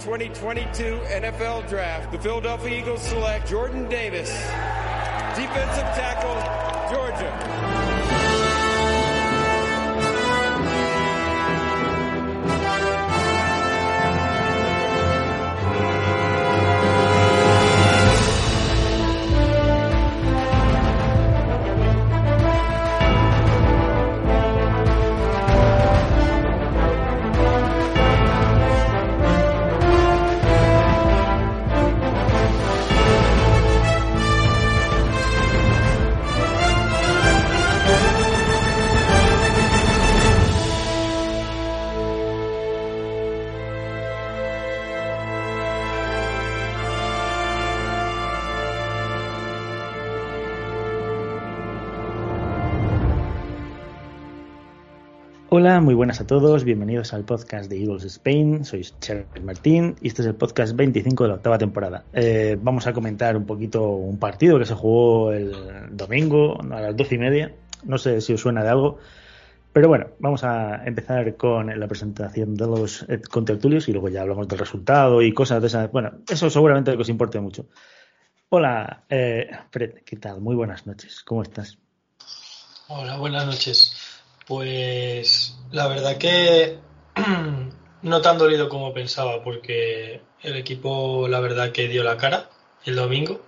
2022 NFL Draft, the Philadelphia Eagles select Jordan Davis, defensive tackle, Georgia. Hola, muy buenas a todos, bienvenidos al podcast de Eagles Spain, soy Charles Martín y este es el podcast 25 de la octava temporada. Eh, vamos a comentar un poquito un partido que se jugó el domingo a las doce y media, no sé si os suena de algo, pero bueno, vamos a empezar con la presentación de los eh, contertulios y luego ya hablamos del resultado y cosas de esas, bueno, eso seguramente que os importe mucho. Hola, eh, Fred, ¿qué tal? Muy buenas noches, ¿cómo estás? Hola, buenas noches. Pues la verdad que no tan dolido como pensaba, porque el equipo la verdad que dio la cara el domingo.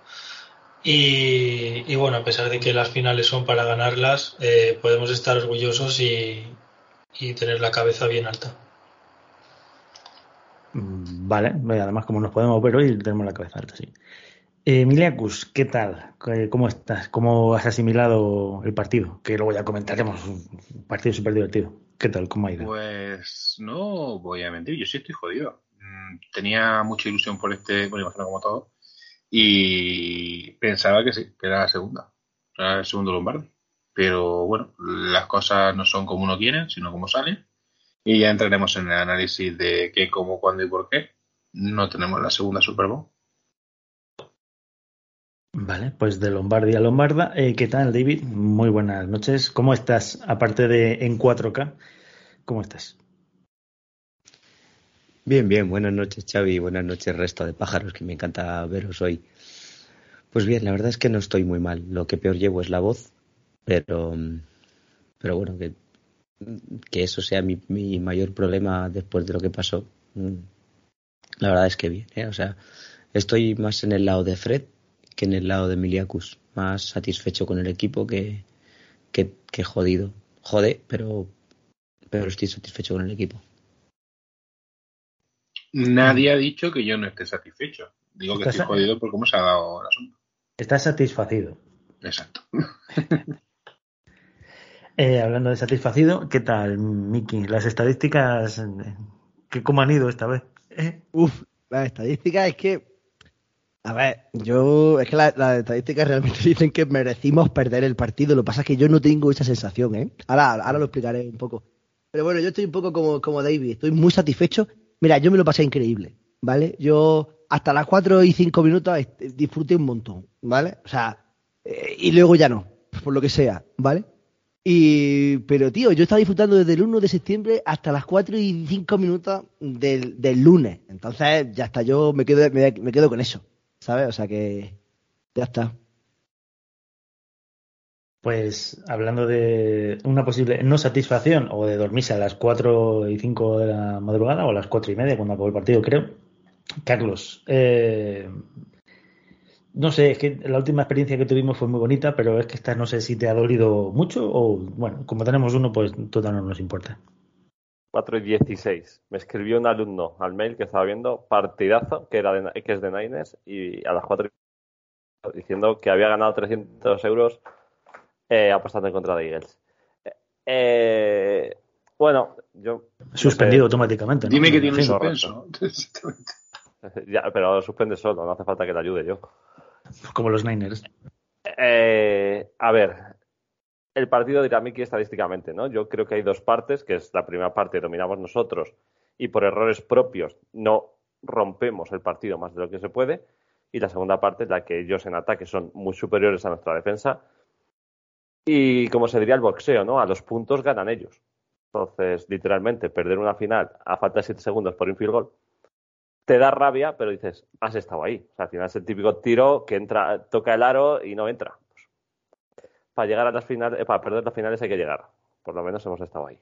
Y, bueno, a pesar de que las finales son para ganarlas, eh, podemos estar orgullosos y, y tener la cabeza bien alta. Vale, además como nos podemos ver hoy tenemos la cabeza alta, sí. Eh, Miliacus, ¿qué tal? ¿Cómo estás? ¿Cómo has asimilado el partido? Que luego ya comentaremos. Un partido súper divertido. ¿Qué tal? ¿Cómo ha ido? Pues no voy a mentir, yo sí estoy jodido. Mm, Tenía mucha ilusión por este, bueno, imagino como todo, y pensaba que sí, que era la segunda, era el segundo Lombardi. Pero bueno, las cosas no son como uno quiere, sino como salen. Y ya entraremos en el análisis de qué, cómo, cuándo y por qué. No tenemos la segunda Super Bowl. Vale, pues de Lombardi a Lombarda. Eh, ¿Qué tal, David? Muy buenas noches. ¿Cómo estás? Aparte de en 4K, ¿cómo estás? Bien, bien, buenas noches Xavi, buenas noches resto de pájaros, que me encanta veros hoy. Pues bien, la verdad es que no estoy muy mal, lo que peor llevo es la voz, pero, pero bueno, que, que eso sea mi, mi mayor problema después de lo que pasó, mm, la verdad es que bien, ¿eh? o sea, estoy más en el lado de Fred que en el lado de Miliacus, más satisfecho con el equipo que, que, que jodido. Jode, pero, pero estoy satisfecho con el equipo. Nadie ha dicho que yo no esté satisfecho. Digo que estoy jodido por cómo se ha dado el asunto. ¿Estás satisfacido? Exacto. Eh, hablando de satisfacido, ¿qué tal, Miki? Las estadísticas, ¿qué, ¿cómo han ido esta vez? ¿Eh? Uf, las estadísticas es que. A ver, yo. Es que la- las estadísticas realmente dicen que merecimos perder el partido. Lo que pasa es que yo no tengo esa sensación, ¿eh? Ahora, ahora lo explicaré un poco. Pero bueno, yo estoy un poco como, como David. Estoy muy satisfecho. Mira, yo me lo pasé increíble, ¿vale? Yo hasta las 4 y 5 minutos disfruté un montón, ¿vale? O sea, eh, y luego ya no, por lo que sea, ¿vale? Y, pero tío, yo estaba disfrutando desde el 1 de septiembre hasta las 4 y 5 minutos del, del lunes. Entonces, ya está, yo me quedo, me, me quedo con eso, ¿sabes? O sea que ya está. Pues hablando de una posible no satisfacción o de dormirse a las 4 y 5 de la madrugada o a las 4 y media cuando acabó el partido, creo. Carlos, eh, no sé, es que la última experiencia que tuvimos fue muy bonita, pero es que esta no sé si te ha dolido mucho o, bueno, como tenemos uno, pues total no nos importa. 4 y 16. Me escribió un alumno al mail que estaba viendo partidazo, que, era de, que es de Niners, y a las 4 y- diciendo que había ganado 300 euros eh, apostando en contra de Eagles. Eh, bueno, yo... no Suspendido sé, automáticamente. ¿no? Dime que tiene suspenso. Ya, pero lo suspende solo, no hace falta que le ayude yo. Como los Niners. Eh, a ver, el partido dirá Miki estadísticamente, ¿no? Yo creo que hay dos partes, que es la primera parte dominamos nosotros y por errores propios no rompemos el partido más de lo que se puede. Y la segunda parte es la que ellos en ataque son muy superiores a nuestra defensa. Y como se diría el boxeo, ¿no? A los puntos ganan ellos. Entonces, literalmente, perder una final a falta de 7 segundos por un field goal te da rabia, pero dices, has estado ahí. O sea, al final es el típico tiro que entra, toca el aro y no entra. Para llegar a las finales, eh, para perder las finales hay que llegar. Por lo menos hemos estado ahí.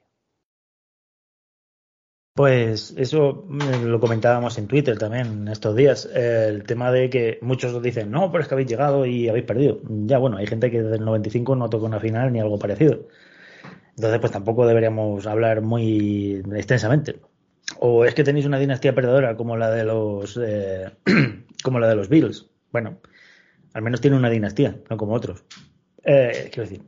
Pues eso mm, lo comentábamos en Twitter también estos días. El tema de que muchos dicen, no, pero es que habéis llegado y habéis perdido. Ya, bueno, hay gente que desde el 95 no toca una final ni algo parecido. Entonces, pues tampoco deberíamos hablar muy extensamente. O es que tenéis una dinastía perdedora como la de los eh, como la de los Bills. Bueno, al menos tiene una dinastía, no como otros. Eh, quiero decir,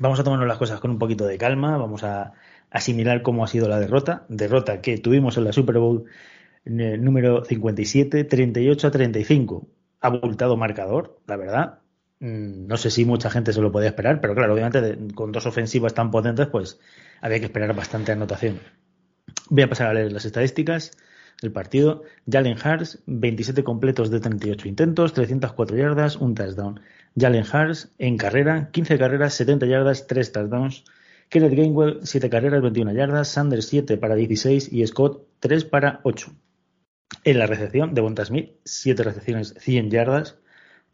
vamos a tomarnos las cosas con un poquito de calma, vamos a asimilar cómo ha sido la derrota, derrota que tuvimos en la Super Bowl número 57, 38 a 35. Abultado marcador, la verdad. Mm, no sé si mucha gente se lo podía esperar, pero claro, obviamente con dos ofensivas tan potentes, pues había que esperar bastante anotación. Voy a pasar a leer las estadísticas del partido. Jalen Hars, 27 completos de 38 intentos, 304 yardas, un touchdown. Jalen Hars en carrera, 15 carreras, 70 yardas, 3 touchdowns. Kenneth Gainwell, 7 carreras, 21 yardas. Sanders, 7 para 16 y Scott, 3 para 8. En la recepción, Devonta Smith, 7 recepciones, 100 yardas.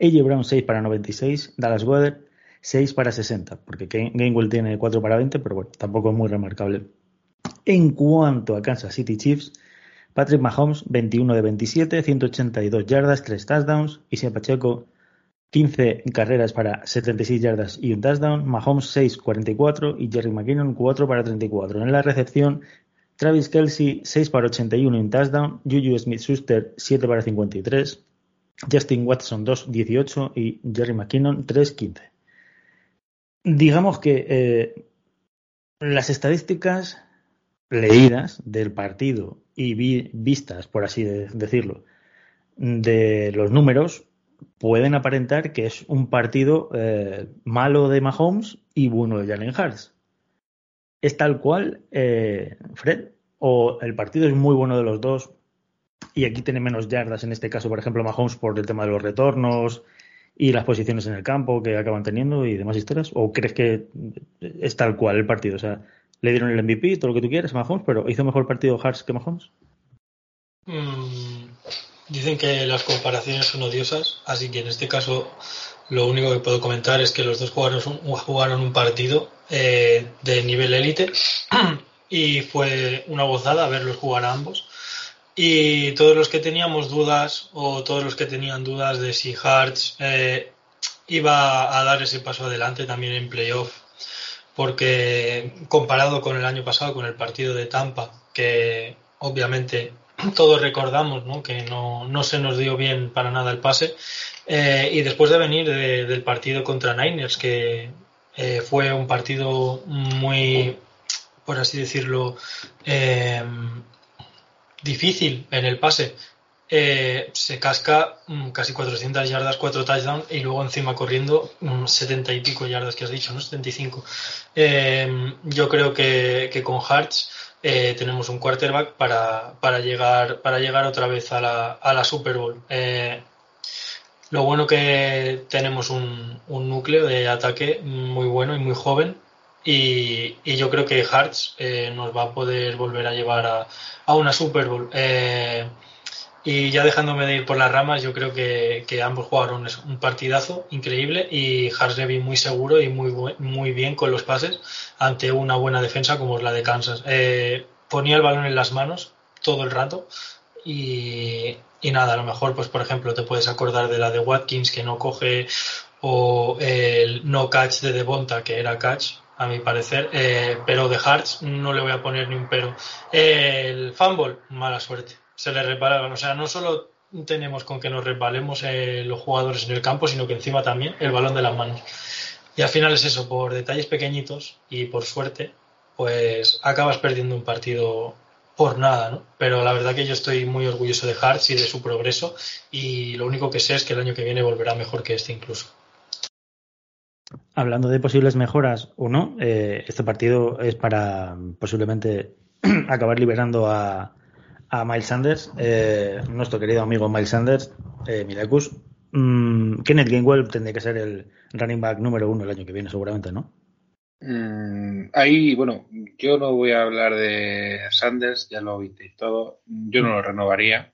AJ Brown, 6 para 96. Dallas Weather, 6 para 60. Porque Gainwell tiene 4 para 20, pero bueno, tampoco es muy remarcable. En cuanto a Kansas City Chiefs, Patrick Mahomes, 21 de 27, 182 yardas, 3 touchdowns. Isia Pacheco, 15 carreras para 76 yardas y un touchdown. Mahomes 6, 44 y Jerry McKinnon 4 para 34. En la recepción, Travis Kelsey 6 para 81 y un touchdown. Juju Smith-Schuster 7 para 53. Justin Watson 2, 18 y Jerry McKinnon 3, 15. Digamos que eh, las estadísticas leídas del partido y vistas, por así decirlo, de los números, pueden aparentar que es un partido eh, malo de Mahomes y bueno de Jalen Hurts. ¿Es tal cual, eh, Fred? ¿O el partido es muy bueno de los dos y aquí tiene menos yardas, en este caso, por ejemplo, Mahomes por el tema de los retornos y las posiciones en el campo que acaban teniendo y demás historias? ¿O crees que es tal cual el partido? O sea, le dieron el MVP, todo lo que tú quieras Mahomes, pero ¿hizo mejor partido Hurts que Mahomes? Mm, dicen que las comparaciones son odiosas, así que en este caso lo único que puedo comentar es que los dos jugaron un, jugaron un partido eh, de nivel élite y fue una gozada verlos jugar a ambos. Y todos los que teníamos dudas o todos los que tenían dudas de si Hearts eh, iba a dar ese paso adelante también en playoff porque comparado con el año pasado, con el partido de Tampa, que obviamente todos recordamos ¿no? que no, no, se nos dio bien para nada el pase, eh, y después de venir del partido contra Niners, que eh, fue un partido muy, por así decirlo, eh, difícil en el pase, eh, se casca mm, casi 400 yardas, 4 touchdowns y luego encima corriendo 70 mm, y pico yardas que has dicho, ¿no? 75. Eh, yo creo que, con Hearts eh, tenemos un quarterback para, para, llegar, para llegar otra vez a la, a la Super Bowl. lo bueno que tenemos un, un, núcleo de ataque muy bueno y muy joven. Y, yo creo que Hearts nos va a poder volver a llevar a, a una Super Bowl. Y ya dejándome de ir por las ramas, yo creo que, ambos jugaron un partidazo increíble y Harsley muy seguro y muy, muy bien con los pases ante una buena defensa como es la de Kansas. Eh, ponía el balón en las manos todo el rato y, nada, a lo mejor, pues por ejemplo, te puedes acordar de la de Watkins que no coge o el no catch de Devonta que era catch, a mi parecer, eh, pero de Hearts no le voy a poner ni un pero. El fumble, mala suerte se le reparaban. O sea, no solo tenemos con que nos resbalemos eh, los jugadores en el campo, sino que encima también el balón de las manos. Y al final es eso, por detalles pequeñitos y por suerte, pues acabas perdiendo un partido por nada, ¿no? Pero la verdad que yo estoy muy orgulloso de Hartz y de su progreso y lo único que sé es que el año que viene volverá mejor que este incluso. Hablando de posibles mejoras o no, eh, este partido es para posiblemente acabar liberando a, a Miles Sanders, eh, nuestro querido amigo Miles Sanders, eh, Miraculous. Mm, Kenneth Gainwell tendría que ser el running back número uno el año que viene, seguramente, ¿no? Mm, ahí, bueno, yo no voy a hablar de Sanders, ya lo visteis todo. Yo no lo renovaría.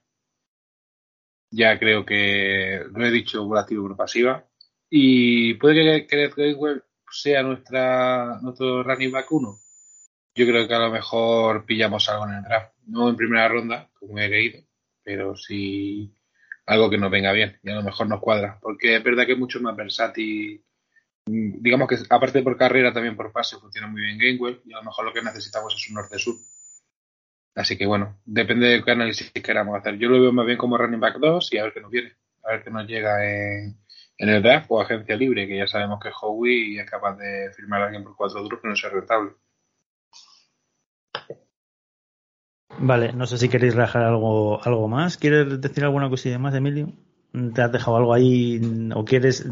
Ya creo que lo he dicho por activo por pasiva. Y puede que Kenneth Gainwell sea nuestra, nuestro running back uno. Yo creo que a lo mejor pillamos algo en el draft. No en primera ronda, como he leído, pero sí algo que nos venga bien y a lo mejor nos cuadra. Porque es verdad que es mucho más versátil. Mm, digamos que aparte por carrera, también por pase funciona muy bien Gainwell y a lo mejor lo que necesitamos es un norte-sur. Así que bueno, depende de qué análisis queramos hacer. Yo lo veo más bien como running back 2 y a ver qué nos viene. A ver qué nos llega en, en el draft o agencia libre, que ya sabemos que Howie es capaz de firmar a alguien por cuatro duros que no sea rentable. Vale, no sé si queréis rajar algo, algo más. ¿Quieres decir alguna cosilla más, Emilio? ¿Te has dejado algo ahí o quieres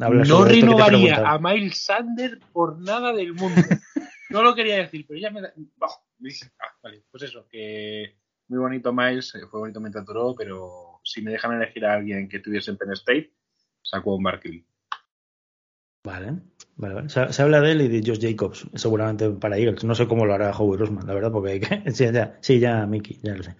hablar No sobre esto que te renovaría a Miles Sanders por nada del mundo. No lo quería decir, pero ya me da. Bah, me dice- ah, vale, pues eso, que muy bonito Miles, eh, fue bonito mientras duró, pero si me dejan elegir a alguien que tuviese en Penn State, saco a un Barkley. Vale, vale, vale. Se, habla de él y de Josh Jacobs, seguramente para Eagles. No sé cómo lo hará Howie Roseman, la verdad, porque hay que... Sí, ya, sí, ya, Mickey, ya lo sé.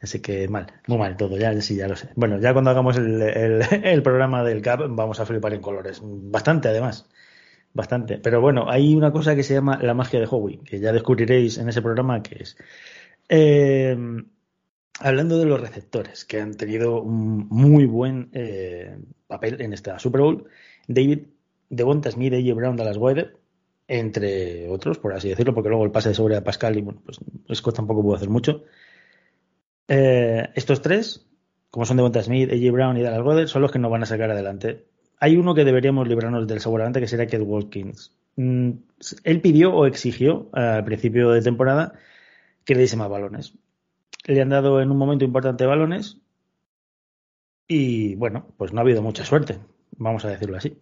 Así que mal, muy mal todo, ya, sí, ya lo sé. Bueno, ya cuando hagamos el, el, programa del CAP vamos a flipar en colores. Bastante, además. Bastante. Pero bueno, hay una cosa que se llama la magia de Howie, que ya descubriréis en ese programa que es. Eh, hablando de los receptores, que han tenido un muy buen eh, papel en esta Super Bowl, David Devonta Smith, AJ Brown, Dallas Goedert, entre otros, por así decirlo, porque luego el pase sobre a Pascal y bueno, pues Scott tampoco pudo hacer mucho. Eh, estos tres, como son Devonta Smith, AJ Brown y Dallas Goedert, son los que nos van a sacar adelante. Hay uno que deberíamos librarnos del seguramente, que será Ked Watkins. Mm, él pidió o exigió eh, al principio de temporada que le diese más balones. Le han dado en un momento importante balones y bueno, pues no ha habido mucha suerte, vamos a decirlo así.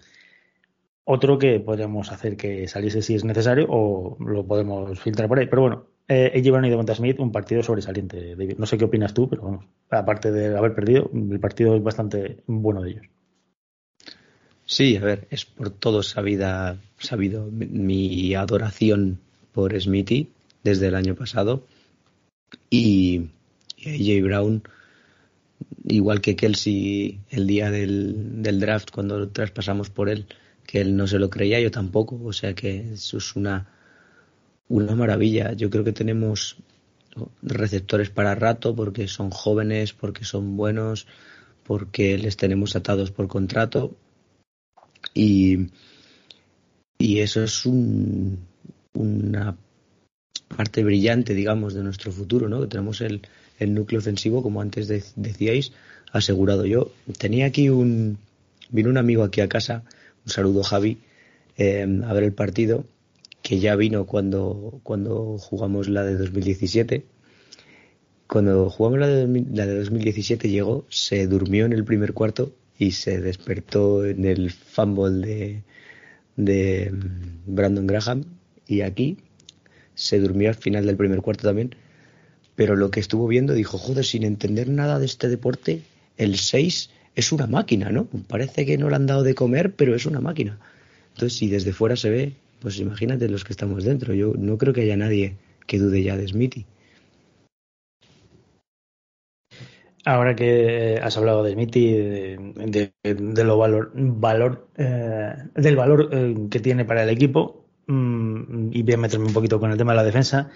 Otro que podríamos hacer que saliese si es necesario o lo podemos filtrar por ahí. Pero bueno, eh, y Devonta Smith, un partido sobresaliente. No sé qué opinas tú, pero vamos, aparte de haber perdido, el partido es bastante bueno de ellos. Sí, a ver, es por todo sabida, sabido mi adoración por Smithy desde el año pasado. Y, y AJ Brown, igual que Kelsey el día del, del draft, cuando traspasamos por él, que él no se lo creía, yo tampoco. O sea que eso es una, una maravilla. Yo creo que tenemos receptores para rato porque son jóvenes, porque son buenos, porque les tenemos atados por contrato. Y, y eso es un, una parte brillante, digamos, de nuestro futuro, ¿no? Que tenemos el, el núcleo ofensivo, como antes de- decíais, asegurado. Yo tenía aquí un... Vino un amigo aquí a casa, un saludo Javi, eh, a ver el partido, que ya vino cuando, cuando jugamos la de 2017. Cuando jugamos la de, 2000 la de 2017 llegó, se durmió en el primer cuarto y se despertó en el fumble de, de mm, Brandon Graham y aquí se durmió al final del primer cuarto también. Pero lo que estuvo viendo dijo, joder, sin entender nada de este deporte, el 6 es una máquina, ¿no? Parece que no le han dado de comer, pero es una máquina. Entonces, si desde fuera se ve, pues imagínate los que estamos dentro. Yo no creo que haya nadie que dude ya de Smithy. Ahora que has hablado de Smithy, de lo valor, valor eh, del valor eh, que tiene para el equipo, mm, y voy a meterme un poquito con el tema de la defensa.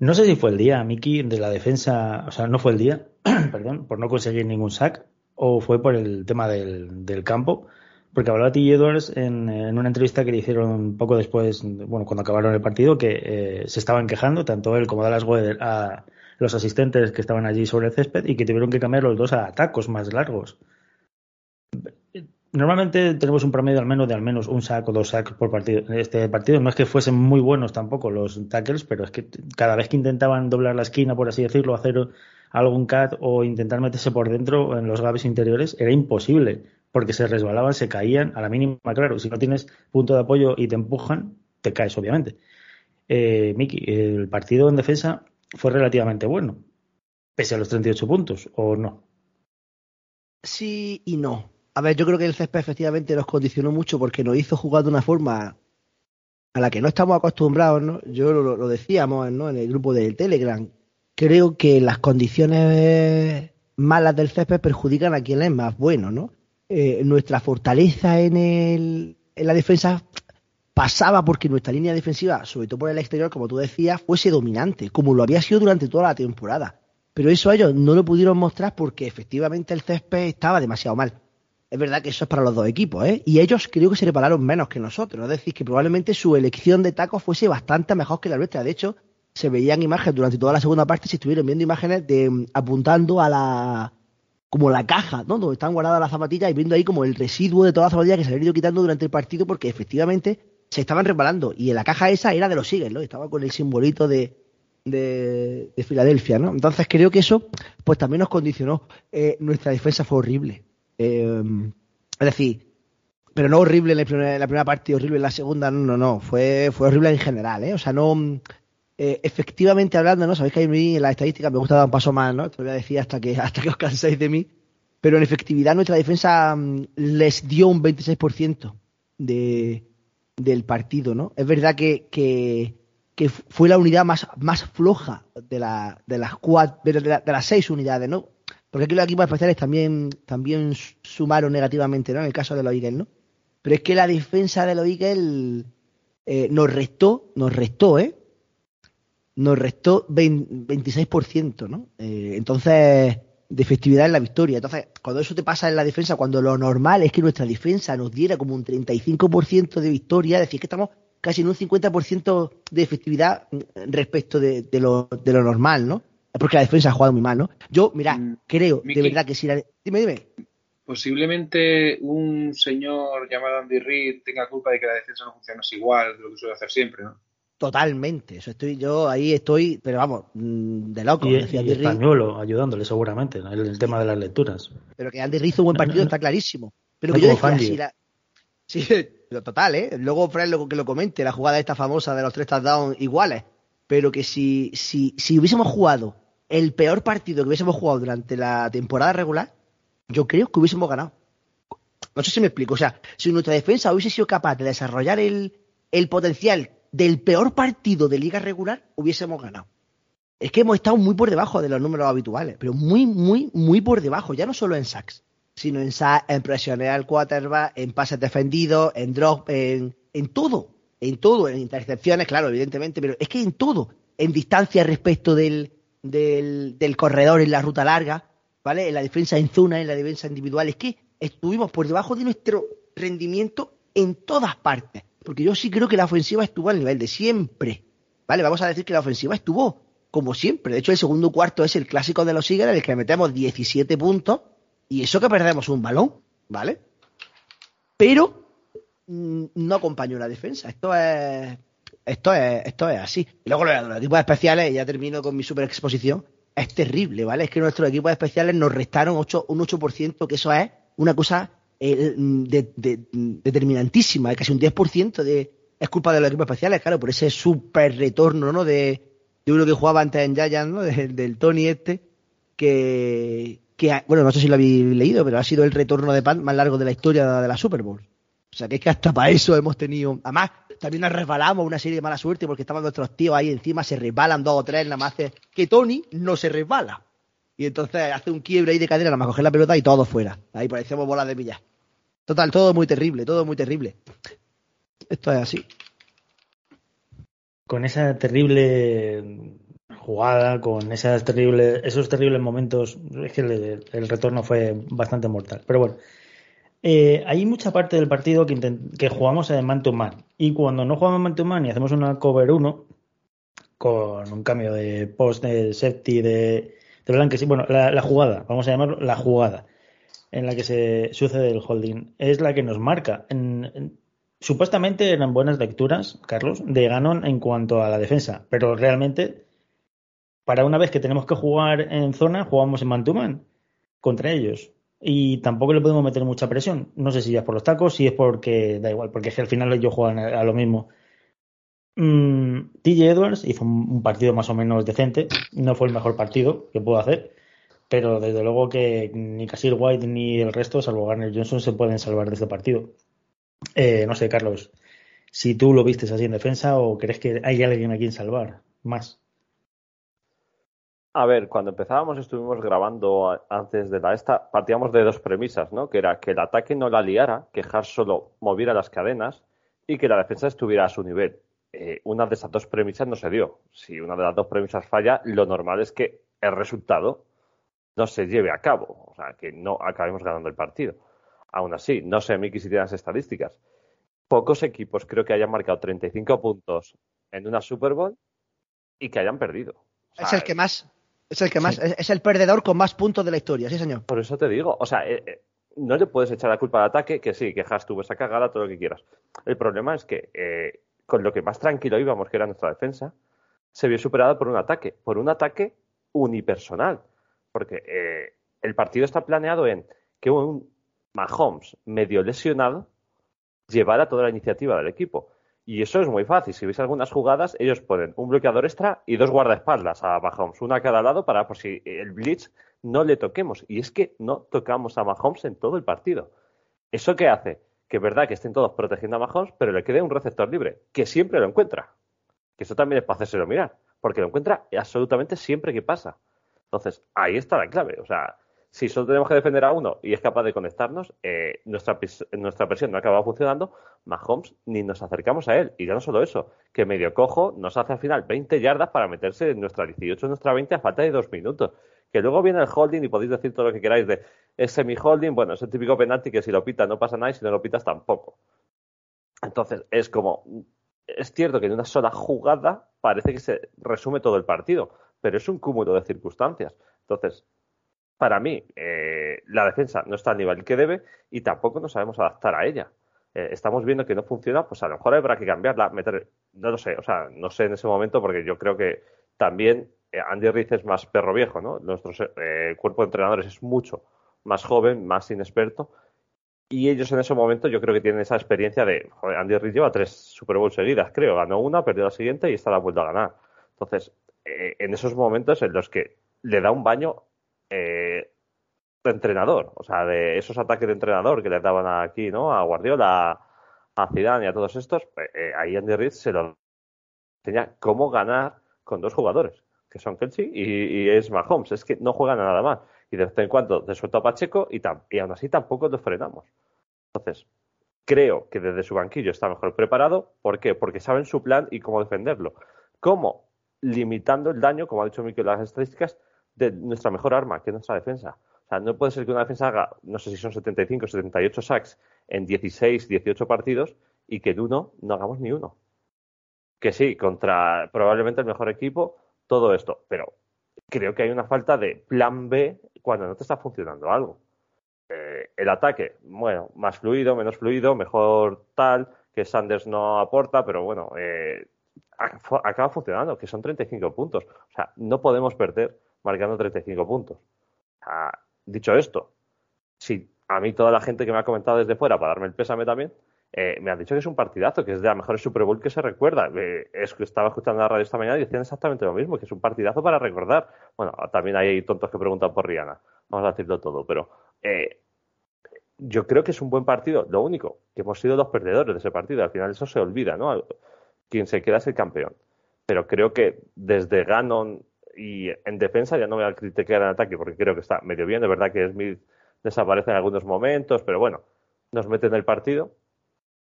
No sé si fue el día, Miki, de la defensa, o sea, no fue el día, perdón, por no conseguir ningún sack, o fue por el tema del, del campo, porque hablaba T. Edwards en, en, una entrevista que le hicieron poco después, bueno, cuando acabaron el partido, que eh, se estaban quejando, tanto él como Dallas Goedert, a los asistentes que estaban allí sobre el césped y que tuvieron que cambiar los dos a tacos más largos. Normalmente tenemos un promedio al menos de al menos un sack o dos sacks por partido. Este partido no es que fuesen muy buenos tampoco los tackles, pero es que cada vez que intentaban doblar la esquina, por así decirlo, hacer algún cat o intentar meterse por dentro en los gaps interiores, era imposible, porque se resbalaban, se caían a la mínima, claro. Si no tienes punto de apoyo y te empujan, te caes, obviamente. Eh, Miki, el partido en defensa fue relativamente bueno, pese a los 38 puntos, ¿o no? Sí y no. A ver, yo creo que el césped efectivamente nos condicionó mucho porque nos hizo jugar de una forma a la que no estamos acostumbrados, ¿no? Yo lo, lo decíamos ¿no? en el grupo del Telegram. Creo que las condiciones malas del césped perjudican a quien es más bueno, ¿no? Eh, nuestra fortaleza en, el, en la defensa pasaba porque nuestra línea defensiva, sobre todo por el exterior, como tú decías, fuese dominante, como lo había sido durante toda la temporada. Pero eso ellos no lo pudieron mostrar porque efectivamente el césped estaba demasiado mal. Es verdad que eso es para los dos equipos, ¿eh? Y ellos creo que se repararon menos que nosotros. Es decir, que probablemente su elección de tacos fuese bastante mejor que la nuestra. De hecho, se veían imágenes durante toda la segunda parte, se estuvieron viendo imágenes de mm, apuntando a la como la caja, ¿no? Donde están guardadas las zapatillas y viendo ahí como el residuo de todas las zapatillas que se habían ido quitando durante el partido porque efectivamente se estaban reparando. Y en la caja esa era de los Eagles, ¿no? Estaba con el simbolito de, de, Filadelfia, ¿no? Entonces creo que eso pues también nos condicionó. Eh, nuestra defensa fue horrible. Eh, es decir, pero no horrible en la, primera, en la parte horrible en la segunda, no, no, no. Fue, fue horrible en general, ¿eh? O sea, no eh, efectivamente hablando, ¿no? Sabéis que a mí en la estadística me gusta dar un paso más, ¿no? Te lo voy a decir hasta que, hasta que os canséis de mí. Pero en efectividad nuestra defensa mm, les dio un 26% de, del partido, ¿no? Es verdad que, que, fue la unidad más, más floja de, la, de las cuatro, de, las seis unidades, ¿no? Porque aquí los equipos especiales también, también sumaron negativamente, ¿no? En el caso de los Eagles, ¿no? Pero es que la defensa de los Eagles eh, nos restó, nos restó, ¿eh? Nos restó 26%, ¿no? Eh, entonces, de efectividad en la victoria. Entonces, cuando eso te pasa en la defensa, cuando lo normal es que nuestra defensa nos diera como un 35% de victoria, es decir, que estamos casi en un 50% de efectividad respecto de, lo, de lo normal, ¿no? Es porque la defensa ha jugado muy mal, ¿no? Yo, mira, mm, creo de verdad que si la... Dime, dime. Posiblemente un señor llamado Andy Reid tenga culpa de que la defensa no funcione igual de lo que suele hacer siempre, ¿no? Totalmente, eso estoy yo ahí estoy, pero vamos, mm, de loco. Y, decía y español ayudándole seguramente en el, tema de las lecturas. Pero que Andy hizo un buen partido está clarísimo. Pero que yo decía, si la... sí, lo total, ¿eh? Luego Fred luego que lo comente, la jugada esta famosa de los tres touchdowns iguales. Pero que si, si, si hubiésemos jugado el peor partido que hubiésemos jugado durante la temporada regular, yo creo que hubiésemos ganado. No sé si me explico. O sea, si nuestra defensa hubiese sido capaz de desarrollar el, el potencial del peor partido de liga regular hubiésemos ganado. Es que hemos estado muy por debajo de los números habituales, pero muy, muy, muy por debajo, ya no solo en sacks, sino en sacks, en presiones al quarterback, en pases defendidos, en drop, en, en todo, en todo, en intercepciones, claro, evidentemente, pero es que en todo, en distancia respecto del, del, del corredor en la ruta larga, ¿vale? En la defensa en zona, en la defensa individual, es que estuvimos por debajo de nuestro rendimiento en todas partes. Porque yo sí creo que la ofensiva estuvo al nivel de siempre. ¿Vale? Vamos a decir que la ofensiva estuvo como siempre. De hecho, el segundo cuarto es el clásico de los Eagles en el que metemos 17 puntos y eso que perdemos un balón, ¿vale? Pero mm, no acompañó la defensa. Esto es esto es, esto es así. Y luego los equipos especiales, ya termino con mi super exposición, es terrible, ¿vale? Es que nuestros equipos especiales nos restaron un 8%, que eso es una cosa de, determinantísima, casi un 10% de, es culpa de los equipos especiales, claro, por ese super retorno, ¿no? De, uno que jugaba antes en Giants, ¿no? del Tony este, que, bueno, no sé si lo habéis leído, pero ha sido el retorno de pan más largo de la historia de la Super Bowl. O sea, que es que hasta para eso hemos tenido. Además, también nos resbalamos una serie de mala suerte porque estaban nuestros tíos ahí encima, se resbalan dos o tres, nada más que Tony no se resbala. Y entonces hace un quiebre ahí de cadera, nada más coger la pelota y todo fuera. Ahí parecemos bolas de millas. Total, todo muy terrible, todo muy terrible. Esto es así. Con esa terrible jugada, con esas terribles, esos terribles momentos, es que el, retorno fue bastante mortal. Pero bueno, eh, hay mucha parte del partido que, que jugamos en man to man. Y cuando no jugamos man to man y hacemos una cover 1, con un cambio de post de safety de, de sí, bueno, la, jugada, vamos a llamarlo la jugada en la que se sucede el holding, es la que nos marca. supuestamente eran buenas lecturas, Carlos, de Ganon en cuanto a la defensa, pero realmente, para una vez que tenemos que jugar en zona, jugamos en man-to-man contra ellos. Y tampoco le podemos meter mucha presión. No sé si es por los tacos, si es porque da igual, porque es que al final ellos juegan a lo mismo. Mm, TJ Edwards hizo un, partido más o menos decente. No fue el mejor partido que pudo hacer. Pero desde luego que ni Casir White ni el resto, salvo Garner Johnson, se pueden salvar de este partido. Eh, no sé, Carlos, si tú lo vistes así en defensa o crees que hay alguien a quien salvar más. A ver, cuando empezábamos estuvimos grabando antes de la esta, partíamos de dos premisas, ¿no? Que era que el ataque no la liara, que Hart solo moviera las cadenas y que la defensa estuviera a su nivel. Eh, una de esas dos premisas no se dio. Si una de las dos premisas falla, lo normal es que el resultado no se lleve a cabo, o sea, que no acabemos ganando el partido. Aún así, no sé, Miki, si tienes estadísticas. Pocos equipos creo que hayan marcado 35 puntos en una Super Bowl y que hayan perdido. O sea, es el que más. Es el que más. Es, es el perdedor con más puntos de la historia, sí, señor. Por eso te digo, o sea, eh, eh, no le puedes echar la culpa al ataque, que sí, que Haas tuvo esa cagada, todo lo que quieras. El problema es que eh, con lo que más tranquilo íbamos, que era nuestra defensa, se vio superada por un ataque, por un ataque unipersonal. Porque eh, el partido está planeado en que un Mahomes medio lesionado llevara toda la iniciativa del equipo. Y eso es muy fácil. Si veis algunas jugadas, ellos ponen un bloqueador extra y dos guardaespaldas a Mahomes, una a cada lado para por si el blitz no le toquemos. Y es que no tocamos a Mahomes en todo el partido. ¿Eso qué hace? Que es verdad que estén todos protegiendo a Mahomes, pero le quede un receptor libre, que siempre lo encuentra. Que eso también es para hacérselo mirar, porque lo encuentra absolutamente siempre que pasa. Entonces, ahí está la clave. O sea, si solo tenemos que defender a uno y es capaz de conectarnos, eh, nuestra, nuestra presión no acaba funcionando, Mahomes ni nos acercamos a él. Y ya no solo eso, que medio cojo nos hace al final 20 yardas para meterse en nuestra 18, en nuestra 20 a falta de dos minutos. Que luego viene el holding y podéis decir todo lo que queráis de es semi-holding, bueno, es el típico penalti que si lo pitas no pasa nada y si no lo pitas tampoco. Entonces, es como, es cierto que en una sola jugada parece que se resume todo el partido, pero es un cúmulo de circunstancias. Entonces, para mí, eh, la defensa no está al nivel que debe y tampoco nos sabemos adaptar a ella. Eh, estamos viendo que no funciona, pues a lo mejor habrá que cambiarla, meter, no lo sé, o sea, no sé en ese momento porque yo creo que también eh, Andy Reid es más perro viejo, ¿no? Nuestro eh, cuerpo de entrenadores es mucho más joven, más inexperto y ellos en ese momento yo creo que tienen esa experiencia de, joder, Andy Reid lleva tres Super Bowl seguidas, creo, ganó una, perdió la siguiente y está la vuelta a ganar. Entonces, eh, en esos momentos en los que le da un baño eh, de entrenador, o sea, de esos ataques de entrenador que le daban aquí, ¿no? A Guardiola, a Zidane y a todos estos, eh, eh, ahí Andy Reid se lo tenía cómo ganar con dos jugadores, que son Kelsey y, y es Mahomes, es que no juegan a nada más. Y de vez en cuando te suelta a Pacheco y, tam- y aún así tampoco lo frenamos. Entonces, creo que desde su banquillo está mejor preparado. ¿Por qué? Porque saben su plan y cómo defenderlo. ¿Cómo? Limitando el daño, como ha dicho Mikel, las estadísticas, de nuestra mejor arma, que es nuestra defensa. O sea, no puede ser que una defensa haga, no sé si son 75 o 78 sacks en 16, 18 partidos y que en uno no hagamos ni uno. Que sí, contra probablemente el mejor equipo, todo esto. Pero creo que hay una falta de plan B cuando no te está funcionando algo. Eh, el ataque, bueno, más fluido, menos fluido, mejor tal, que Sanders no aporta, pero bueno, eh, acaba funcionando, que son 35 puntos. O sea, no podemos perder marcando 35 puntos. Sea, dicho esto, si a mí toda la gente que me ha comentado desde fuera para darme el pésame también, eh, me han dicho que es un partidazo, que es de la mejor Super Bowl que se recuerda. Eh, es que estaba escuchando la radio esta mañana y decían exactamente lo mismo, que es un partidazo para recordar. Bueno, también hay tontos que preguntan por Rihanna, vamos a decirlo todo, pero eh, yo creo que es un buen partido. Lo único, que hemos sido los perdedores de ese partido. Al final eso se olvida, ¿no? Quien se queda es el campeón. Pero creo que desde Gannon y en defensa ya no voy a criticar en ataque porque creo que está medio bien. De verdad que Smith desaparece en algunos momentos, pero bueno, nos mete en el partido.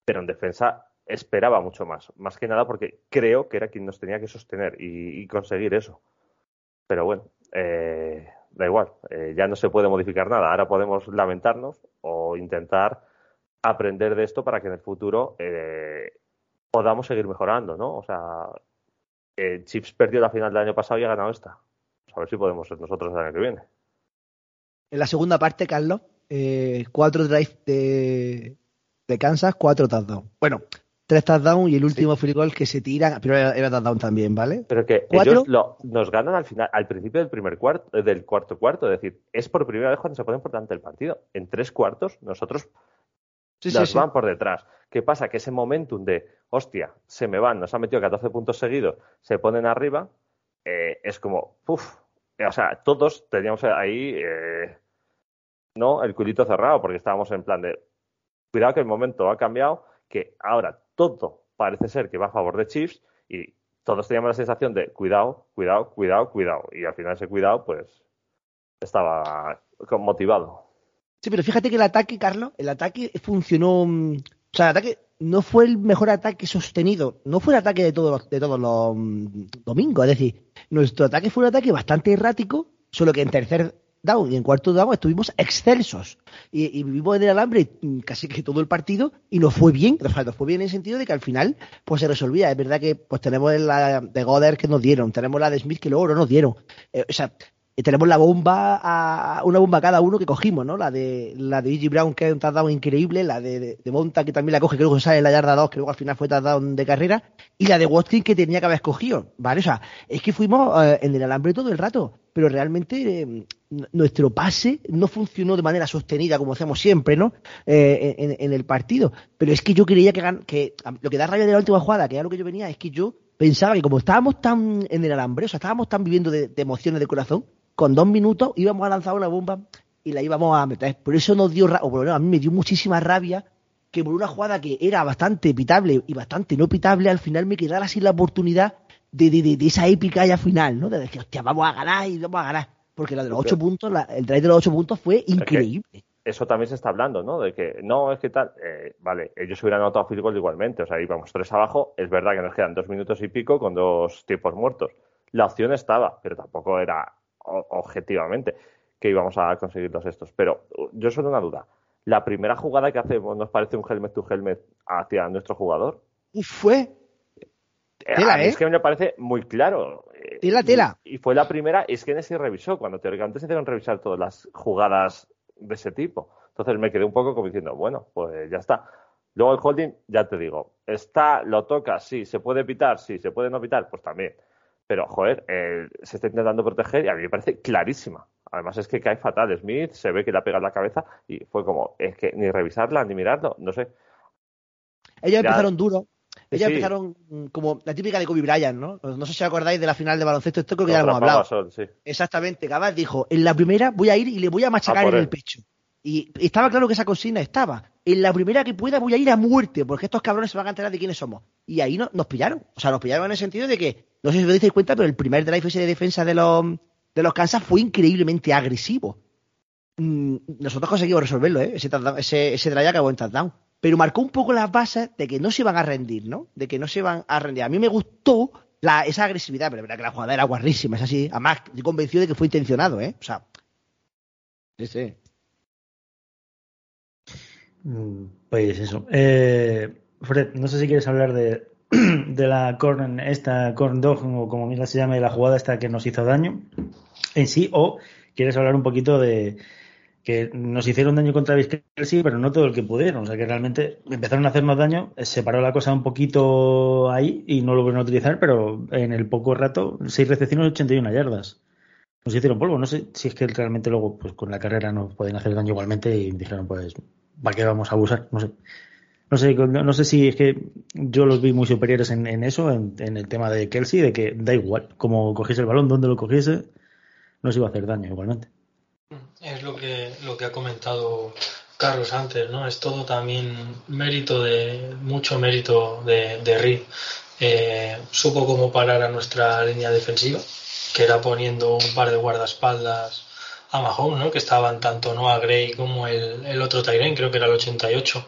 Pero en defensa esperaba mucho más. Más que nada porque creo que era quien nos tenía que sostener y, y conseguir eso. Pero bueno, eh, da igual, eh, ya no se puede modificar nada. Ahora podemos lamentarnos o intentar aprender de esto para que en el futuro eh, podamos seguir mejorando, ¿no? O sea, eh, Chips perdió la final del año pasado y ha ganado esta. Pues a ver si podemos ser nosotros el año que viene. En la segunda parte, Carlos, eh, cuatro drives de, de Kansas, cuatro touchdowns. Bueno, tres touchdowns y el último field goal que se tiran, pero era, era touchdown también, ¿vale? Pero que ¿Cuatro? ellos lo- nos ganan al final, al principio del primer cuarto, del cuarto cuarto. Es decir, es por primera vez cuando se pone importante el partido. En tres cuartos, nosotros Sí, sí, nos sí. van por detrás. ¿Qué pasa? Que ese momentum de, hostia, se me van, nos han metido 14 puntos seguidos, se ponen arriba, eh, es como, uff, o sea, todos teníamos ahí, eh, ¿no? El culito cerrado, porque estábamos en plan de, cuidado que el momento ha cambiado, que ahora todo parece ser que va a favor de Chiefs y todos teníamos la sensación de cuidado, cuidado, cuidado, cuidado. Y al final ese cuidado, pues, estaba motivado. Sí, pero fíjate que el ataque, Carlos, el ataque funcionó. O sea, el ataque no fue el mejor ataque sostenido. No fue el ataque de todos los, de todos los mm, domingos. Es decir, nuestro ataque fue un ataque bastante errático, solo que en tercer down y en cuarto down estuvimos excelsos. Y, vivimos en el alambre casi que todo el partido y nos fue bien. Nos fue bien en el sentido de que al final pues se resolvía. Es verdad que pues tenemos la de Goddard que nos dieron, tenemos la de Smith que luego no nos dieron. Eh, o sea, tenemos la bomba a una bomba cada uno que cogimos, ¿no? La de la de E.G. Brown, que es un touchdown increíble, la de, de, Monta, que también la coge, que luego sale en la yarda 2, que luego al final fue touchdown de carrera, y la de Watkins que tenía que haber escogido, ¿vale? O sea, es que fuimos eh, en el alambre todo el rato, pero realmente eh, nuestro pase no funcionó de manera sostenida como hacemos siempre, ¿no? Eh, en, en, el partido. Pero es que yo creía que, que lo que da rabia de la última jugada, que era lo que yo venía, es que yo pensaba que como estábamos tan en el alambre, o sea, estábamos tan viviendo de emociones de corazón, con dos minutos íbamos a lanzar una bomba y la íbamos a meter. Por eso nos dio, o por lo menos a mí me dio muchísima rabia que por una jugada que era bastante pitable y bastante no pitable, al final me quedara sin la oportunidad de, de, de- de esa épica ya final, ¿no? De decir, hostia, vamos a ganar y vamos a ganar. Porque la de los ocho puntos, la- el drive de los ocho puntos fue increíble. Eso también se está hablando, ¿no? De que no, es que tal. eh, vale, ellos hubieran anotado field goal igualmente. O sea, íbamos tres abajo. Es verdad que nos quedan dos minutos y pico con dos tiempos muertos. La opción estaba, pero tampoco era objetivamente que íbamos a conseguir los estos. Pero uh, yo solo una duda. La primera jugada que hacemos nos parece un helmet to helmet hacia nuestro jugador. Uf, fue Eh, Tela, a mí ¿eh? Es que me parece muy claro. Eh, Tela, y- tela. Y, fue la primera, es que en ese revisó, cuando teóricamente se deben revisar todas las jugadas de ese tipo. Entonces me quedé un poco como diciendo, bueno, pues ya está. Luego el holding, ya te digo, está, lo toca, sí, se puede pitar, sí, se puede no pitar, pues también. Pero, joder, eh, se está intentando proteger y a mí me parece clarísima. Además es que cae fatal Smith, se ve que le ha pegado la cabeza y fue como, es que ni revisarla ni mirarlo, no sé. Ellos Ya. empezaron duro. Ellos Sí. empezaron como la típica de Kobe Bryant, ¿no? No sé si os acordáis de la final de baloncesto, esto creo que ya lo hemos hablado. Sí. Exactamente, Gabal dijo, en la primera voy a ir y le voy a machacar A por en el pecho. Y estaba claro que esa consigna estaba. En la primera que pueda voy a ir a muerte, porque estos cabrones se van a enterar de quiénes somos. Y ahí no- nos pillaron. O sea, nos pillaron en el sentido de que, no sé si os dais cuenta, pero el primer drive ese de defensa de los, de los Kansas fue increíblemente agresivo. Mm, Nosotros conseguimos resolverlo, ¿eh? Ese, ese, ese drive acabó en touchdown. Pero marcó un poco las bases de que no se iban a rendir, ¿no? De que no se iban a rendir. A mí me gustó esa agresividad, pero verdad que la jugada era guarrísima, es así. Además, estoy convencido de que fue intencionado, ¿eh? O sea. Sí, sí. Mm, Pues eso. Eh, Fred, no sé si quieres hablar de, de la corn, esta corn dog, o como misma se llama, de la jugada esta que nos hizo daño en sí, o quieres hablar un poquito de que nos hicieron daño contra Vizquel, pero no todo el que pudieron. O sea, que realmente empezaron a hacernos daño, eh, se paró la cosa un poquito ahí y no lo volvieron a utilizar, pero en el poco rato, seis recepciones, 81 yardas. Nos hicieron polvo. No sé si es que realmente luego, pues con la carrera nos pueden hacer daño igualmente y dijeron, pues, ¿para qué vamos a abusar? No sé. No sé, no sé si es que yo los vi muy superiores en, en eso, en, en el tema de Kelsey, de que da igual, como cogiese el balón, donde lo cogiese, nos iba a hacer daño igualmente. Es lo que, lo que ha comentado Carlos antes, ¿no? Es todo también mérito de, mucho mérito de, de Reed. Eh, supo cómo parar a nuestra línea defensiva, que era poniendo un par de guardaespaldas a Mahomes, ¿no? Que estaban tanto Noah Gray como el, el otro Tyren, creo que era el 88,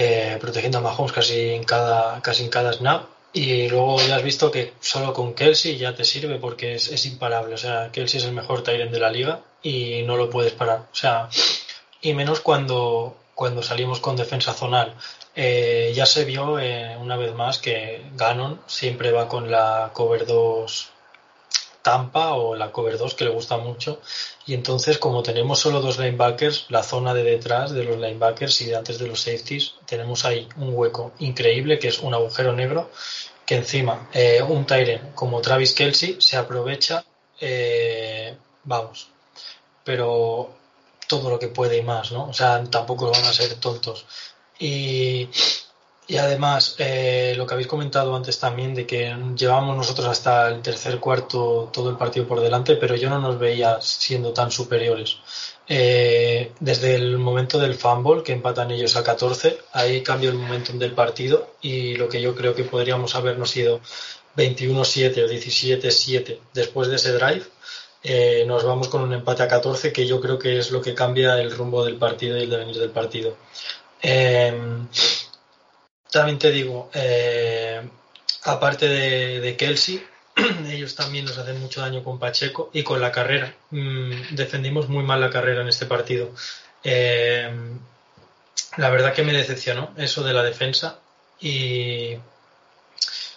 eh, protegiendo a Mahomes casi en cada, casi en cada snap. Y luego ya has visto que solo con Kelsey ya te sirve porque es, imparable. O sea, Kelsey es el mejor Tyrant de la liga y no lo puedes parar. O sea, y menos cuando, cuando salimos con defensa zonal. Eh, ya se vio eh, una vez más que Ganon siempre va con la cover 2 Tampa o la cover 2 que le gusta mucho. Y entonces como tenemos solo dos linebackers la zona de detrás de los linebackers y de antes de los safeties tenemos ahí un hueco increíble que es un agujero negro que encima eh, un Tyren como Travis Kelsey se aprovecha eh, vamos pero todo lo que puede y más no o sea tampoco van a ser tontos. Y Y además, eh, lo que habéis comentado antes también, de que llevamos nosotros hasta el tercer cuarto todo el partido por delante, pero yo no nos veía siendo tan superiores. Eh, desde el momento del fumble, que empatan ellos a 14, ahí cambia el momentum del partido y lo que yo creo que podríamos habernos ido 21-7 o 17-7 después de ese drive, eh, nos vamos con un empate a 14 que yo creo que es lo que cambia el rumbo del partido y el devenir del partido. También te digo, eh, aparte de, Kelsey, ellos también nos hacen mucho daño con Pacheco y con la carrera. Mm, defendimos muy mal la carrera en este partido. Eh, la verdad que me decepcionó eso de la defensa y,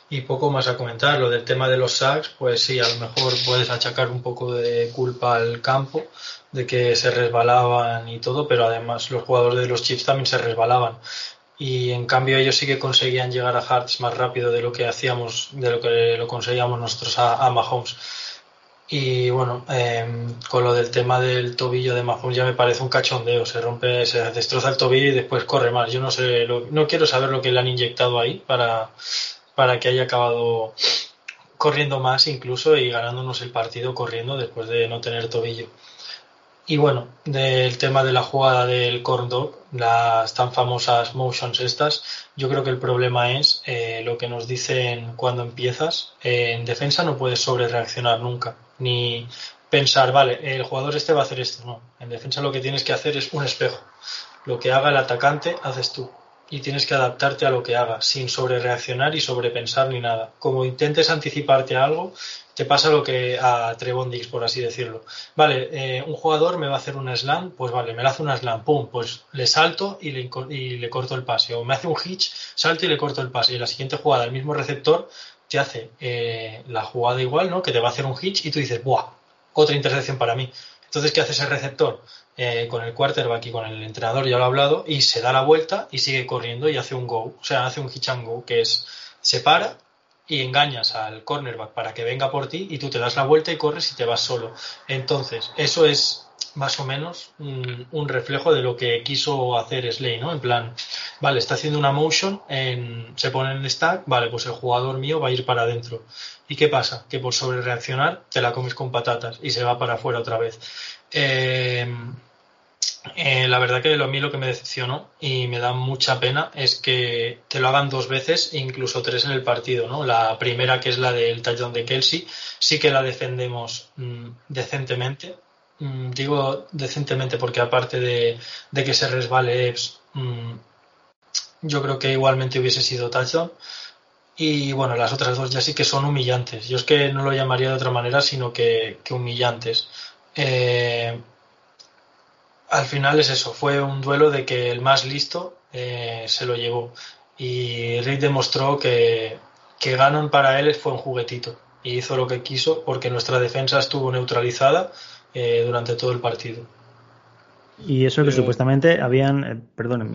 y poco más a comentar. Lo del tema de los sacks, pues sí, a lo mejor puedes achacar un poco de culpa al campo, de que se resbalaban y todo, pero además los jugadores de los Chiefs también se resbalaban y en cambio ellos sí que conseguían llegar a Hearts más rápido de lo que hacíamos, de lo que lo conseguíamos nosotros a, Mahomes. Y bueno, em, con lo del tema del tobillo de Mahomes ya me parece un cachondeo, se rompe, se destroza el tobillo y después corre más. Yo no sé, no quiero saber lo que le han inyectado ahí para, para que haya acabado corriendo más incluso y ganándonos el partido corriendo después de no tener tobillo. Y bueno, del tema de la jugada del corn dog, las tan famosas motions estas, yo creo que el problema es eh, lo que nos dicen cuando empiezas. en defensa no puedes sobre reaccionar nunca, ni pensar, vale, el jugador este va a hacer esto. No, en defensa lo que tienes que hacer es un espejo. Lo que haga el atacante, haces tú. Y tienes que adaptarte a lo que haga, sin sobre reaccionar y sobrepensar ni nada. Como intentes anticiparte a algo, te pasa lo que a Trevon por así decirlo. Vale, eh, un jugador me va a hacer un slam, pues vale, me lo hace un slam, pum, pues le salto y le, y le corto el pase. O me hace un hitch, salto y le corto el pase. Y la siguiente jugada, el mismo receptor te hace eh, la jugada igual, ¿no? Que te va a hacer un hitch y tú dices, ¡buah! Otra intercepción para mí. Entonces, ¿qué hace ese receptor? Eh, con el quarterback y con el entrenador, ya lo he hablado, y se da la vuelta y sigue corriendo y hace un go. O sea, hace un hitch and go, que es se para, y engañas al cornerback para que venga por ti y tú te das la vuelta y corres y te vas solo. Entonces, eso es más o menos un, reflejo de lo que quiso hacer Slay, ¿no? En plan, vale, está haciendo una motion, en, se pone en stack, vale, pues el jugador mío va a ir para adentro. ¿Y qué pasa? Que por sobre reaccionar te la comes con patatas y se va para afuera otra vez. Eh, eh, la verdad que a mí lo que me decepcionó y me da mucha pena es que te lo hagan dos veces, incluso tres en el partido. ¿no? La primera, que es la del touchdown de Kelsey, sí que la defendemos mm, decentemente. Mm, digo decentemente porque aparte de, que se resbale Epps, mm, yo creo que igualmente hubiese sido touchdown. Y bueno, las otras dos ya sí que son humillantes. Yo es que no lo llamaría de otra manera, sino que, que humillantes. Eh, al final es eso, fue un duelo de que el más listo eh, se lo llevó. Y Rick demostró que, que Ganon para él fue un juguetito y hizo lo que quiso porque nuestra defensa estuvo neutralizada eh, durante todo el partido. Y eso que eh, supuestamente habían, perdón,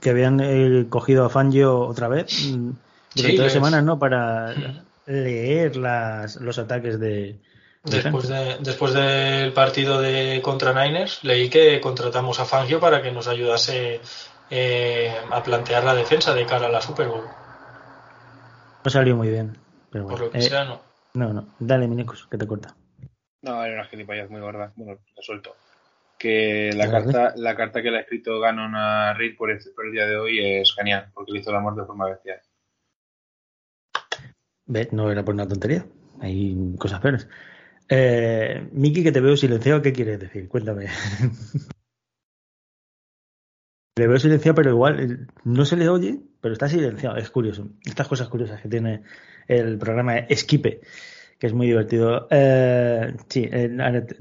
que habían cogido a Fangio otra vez mm, durante dos semanas, ¿no? Para leer las, los ataques de, Después, de, después del partido de contra Niners, leí que contratamos a Fangio para que nos ayudase eh, a plantear la defensa de cara a la Super Bowl. No salió muy bien. Pero Por lo que sea, no. No, no. Dale, Minicus, que te corta. No, era una gilipollas muy gorda. Bueno, lo suelto. Que la carta, la carta que le ha escrito Ganon a Reed por el, por el día de hoy es genial, porque le hizo el amor de forma bestial. Ve, no era por una tontería. Hay cosas peores. Eh, Miki, que te veo silenciado, ¿qué quieres decir? Cuéntame. le veo silenciado, pero igual eh, no se le oye, pero está silenciado. Es curioso. Estas cosas curiosas que tiene el programa Esquipe, que es muy divertido. Eh, sí,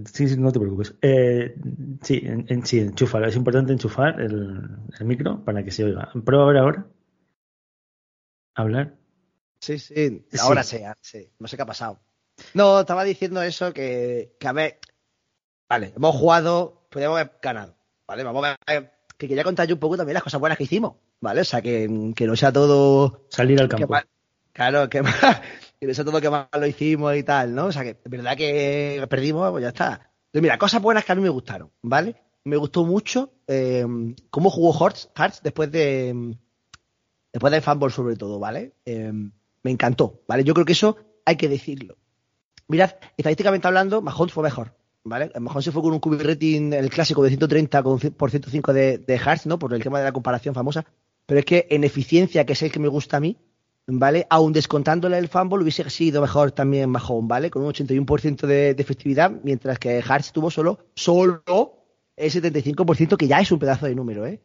sí, no te preocupes. Eh, sí, en, sí, enchúfalo. Es importante enchufar el, el, micro para que se oiga. Prueba a ver ahora. Hablar. Sí, sí, ahora sí, sí. No sé qué ha pasado. No, estaba diciendo eso que, que a ver, vale, hemos jugado, podríamos haber ganado, ¿vale? Vamos a ver, que quería contar yo un poco también las cosas buenas que hicimos, ¿vale? O sea, que, que no sea todo... Salir al campo. claro, que, que no sea todo que mal lo hicimos y tal, ¿no? O sea, que es verdad que perdimos, pues ya está. Pero mira, cosas buenas que a mí me gustaron, ¿vale? Me gustó mucho eh, cómo jugó Hearts, después de, después del fútbol sobre todo, ¿vale? Eh, me encantó, ¿vale? Yo creo que eso hay que decirlo. Mirad, estadísticamente hablando, Mahomes fue mejor, ¿vale? Mahomes se fue con un QB rating, el clásico de 130 con, por 105 de, de Hearts, ¿no? Por el tema de la comparación famosa. Pero es que en eficiencia, que es el que me gusta a mí, ¿vale? Aún descontándole el fumble, hubiese sido mejor también Mahomes, ¿vale? Con un 81% de, efectividad, mientras que Hearts tuvo solo, solo el 75%, que ya es un pedazo de número, ¿eh?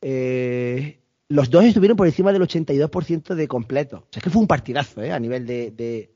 eh los dos estuvieron por encima del 82% de completo. O sea, es que fue un partidazo, ¿eh? A nivel de,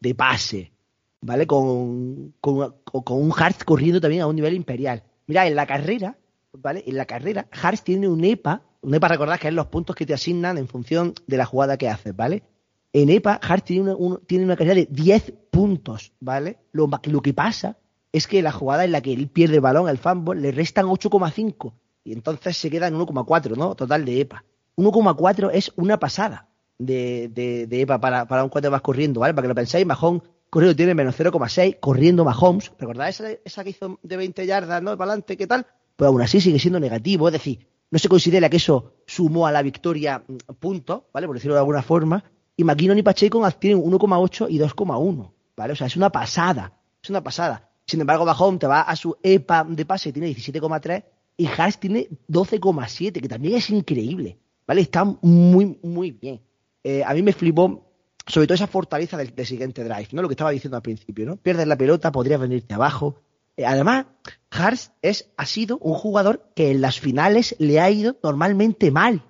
de pase, ¿vale? Con, con, con un Hearts corriendo también a un nivel imperial. Mira, en la carrera, ¿vale? En la carrera, Hearts tiene un EPA un EPA, recordad que es los puntos que te asignan en función de la jugada que haces, ¿vale? En EPA, Hart tiene una, un, tiene una cantidad de 10 puntos, ¿vale? Lo, lo, que pasa es que la jugada en la que él pierde el balón, el fútbol, le restan 8,5 y entonces se queda en 1,4, ¿no? Total de EPA. 1,4 es una pasada de, de, de EPA para, para un más corriendo, ¿vale? Para que lo penséis, Mahomes corriendo tiene menos 0,6, corriendo Mahomes, ¿recordad esa, que hizo de 20 yardas, ¿no? Para adelante, ¿qué tal? Pues aún así sigue siendo negativo, es decir, no se considera que eso sumó a la victoria mm, punto, ¿vale? Por decirlo de alguna forma. Y McKinnon y Pacheco tienen 1,8 y 2,1, ¿vale? O sea, es una pasada, es una pasada. Sin embargo, Bajón te va a su EPA de pase tiene 17,3 y Haas tiene 12,7, que también es increíble, ¿vale? Está muy, muy bien. Eh, a mí me flipó sobre todo esa fortaleza del, del, siguiente drive, ¿no? Lo que estaba diciendo al principio, ¿no? Pierdes la pelota, podrías venirte abajo, eh, además, Hars es, ha sido un jugador que en las finales le ha ido normalmente mal,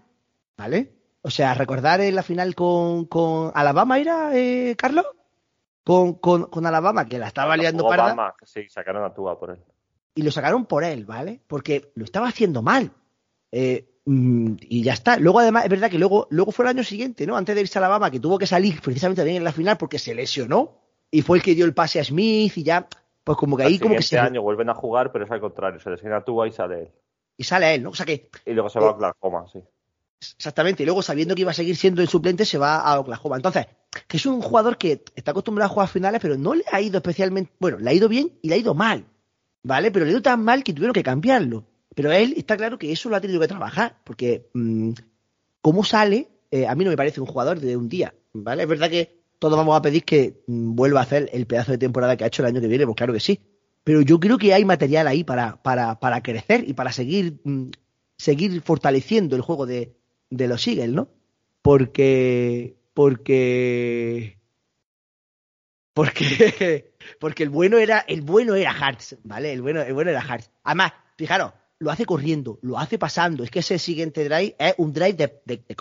¿vale? O sea, recordar en la final con, con Alabama, ¿era, eh, Carlos? Con, con, con, Alabama, que la estaba liando para. Alabama, sí, sacaron a Tua por él. Y lo sacaron por él, ¿vale? Porque lo estaba haciendo mal. Eh, y ya está. Luego, además, es verdad que luego, luego fue el año siguiente, ¿no? Antes de irse a Alabama, que tuvo que salir precisamente también en la final porque se lesionó. Y fue el que dio el pase a Smith y ya pues como que ahí como que este año vuelven a jugar, pero es al contrario, se lesiona tú y sale él. Y sale él, ¿no? O sea que... Y luego se va a Oklahoma, sí. Exactamente, y luego sabiendo que iba a seguir siendo el suplente, se va a Oklahoma. Entonces, que es un jugador que está acostumbrado a jugar finales, pero no le ha ido especialmente... Bueno, le ha ido bien y le ha ido mal, ¿vale? Pero le ha ido tan mal que tuvieron que cambiarlo. Pero él está claro que eso lo ha tenido que trabajar, porque mmm, cómo sale, eh, a mí no me parece un jugador de un día, ¿vale? Es verdad que todos vamos a pedir que mm, vuelva a hacer el pedazo de temporada que ha hecho el año que viene, pues claro que sí. Pero yo creo que hay material ahí para, para, para crecer y para seguir, mm, seguir fortaleciendo el juego de, de los Eagles, ¿no? Porque. Porque. Porque. Porque el bueno era. El bueno era Hartz, ¿vale? El bueno, el bueno era Hartz. Además, fijaros, lo hace corriendo, lo hace pasando. Es que ese siguiente drive es un drive de, de,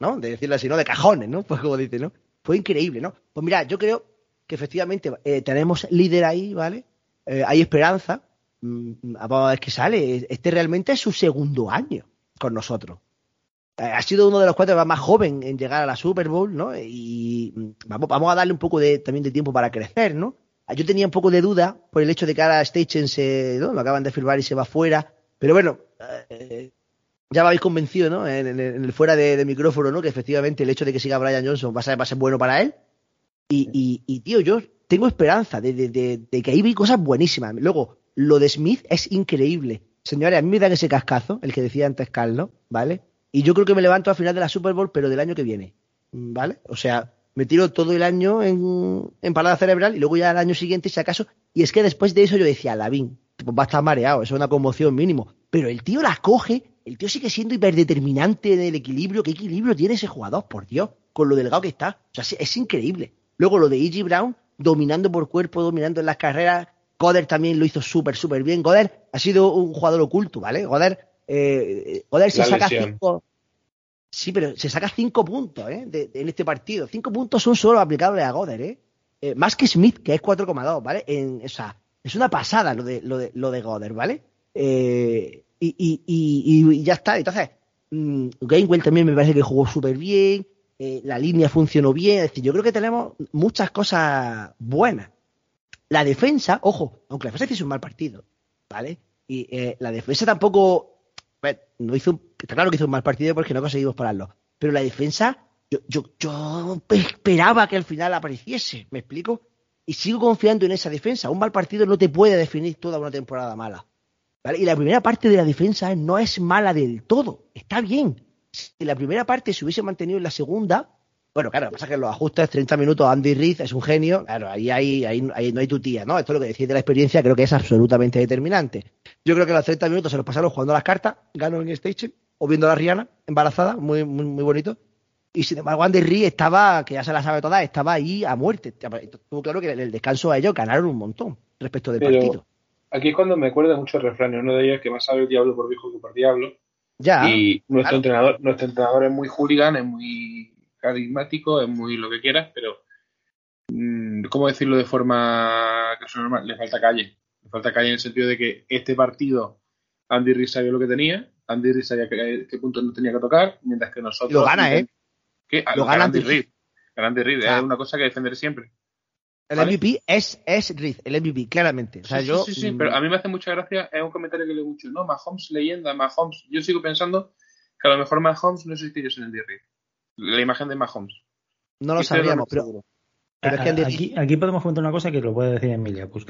¿no? De decirlo así, ¿no? De cajones, ¿no? Pues como dice, ¿no? Fue increíble, ¿no? Pues mira, yo creo que efectivamente eh, tenemos líder ahí, ¿vale? Eh, hay esperanza. Mm, vamos a ver qué sale. Este realmente es su segundo año con nosotros. Eh, ha sido uno de los cuatro más joven en llegar a la Super Bowl, ¿no? Y mm, vamos, vamos a darle un poco de, también de tiempo para crecer, ¿no? Yo tenía un poco de duda por el hecho de que ahora Stachen se. Lo acaban de firmar y se va fuera. Pero bueno, eh, ya me habéis convencido, ¿no? En, en, el fuera de, micrófono, ¿no? Que efectivamente el hecho de que siga Brian Johnson va a ser, va a ser bueno para él. Y, y, y, tío, yo tengo esperanza de, de, que ahí vi cosas buenísimas. Luego, lo de Smith es increíble. Señores, a mí me dan ese cascazo, el que decía antes Carlos, ¿vale? Y yo creo que me levanto al final de la Super Bowl, pero del año que viene, ¿vale? O sea, me tiro todo el año en, en parada cerebral y luego ya el año siguiente, si acaso. Y es que después de eso yo decía, Lavín, va a estar mareado, eso es una conmoción mínimo. Pero el tío la coge el tío sigue siendo hiperdeterminante en el equilibrio. ¿Qué equilibrio tiene ese jugador? Por Dios, con lo delgado que está. O sea, es increíble. Luego lo de E.G. Brown, dominando por cuerpo, dominando en las carreras. Goder también lo hizo súper, súper bien. Goder ha sido un jugador oculto, ¿vale? Goder, eh, Goder se saca cinco. Sí, pero se saca cinco puntos, ¿eh? De, de, en este partido. Cinco puntos son solo aplicables a Goder, ¿eh? eh más que Smith, que es 4,2, ¿vale? En, o sea, es una pasada lo de, lo de, lo de Goder, ¿vale? Eh, y, y, y, y, ya está. Entonces, mmm, también me parece que jugó súper bien, eh, la línea funcionó bien, es decir, yo creo que tenemos muchas cosas buenas. La defensa, ojo, aunque la defensa hizo un mal partido, ¿vale? Y eh, la defensa tampoco, bueno, no hizo, está claro que hizo un mal partido porque no conseguimos pararlo, pero la defensa, yo, yo, yo esperaba que al final apareciese, ¿me explico? Y sigo confiando en esa defensa. Un mal partido no te puede definir toda una temporada mala. Y la primera parte de la defensa no es mala del todo, está bien. si la primera parte se hubiese mantenido en la segunda, bueno, claro, pasa que los ajustes, 30 minutos, Andy Reid es un genio, claro, ahí, ahí, ahí, ahí no hay tutía, ¿no? Esto es lo que decís de la experiencia, creo que es absolutamente determinante. Yo creo que los 30 minutos se los pasaron jugando las cartas, ganó en Station, o viendo a la Rihanna embarazada, muy, muy, muy bonito. Y sin embargo, Andy Reid estaba, que ya se la sabe toda, estaba ahí a muerte. Tuvo claro que en el descanso a ellos ganaron un montón respecto del Pero partido. Aquí es cuando me acuerda mucho el refrán, uno de ellos que más sabe el diablo por viejo que por diablo. Ya. y nuestro claro. entrenador, nuestro entrenador es muy hooligan, es muy carismático, es muy lo que quieras, pero mm, ¿cómo decirlo de forma que normal? Le falta calle. Le falta calle en el sentido de que este partido Andy Reid sabía lo que tenía, Andy Reid sabía qué, qué puntos no tenía que tocar, mientras que nosotros... Lo gana, ¿eh? ¿Qué? Ah, Lo gana gana Andy Andy Reid. Gana Andy Reid, O sea, es una cosa que defender siempre. El ¿vale? MVP es, es Reid, el MVP, claramente. O sea, sí, yo, sí, sí, mm, pero a mí me hace mucha gracia, es un comentario que leo mucho, no, Mahomes leyenda, Mahomes. Yo sigo pensando que a lo mejor Mahomes no existiría sin Andy Reid. La imagen de Mahomes. no lo sabríamos, pero, seguro. pero es que aquí, aquí podemos comentar una cosa que lo puede decir Emilia. Pues,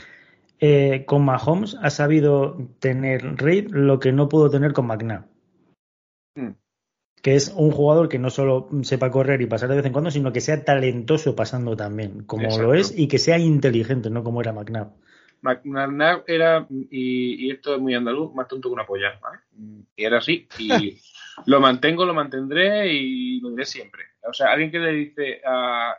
eh, con Mahomes ha sabido tener Reid lo que no pudo tener con McNabb. Que es un jugador que no solo sepa correr y pasar de vez en cuando, sino que sea talentoso pasando también, como Exacto. lo es, y que sea inteligente, no como era McNabb. McNabb era, y, y esto es muy andaluz, más tonto que una polla. ¿vale? Y era así, y lo mantengo, lo mantendré y lo diré siempre. O sea, alguien que le dice a,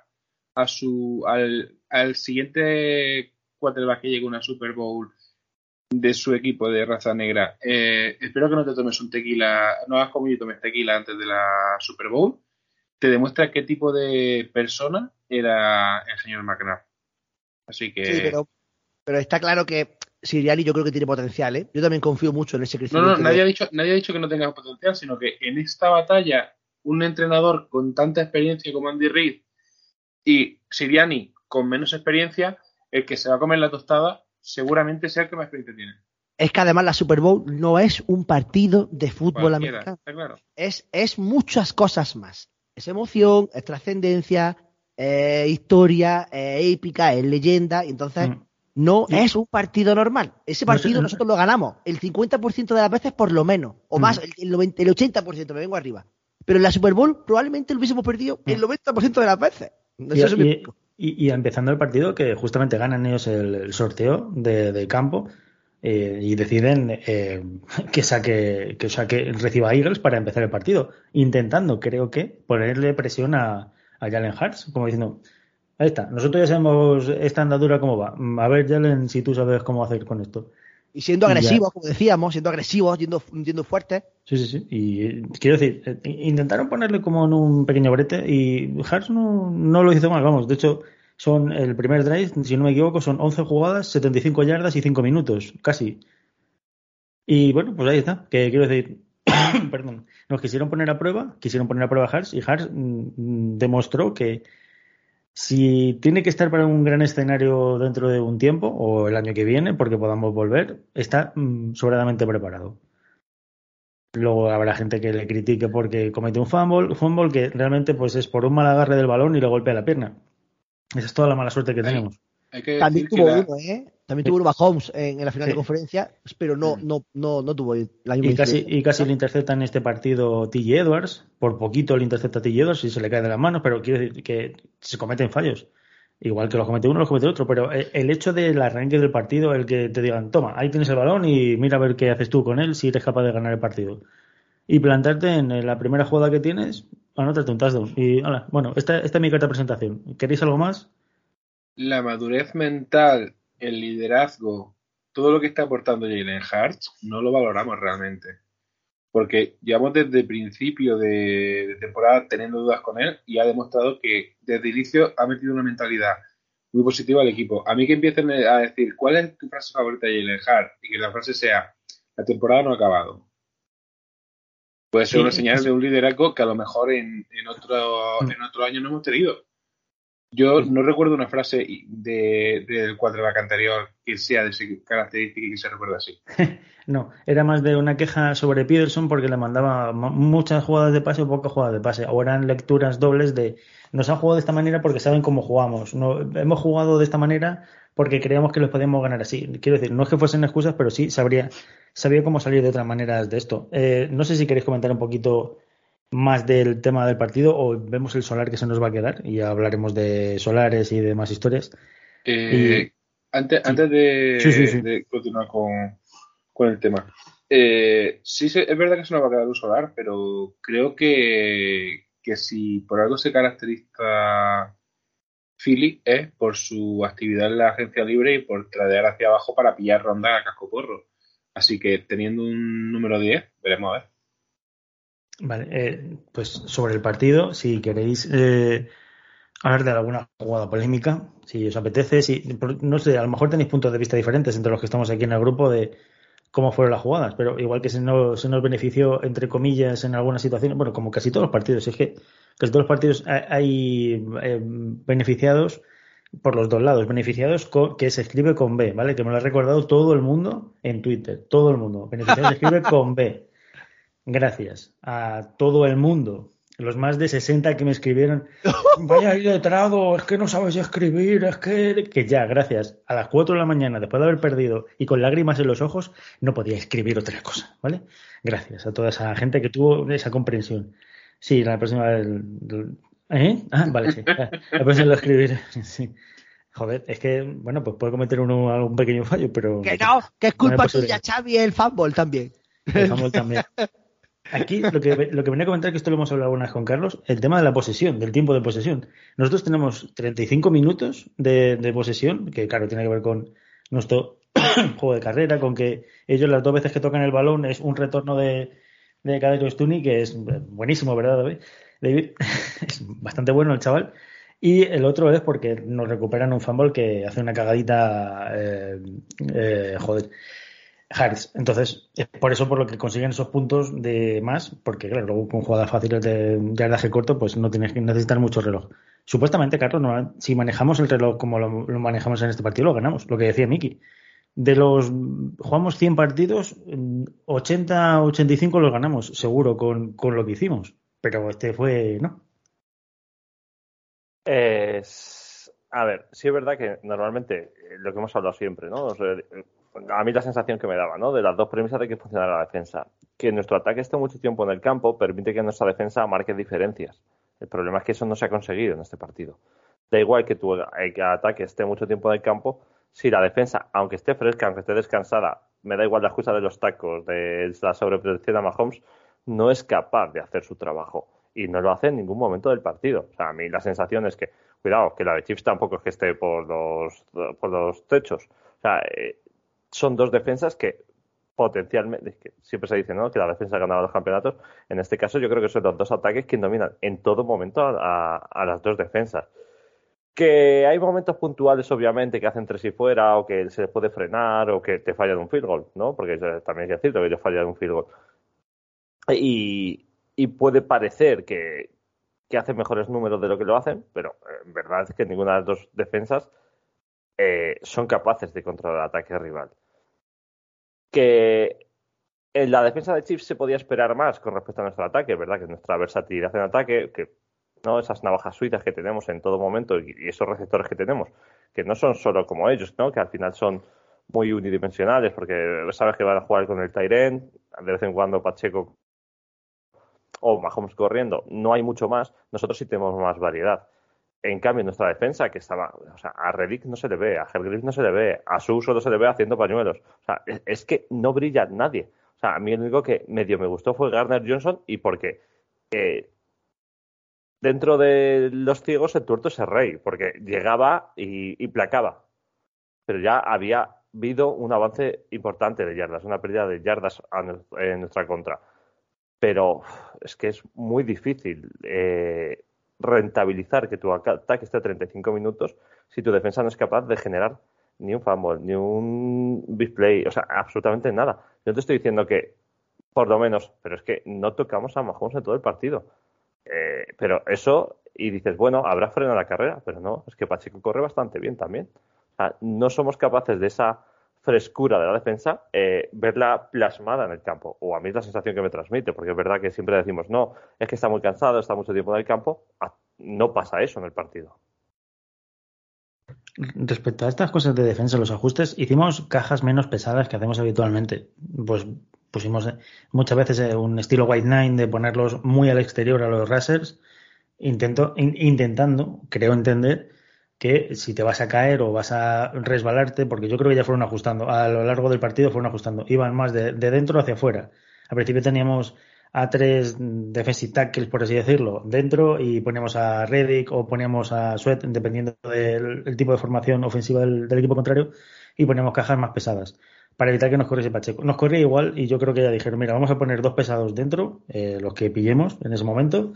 a su, al, al siguiente quarterback que llegue a una Super Bowl de su equipo de raza negra, eh, espero que no te tomes un tequila, no hagas como yo tomes tequila antes de la Super Bowl, te demuestra qué tipo de persona era el señor McNabb. Así que... Sí, pero, pero está claro que Siriani yo creo que tiene potencial, ¿eh? Yo también confío mucho en ese No, crecimiento. no, nadie de- ha, dicho, nadie ha dicho que no tenga potencial, sino que en esta batalla, un entrenador con tanta experiencia como Andy Reid y Siriani con menos experiencia, el que se va a comer la tostada seguramente sea el que más experiencia tiene. Es que además la Super Bowl no es un partido de fútbol Cualquiera, americano. está claro. Es, es muchas cosas más. Es emoción, es trascendencia, es historia, es épica, es leyenda. Y entonces Mm. no es un partido normal. Ese No sé, partido no- nosotros lo ganamos el 50% de las veces por lo menos. O Mm. más, el, el 90 el 80%, me vengo arriba. Pero en la Super Bowl probablemente lo hubiésemos perdido el Mm. 90% de las veces. Y, Eso es mi y- punto. Y- y empezando el partido, que justamente ganan ellos el, sorteo de, de campo eh, y deciden eh, que saque, que saque, reciba a Eagles para empezar el partido, intentando, creo que, ponerle presión a, a Jalen Hurts, como diciendo, ahí está, nosotros ya sabemos esta andadura cómo va, a ver Jalen si tú sabes cómo hacer con esto. Y siendo Ya. agresivos, como decíamos, siendo agresivos, yendo, yendo fuertes. Sí, sí, sí. Y eh, quiero decir, eh, intentaron ponerle como en un pequeño brete y Hars no, no lo hizo mal, vamos. De hecho, son el primer drive, si no me equivoco, son 11 jugadas, 75 yardas y 5 minutos, casi. Y bueno, pues ahí está. Que quiero decir, perdón, nos quisieron poner a prueba, quisieron poner a prueba a y Hars mm, demostró que si tiene que estar para un gran escenario dentro de un tiempo o el año que viene, porque podamos volver, está mm, sobradamente preparado. Luego habrá gente que le critique porque comete un fumble, fumble que realmente pues es por un mal agarre del balón y le golpea la pierna. Esa es toda la mala suerte que tenemos. Hay que También tuvo la- uno, ¿eh? También tuvo Mahomes en, en la final Sí. de conferencia, pero no, no, no, no tuvo el año Y casi, y casi le intercepta en este partido TJ Edwards. Por poquito le intercepta a TJ Edwards y se le cae de las manos, pero quiero decir que se cometen fallos. Igual que los comete uno, los comete otro. Pero eh, el hecho del arranque del partido, el que te digan, toma, ahí tienes el balón y mira a ver qué haces tú con él si eres capaz de ganar el partido. Y plantarte en la primera jugada que tienes, anótate un touchdown. Y hola, bueno, esta, esta es mi carta de presentación. ¿Queréis algo más? la madurez mental, el liderazgo, todo lo que está aportando Jalen Hurts, no lo valoramos realmente. Porque llevamos desde el principio de, de temporada teniendo dudas con él y ha demostrado que desde el inicio ha metido una mentalidad muy positiva al equipo. A mí que empiecen a decir, ¿cuál es tu frase favorita de Jalen Hurts? Y que la frase sea, la temporada no ha acabado. Puede ser Sí, una señal de un liderazgo que a lo mejor en, en, otro, en otro año no hemos tenido. Yo no recuerdo una frase de, del quarterback anterior que sea de esa característica y que se recuerda así. No, era más de una queja sobre Peterson porque le mandaba mu- muchas jugadas de pase o pocas jugadas de pase. O eran lecturas dobles de nos han jugado de esta manera porque saben cómo jugamos. No, hemos jugado de esta manera porque creíamos que los podíamos ganar así. Quiero decir, no es que fuesen excusas, pero sí sabría, sabía cómo salir de otras maneras de esto. Eh, no sé si queréis comentar un poquito más del tema del partido o vemos el solar que se nos va a quedar y hablaremos de solares y demás historias. Eh, antes, antes de, de continuar con, con, el tema, eh, sí es verdad que se nos va a quedar un solar, pero creo que, que si por algo se caracteriza Philly es por su actividad en la agencia libre y por tradear hacia abajo para pillar ronda a casco porro. Así que teniendo un número 10, veremos a ver. Vale, eh, pues sobre el partido, si queréis eh, hablar de alguna jugada polémica, si os apetece, si, no sé, a lo mejor tenéis puntos de vista diferentes entre los que estamos aquí en el grupo de cómo fueron las jugadas, pero igual que se nos, se nos benefició, entre comillas, en algunas situaciones, bueno, como casi todos los partidos, es que casi todos los partidos hay, eh, beneficiados por los dos lados, beneficiados que se escribe con B, ¿vale? Que me lo ha recordado todo el mundo en Twitter, todo el mundo. Beneficiados se escribe con B gracias a todo el mundo, los más de 60 que me escribieron, vaya letrado, es que no sabes escribir, es que... Que ya, gracias, a las 4 de la mañana, después de haber perdido y con lágrimas en los ojos, no podía escribir otra cosa, ¿vale? Gracias a toda esa gente que tuvo esa comprensión. Sí, la próxima vez... ¿Eh? Ah, vale, sí. La próxima lo escribir, sí. Joder, es que, bueno, pues puede cometer uno algún pequeño fallo, pero... Que no, que es culpa tuya, Xavi, el fútbol también. El fútbol también. Aquí lo que, lo que venía a comentar, que esto lo hemos hablado alguna vez con Carlos, el tema de la posesión, del tiempo de posesión. Nosotros tenemos 35 minutos de, de posesión, que claro, tiene que ver con nuestro juego de carrera, con que ellos las dos veces que tocan el balón es un retorno de, de Cadero Stuni, que es buenísimo, ¿verdad, David? David es bastante bueno el chaval. Y el otro es porque nos recuperan un fumble que hace una cagadita, eh, eh, joder, Harris. Entonces, es por eso por lo que consiguen esos puntos de más, porque claro, luego con jugadas fáciles de yardaje corto, pues no tienes que necesitar mucho reloj. Supuestamente, Carlos, si manejamos el reloj como lo, manejamos en este partido, lo ganamos, lo que decía Miki. De los jugamos 100 partidos, 80, 85 los ganamos, seguro, con, con lo que hicimos. Pero este fue, ¿no? Es, a ver, sí es verdad que normalmente lo que hemos hablado siempre, ¿no? A mí la sensación que me daba, ¿no? De las dos premisas de que funcionara la defensa. Que nuestro ataque esté mucho tiempo en el campo permite que nuestra defensa marque diferencias. El problema es que eso no se ha conseguido en este partido. Da igual que tu ataque esté mucho tiempo en el campo, si la defensa, aunque esté fresca, aunque esté descansada, me da igual la excusa de los tacos, de la sobreprotección a Mahomes, no es capaz de hacer su trabajo. Y no lo hace en ningún momento del partido. O sea, a mí la sensación es que, cuidado, que la de Chiefs tampoco es que esté por los, por los techos. O sea, eh, son dos defensas que potencialmente, que siempre se dice ¿no? que la defensa ganaba los campeonatos, en este caso yo creo que son los dos ataques que dominan en todo momento a, las dos defensas. Que hay momentos puntuales, obviamente, que hacen tres y fuera, o que se les puede frenar, o que te fallan un field goal, ¿no? Porque también es cierto que ellos fallan un field goal. Y, puede parecer que, que hacen mejores números de lo que lo hacen, pero en verdad es que ninguna de las dos defensas eh, son capaces de controlar el ataque rival. Que en la defensa de Chiefs se podía esperar más con respecto a nuestro ataque, ¿verdad? Que nuestra versatilidad en ataque, que no esas navajas suizas que tenemos en todo momento y, esos receptores que tenemos, que no son solo como ellos, ¿no? Que al final son muy unidimensionales, porque sabes que van a jugar con el Tyren, de vez en cuando Pacheco o Mahomes corriendo, no hay mucho más, nosotros sí tenemos más variedad. En cambio, nuestra defensa, que estaba, o sea, a Relic no se le ve, a Hergriff no se le ve, a Su solo se le ve haciendo pañuelos. O sea, es, que no brilla nadie. O sea, a mí el único que medio me gustó fue Garner Johnson y porque eh, dentro de los ciegos el tuerto es el rey, porque llegaba y, placaba. Pero ya había habido un avance importante de yardas, una pérdida de yardas en nuestra contra. Pero es que es muy difícil. Eh, rentabilizar que tu ataque esté a 35 minutos si tu defensa no es capaz de generar ni un fumble, ni un big o sea, absolutamente nada. Yo te estoy diciendo que, por lo menos, pero es que no tocamos a Mahomes en todo el partido. Eh, pero eso, y dices, bueno, habrá freno a la carrera, pero no, es que Pacheco corre bastante bien también. O sea, no somos capaces de esa frescura de la defensa, eh, verla plasmada en el campo. O a mí es la sensación que me transmite, porque es verdad que siempre decimos, no, es que está muy cansado, está mucho tiempo en el campo. No pasa eso en el partido. Respecto a estas cosas de defensa, los ajustes, hicimos cajas menos pesadas que hacemos habitualmente. Pues pusimos muchas veces eh, un estilo White Nine de ponerlos muy al exterior a los Racers, intento, intentando, creo entender, que si te vas a caer o vas a resbalarte, porque yo creo que ya fueron ajustando, a lo largo del partido fueron ajustando, iban más de, de dentro hacia afuera. Al principio teníamos a tres defensive tackles, por así decirlo, dentro y poníamos a Reddick o poníamos a Sweat, dependiendo del tipo de formación ofensiva del, equipo contrario, y poníamos cajas más pesadas para evitar que nos corriese Pacheco. Nos corría igual y yo creo que ya dijeron, mira, vamos a poner dos pesados dentro, eh, los que pillemos en ese momento,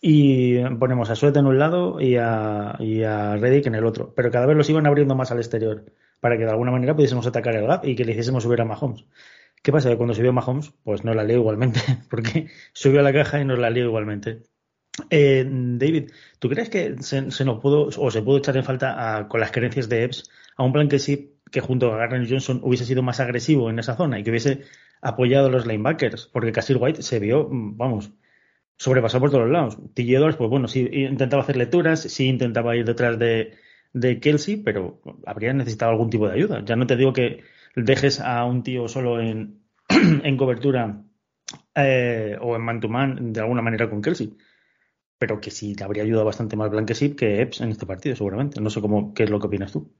y ponemos a Sweat en un lado y a, y a Reddick en el otro. Pero cada vez los iban abriendo más al exterior para que de alguna manera pudiésemos atacar el gap y que le hiciésemos subir a Mahomes. ¿Qué pasa? Que cuando subió Mahomes, pues no la leo igualmente, porque subió a la caja y nos la leo igualmente. Eh, David, ¿tú crees que se, nos pudo o se pudo echar en falta con las creencias de Epps a un plan que sí, que junto a Garner Johnson hubiese sido más agresivo en esa zona y que hubiese apoyado a los linebackers? Porque Casir White se vio, vamos, sobrepasado por todos lados. TJ pues bueno, sí intentaba hacer lecturas, sí intentaba ir detrás de, de Kelsey, pero habría necesitado algún tipo de ayuda. Ya no te digo que dejes a un tío solo en, en cobertura eh, o en man to man de alguna manera con Kelsey. Pero que sí te habría ayudado bastante más Blanquesip que Epps en este partido, seguramente. No sé cómo, qué es lo que opinas tú.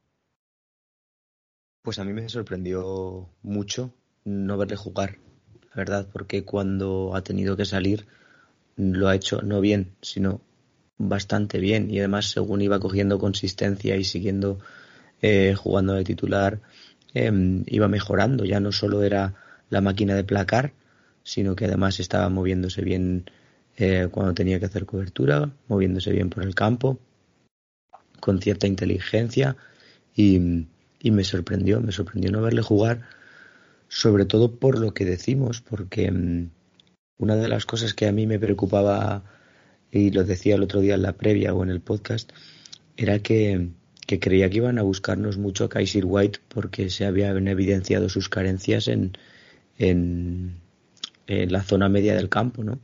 Pues a mí me sorprendió mucho no verle jugar, la verdad, porque cuando ha tenido que salir lo ha hecho no bien, sino bastante bien. Y además, según iba cogiendo consistencia y siguiendo eh, jugando de titular, Em, iba mejorando. Ya no solo era la máquina de placar, sino que además estaba moviéndose bien eh, cuando tenía que hacer cobertura, moviéndose bien por el campo, con cierta inteligencia y, y me sorprendió, me sorprendió no verle jugar, sobre todo por lo que decimos, porque em, una de las cosas que a mí me preocupaba, y lo decía el otro día en la previa o en el podcast, era que que creía que iban a buscarnos mucho a Kaiser White porque se habían evidenciado sus carencias en, en, la zona media del campo, ¿no?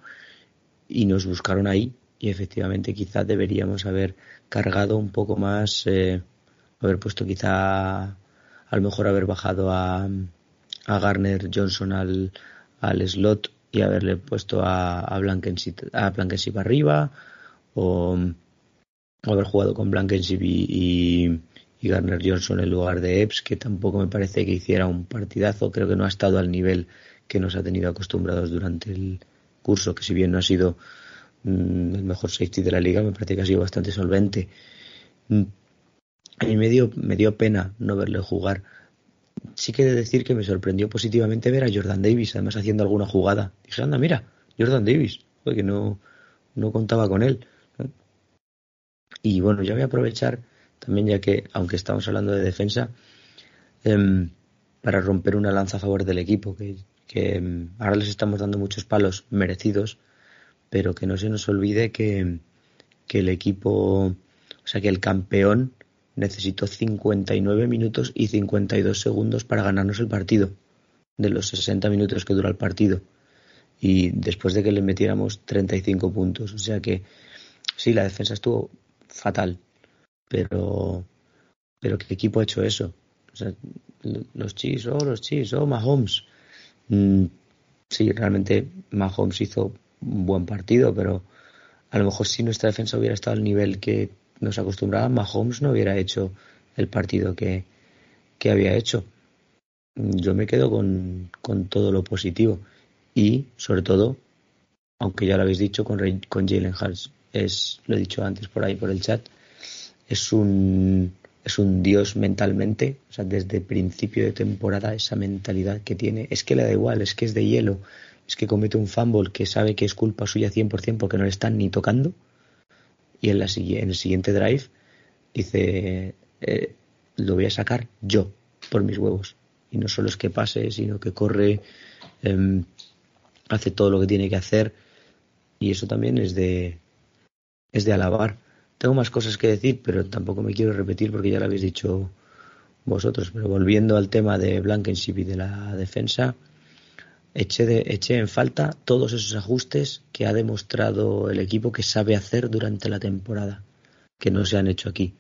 Y nos buscaron ahí y efectivamente quizás deberíamos haber cargado un poco más, eh, haber puesto quizá a lo mejor haber bajado a, a Garner Johnson al, al slot y haberle puesto a, a Blankenship, a arriba o haber jugado con Blankenship y, y, Garner Johnson en lugar de Epps, que tampoco me parece que hiciera un partidazo. Creo que no ha estado al nivel que nos ha tenido acostumbrados durante el curso, que si bien no ha sido mm, el mejor safety de la liga, me parece que ha sido bastante solvente. Mm, a mí me dio, me dio pena no verle jugar. Sí que de decir que me sorprendió positivamente ver a Jordan Davis, además haciendo alguna jugada. Dije, anda, mira, Jordan Davis, porque no, no contaba con él. Y bueno, yo voy a aprovechar también, ya que, aunque estamos hablando de defensa, em, para romper una lanza a favor del equipo, que, em, ahora les estamos dando muchos palos merecidos, pero que no se nos olvide que, que el equipo, o sea, que el campeón necesitó 59 minutos y 52 segundos para ganarnos el partido, de los 60 minutos que dura el partido. Y después de que le metiéramos 35 puntos. O sea que sí, la defensa estuvo fatal. Pero, pero ¿qué equipo ha hecho eso? los Chiefs, oh, los Chiefs, oh, Mahomes. Mm, sí, realmente Mahomes hizo un buen partido, pero a lo mejor si nuestra defensa hubiera estado al nivel que nos acostumbraba, Mahomes no hubiera hecho el partido que, que había hecho. Yo me quedo con, con, todo lo positivo y, sobre todo, aunque ya lo habéis dicho, con, con Jalen Hurts. Es, lo he dicho antes por ahí por el chat, es un, es un dios mentalmente, o sea, desde principio de temporada esa mentalidad que tiene, es que le da igual, es que es de hielo, es que comete un fumble que sabe que es culpa suya 100% porque no le están ni tocando y en, la, en el siguiente drive dice, eh, lo voy a sacar yo por mis huevos. Y no solo es que pase, sino que corre, em, hace todo lo que tiene que hacer. Y eso también es de, es de alabar. Tengo más cosas que decir, pero tampoco me quiero repetir porque ya lo habéis dicho vosotros. Pero volviendo al tema de Blankenship y de la defensa, eché, de, eché en falta todos esos ajustes que ha demostrado el equipo que sabe hacer durante la temporada, que no se han hecho aquí.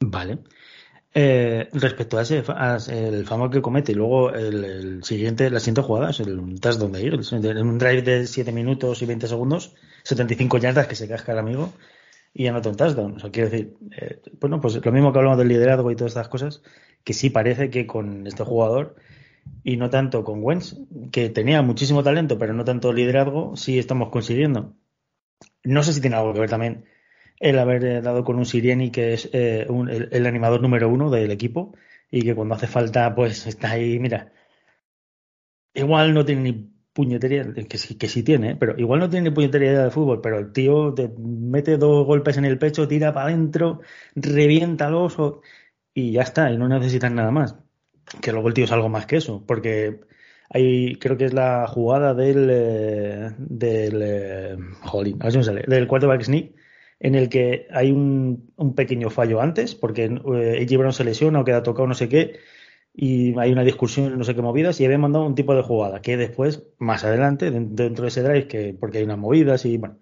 Vale. Eh, respecto a ese a el famoso que comete y luego el, el, siguiente, la siguiente jugada es el touchdown de. En un drive de 7 minutos y 20 segundos, 75 yardas que se casca el amigo y anota un touchdown. O sea, quiero decir, eh, bueno, pues lo mismo que hablamos del liderazgo y todas estas cosas, que sí parece que con este jugador y no tanto con Wentz, que tenía muchísimo talento, pero no tanto liderazgo, sí estamos consiguiendo. No sé si tiene algo que ver también el haber dado con un Sirieni que es eh, el, el, animador número uno del equipo y que cuando hace falta pues está ahí, mira, igual no tiene ni puñetería, que sí, que sí tiene, pero igual no tiene puñetería de fútbol, pero el tío te mete dos golpes en el pecho, tira para adentro, revienta al oso y ya está, y no necesitas nada más. Que luego el tío es algo más que eso, porque hay, creo que es la jugada del, eh, del, eh, jolín, a ver si me sale, del quarterback sneak, en el que hay un, un pequeño fallo antes, porque eh, Brown se lesiona o queda tocado no sé qué, y hay una discusión, no sé qué movidas, y había mandado un tipo de jugada que después, más adelante, dentro de ese drive, que porque hay unas movidas y bueno,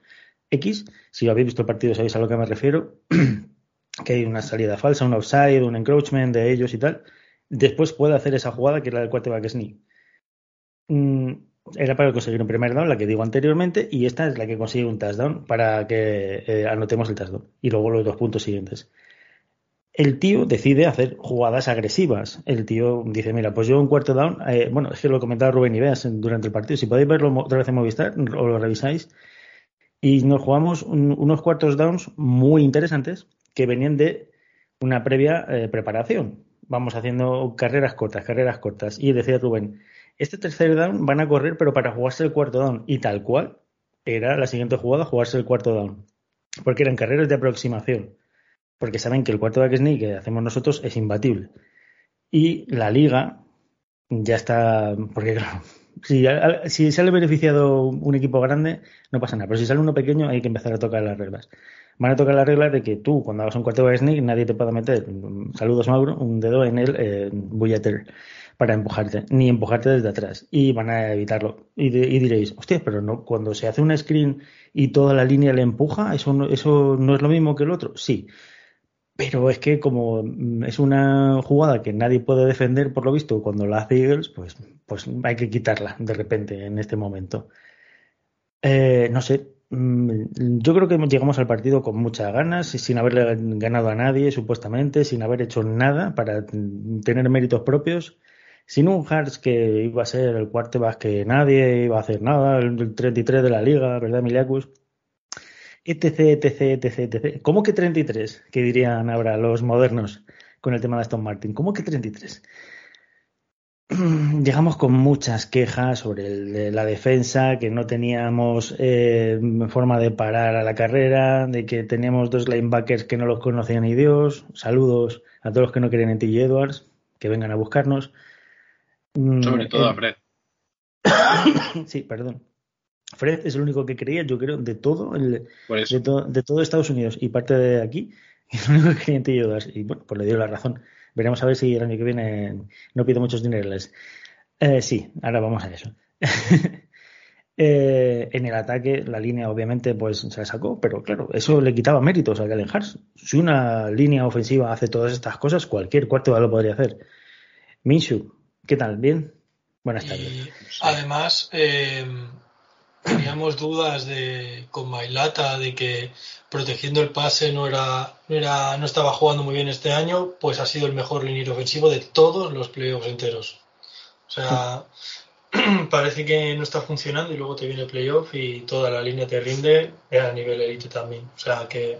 X, si habéis visto el partido sabéis a lo que me refiero, que hay una salida falsa, un offside, un encroachment de ellos y tal, después puede hacer esa jugada que era del quarterback sneak. Mm, era para conseguir un primer down, la que digo anteriormente, y esta es la que consigue un touchdown para que eh, anotemos el touchdown. Y luego los dos puntos siguientes. El tío decide hacer jugadas agresivas. El tío dice, mira, pues yo un cuarto down, eh, bueno, es que lo comentaba Rubén Ibeas durante el partido, si podéis verlo otra vez en Movistar o lo revisáis, y nos jugamos un, unos cuartos downs muy interesantes que venían de una previa eh, preparación. Vamos haciendo carreras cortas, carreras cortas. Y decía Rubén, este tercer down van a correr, pero para jugarse el cuarto down. Y tal cual era la siguiente jugada, jugarse el cuarto down. Porque eran carreras de aproximación. Porque saben que el cuarto back sneak que hacemos nosotros es imbatible. Y la liga ya está. Porque claro, si, si sale beneficiado un equipo grande, no pasa nada. Pero si sale uno pequeño, hay que empezar a tocar las reglas. Van a tocar las reglas de que tú, cuando hagas un cuarto back sneak, nadie te pueda meter, saludos Mauro, un dedo en el eh, bullater para empujarte, ni empujarte desde atrás. Y van a evitarlo. Y, diréis, hostia, pero no, cuando se hace un screen y toda la línea le empuja, ¿eso no, ¿eso no es lo mismo que el otro? Sí. Pero es que como es una jugada que nadie puede defender, por lo visto, cuando la hace Eagles, pues, pues hay que quitarla de repente en este momento. Eh, no sé, yo creo que llegamos al partido con muchas ganas, sin haberle ganado a nadie, supuestamente, sin haber hecho nada para tener méritos propios sin un Hearts que iba a ser el quarterback que nadie iba a hacer nada, el 33 de la liga, ¿verdad, Miliacus? Etc, etc, etc, etc. ¿Cómo que 33? Que dirían ahora los modernos con el tema de Aston Martin. ¿Cómo que 33? Llegamos con muchas quejas sobre el, la defensa, que no teníamos eh, forma de parar a la carrera, de que teníamos dos linebackers que no los conocían ni Dios. Saludos a todos los que no quieren en TJ Edwards, que vengan a buscarnos. Sobre todo a Fred. sí, perdón. Fred es el único que creía, yo creo, de todo el, de, to, de, todo Estados Unidos y parte de aquí, es el único que creía en Tillodas. Y bueno, pues le dio la razón. Veremos a ver si el año que viene no pide muchos dineros. Eh, sí, ahora vamos a eso. eh, en el ataque, la línea obviamente pues se la sacó, pero claro, eso le quitaba méritos a Galen Hars. Si una línea ofensiva hace todas estas cosas, cualquier cuarto lo podría hacer. Minshu, ¿Qué tal? ¿Bien? Buenas tardes. Y además, eh, teníamos dudas de con Mailata de que protegiendo el pase no era, no era, no estaba jugando muy bien este año, pues ha sido el mejor liniero ofensivo de todos los playoffs enteros. O sea, parece que no está funcionando y luego te viene el playoff y toda la línea te rinde a nivel elite también. O sea que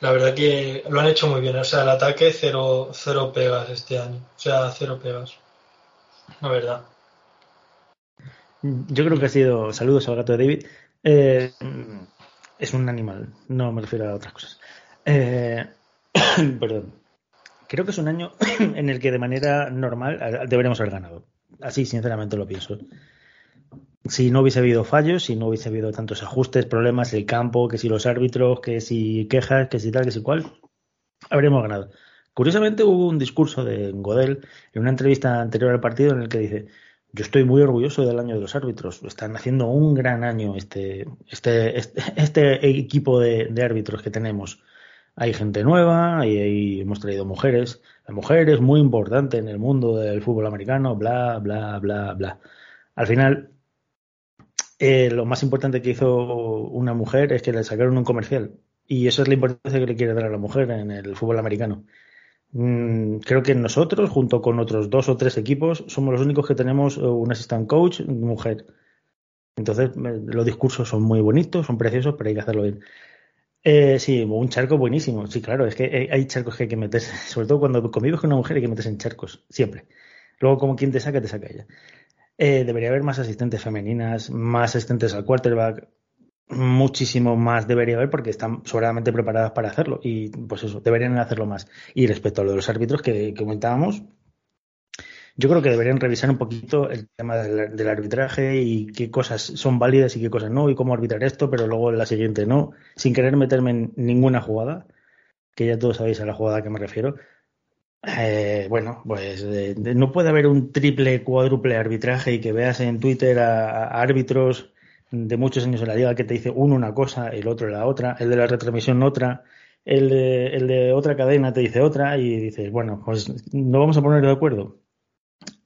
la verdad que lo han hecho muy bien. O sea, el ataque cero, cero pegas este año. O sea, cero pegas la verdad. Yo creo que ha sido. Saludos al gato de David. Eh, es un animal, no me refiero a otras cosas. Eh, perdón. Creo que es un año en el que de manera normal deberíamos haber ganado. Así, sinceramente, lo pienso. Si no hubiese habido fallos, si no hubiese habido tantos ajustes, problemas, el campo, que si los árbitros, que si quejas, que si tal, que si cual, habríamos ganado. Curiosamente hubo un discurso de Godel en una entrevista anterior al partido en el que dice yo estoy muy orgulloso del año de los árbitros. Están haciendo un gran año este, este, este, este equipo de, árbitros que tenemos. Hay gente nueva y, hemos traído mujeres. La mujer es muy importante en el mundo del fútbol americano, bla, bla, bla, bla. Al final, eh, lo más importante que hizo una mujer es que le sacaron un comercial. Y eso es la importancia que le quiere dar a la mujer en el fútbol americano. Mm, creo que nosotros, junto con otros dos o tres equipos, somos los únicos que tenemos un assistant coach mujer. Entonces, los discursos son muy bonitos, son preciosos, pero hay que hacerlo bien. Eh, sí, un charco buenísimo. Sí, claro, es que hay charcos que hay que meterse, sobre todo cuando convives con una mujer hay que meterse en charcos, siempre. Luego, como quien te saca, te saca ella. Eh, debería haber más asistentes femeninas, más asistentes al quarterback, muchísimo más debería haber porque están sobradamente preparadas para hacerlo y pues eso, deberían hacerlo más. Y respecto a lo de los árbitros que, comentábamos, yo creo que deberían revisar un poquito el tema del, arbitraje y qué cosas son válidas y qué cosas no y cómo arbitrar esto, pero luego la siguiente no, sin querer meterme en ninguna jugada, que ya todos sabéis a la jugada a que me refiero. Eh, bueno, pues eh, no puede haber un triple, cuádruple arbitraje y que veas en Twitter a árbitros de muchos años en la liga que te dice uno una cosa, el otro la otra, el de la retransmisión otra, el de, el de otra cadena te dice otra y dices, bueno, pues no vamos a poner de acuerdo.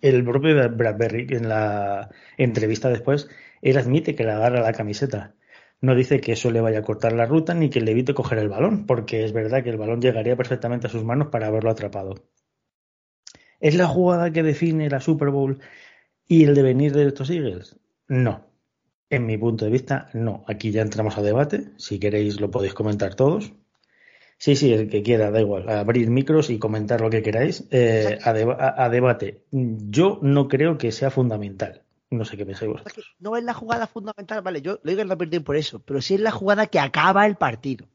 El propio Bradbury en la entrevista después, él admite que le agarra la camiseta. No dice que eso le vaya a cortar la ruta ni que le evite coger el balón, porque es verdad que el balón llegaría perfectamente a sus manos para haberlo atrapado. ¿Es la jugada que define la Super Bowl y el devenir de estos Eagles? No, en mi punto de vista, no. Aquí ya entramos a debate. Si queréis, lo podéis comentar todos. Sí, sí, el que quiera, da igual. Abrir micros y comentar lo que queráis. Eh, a, debate. Yo no creo que sea fundamental. No sé qué pensáis vosotros. No es la jugada fundamental, vale, yo lo digo en la por eso, pero sí es la jugada que acaba el partido.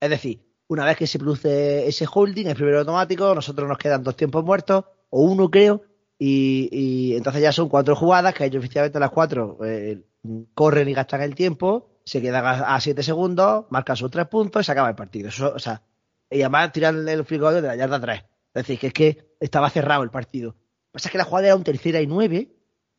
Es decir, una vez que se produce ese holding, el primero automático, nosotros nos quedan dos tiempos muertos, o uno creo, y, entonces ya son cuatro jugadas, que ellos oficialmente las cuatro eh, corren y gastan el tiempo, se quedan a 7 segundos, marcan sus tres puntos y se acaba el partido. O sea, y además tiran el frigo de la yarda 3. Es decir, que es que estaba cerrado el partido. Lo que pasa es que la jugada era un tercera y nueve,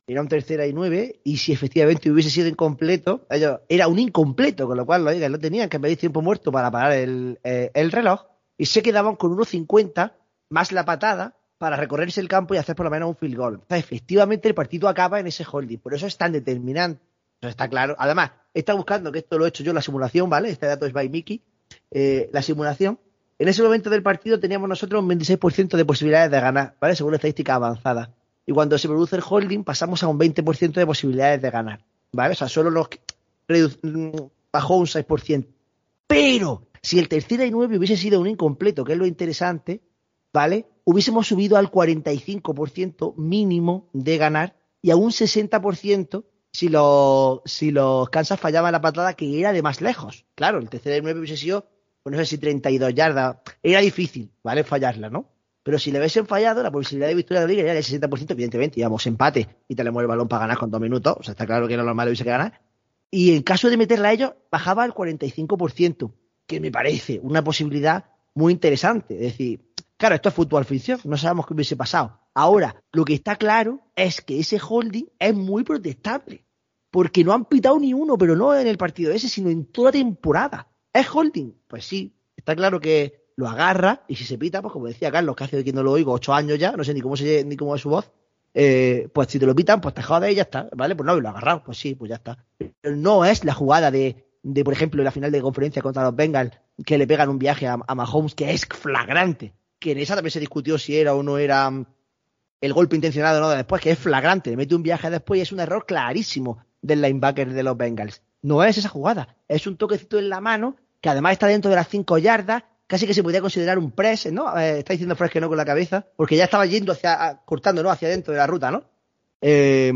era un tercera y nueve, y si efectivamente hubiese sido incompleto, era un incompleto, con lo cual lo no tenían que pedir tiempo muerto para parar el, eh, el reloj, y se quedaban con 1.50 más la patada para recorrerse el campo y hacer por lo menos un field goal. Entonces, efectivamente, el partido acaba en ese holding. Por eso es tan determinante está claro. Además, está buscando, que esto lo he hecho yo, la simulación, ¿vale? Este dato es by Mickey. Eh, la simulación. En ese momento del partido teníamos nosotros un 26% de posibilidades de ganar, ¿vale? Según la estadística avanzada. Y cuando se produce el holding, pasamos a un 20% de posibilidades de ganar, ¿vale? O sea, solo nos mm, bajó un 6%. Pero, si el tercero y nueve hubiese sido un incompleto, que es lo interesante, ¿vale? Hubiésemos subido al 45% mínimo de ganar y a un 60% si los, si los Kansas fallaban la patada que era de más lejos. Claro, el tercer de 9 hubiese sido, pues no sé si 32 yardas. Era difícil, ¿vale? Fallarla, ¿no? Pero si le hubiesen fallado, la posibilidad de victoria de la liga era del 60%, evidentemente, íbamos empate y tenemos el balón para ganar con dos minutos. O sea, está claro que lo normal hubiese que ganar. Y en caso de meterla a ellos, bajaba al 45%, que me parece una posibilidad muy interesante. Es decir, claro, esto es fútbol ficción, no sabemos qué hubiese pasado. Ahora, lo que está claro es que ese holding es muy protestable. Porque no han pitado ni uno, pero no en el partido ese, sino en toda temporada. ¿Es holding? Pues sí, está claro que lo agarra y si se pita, pues como decía Carlos, que hace que no lo oigo ocho años ya, no sé ni cómo, se, ni cómo es su voz, eh, pues si te lo pitan, pues te jodes y ya está, ¿vale? Pues no, lo ha agarrado, pues sí, pues ya está. Pero no es la jugada de, por ejemplo, la final de conferencia contra los Bengals, que le pegan un viaje a, a Mahomes, que es flagrante, que en esa también se discutió si era o no era el golpe intencionado no de después, que es flagrante, le mete un viaje después y es un error clarísimo del linebacker de los Bengals. No es esa jugada, es un toquecito en la mano que además está dentro de las cinco yardas, casi que se podría considerar un press, ¿no? Eh, está diciendo Fresh que no con la cabeza, porque ya estaba yendo hacia, cortando, ¿no? Hacia dentro de la ruta, ¿no? Eh,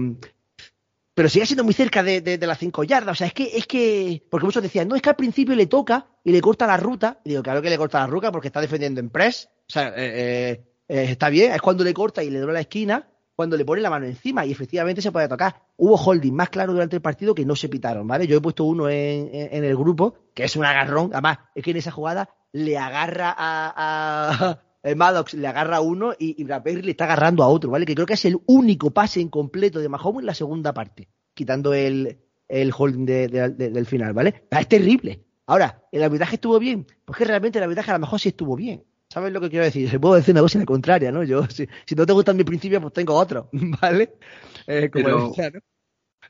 pero sigue siendo muy cerca de, las cinco yardas. O sea, es que, es que, porque muchos decían, no, es que al principio le toca y le corta la ruta. Y digo, claro que le corta la ruta porque está defendiendo en press. O sea, eh, eh, está bien, es cuando le corta y le dobla la esquina, cuando le pone la mano encima y efectivamente se puede tocar. Hubo holding más claro durante el partido que no se pitaron, ¿vale? Yo he puesto uno en, el grupo, que es un agarrón, además, es que en esa jugada le agarra a, Maddox, le agarra a uno y, y le está agarrando a otro, ¿vale? Que creo que es el único pase incompleto de Mahomes en la segunda parte, quitando el, holding del final, ¿vale? Es terrible. Ahora, ¿el arbitraje estuvo bien? Pues que realmente el arbitraje a lo mejor sí estuvo bien. ¿Sabes lo que quiero decir? Se puedo decir una cosa y la contraria, ¿no? Yo, si, si no te gustan mis principios, pues tengo otro, ¿vale? Eh, como Pero- decía, ¿no?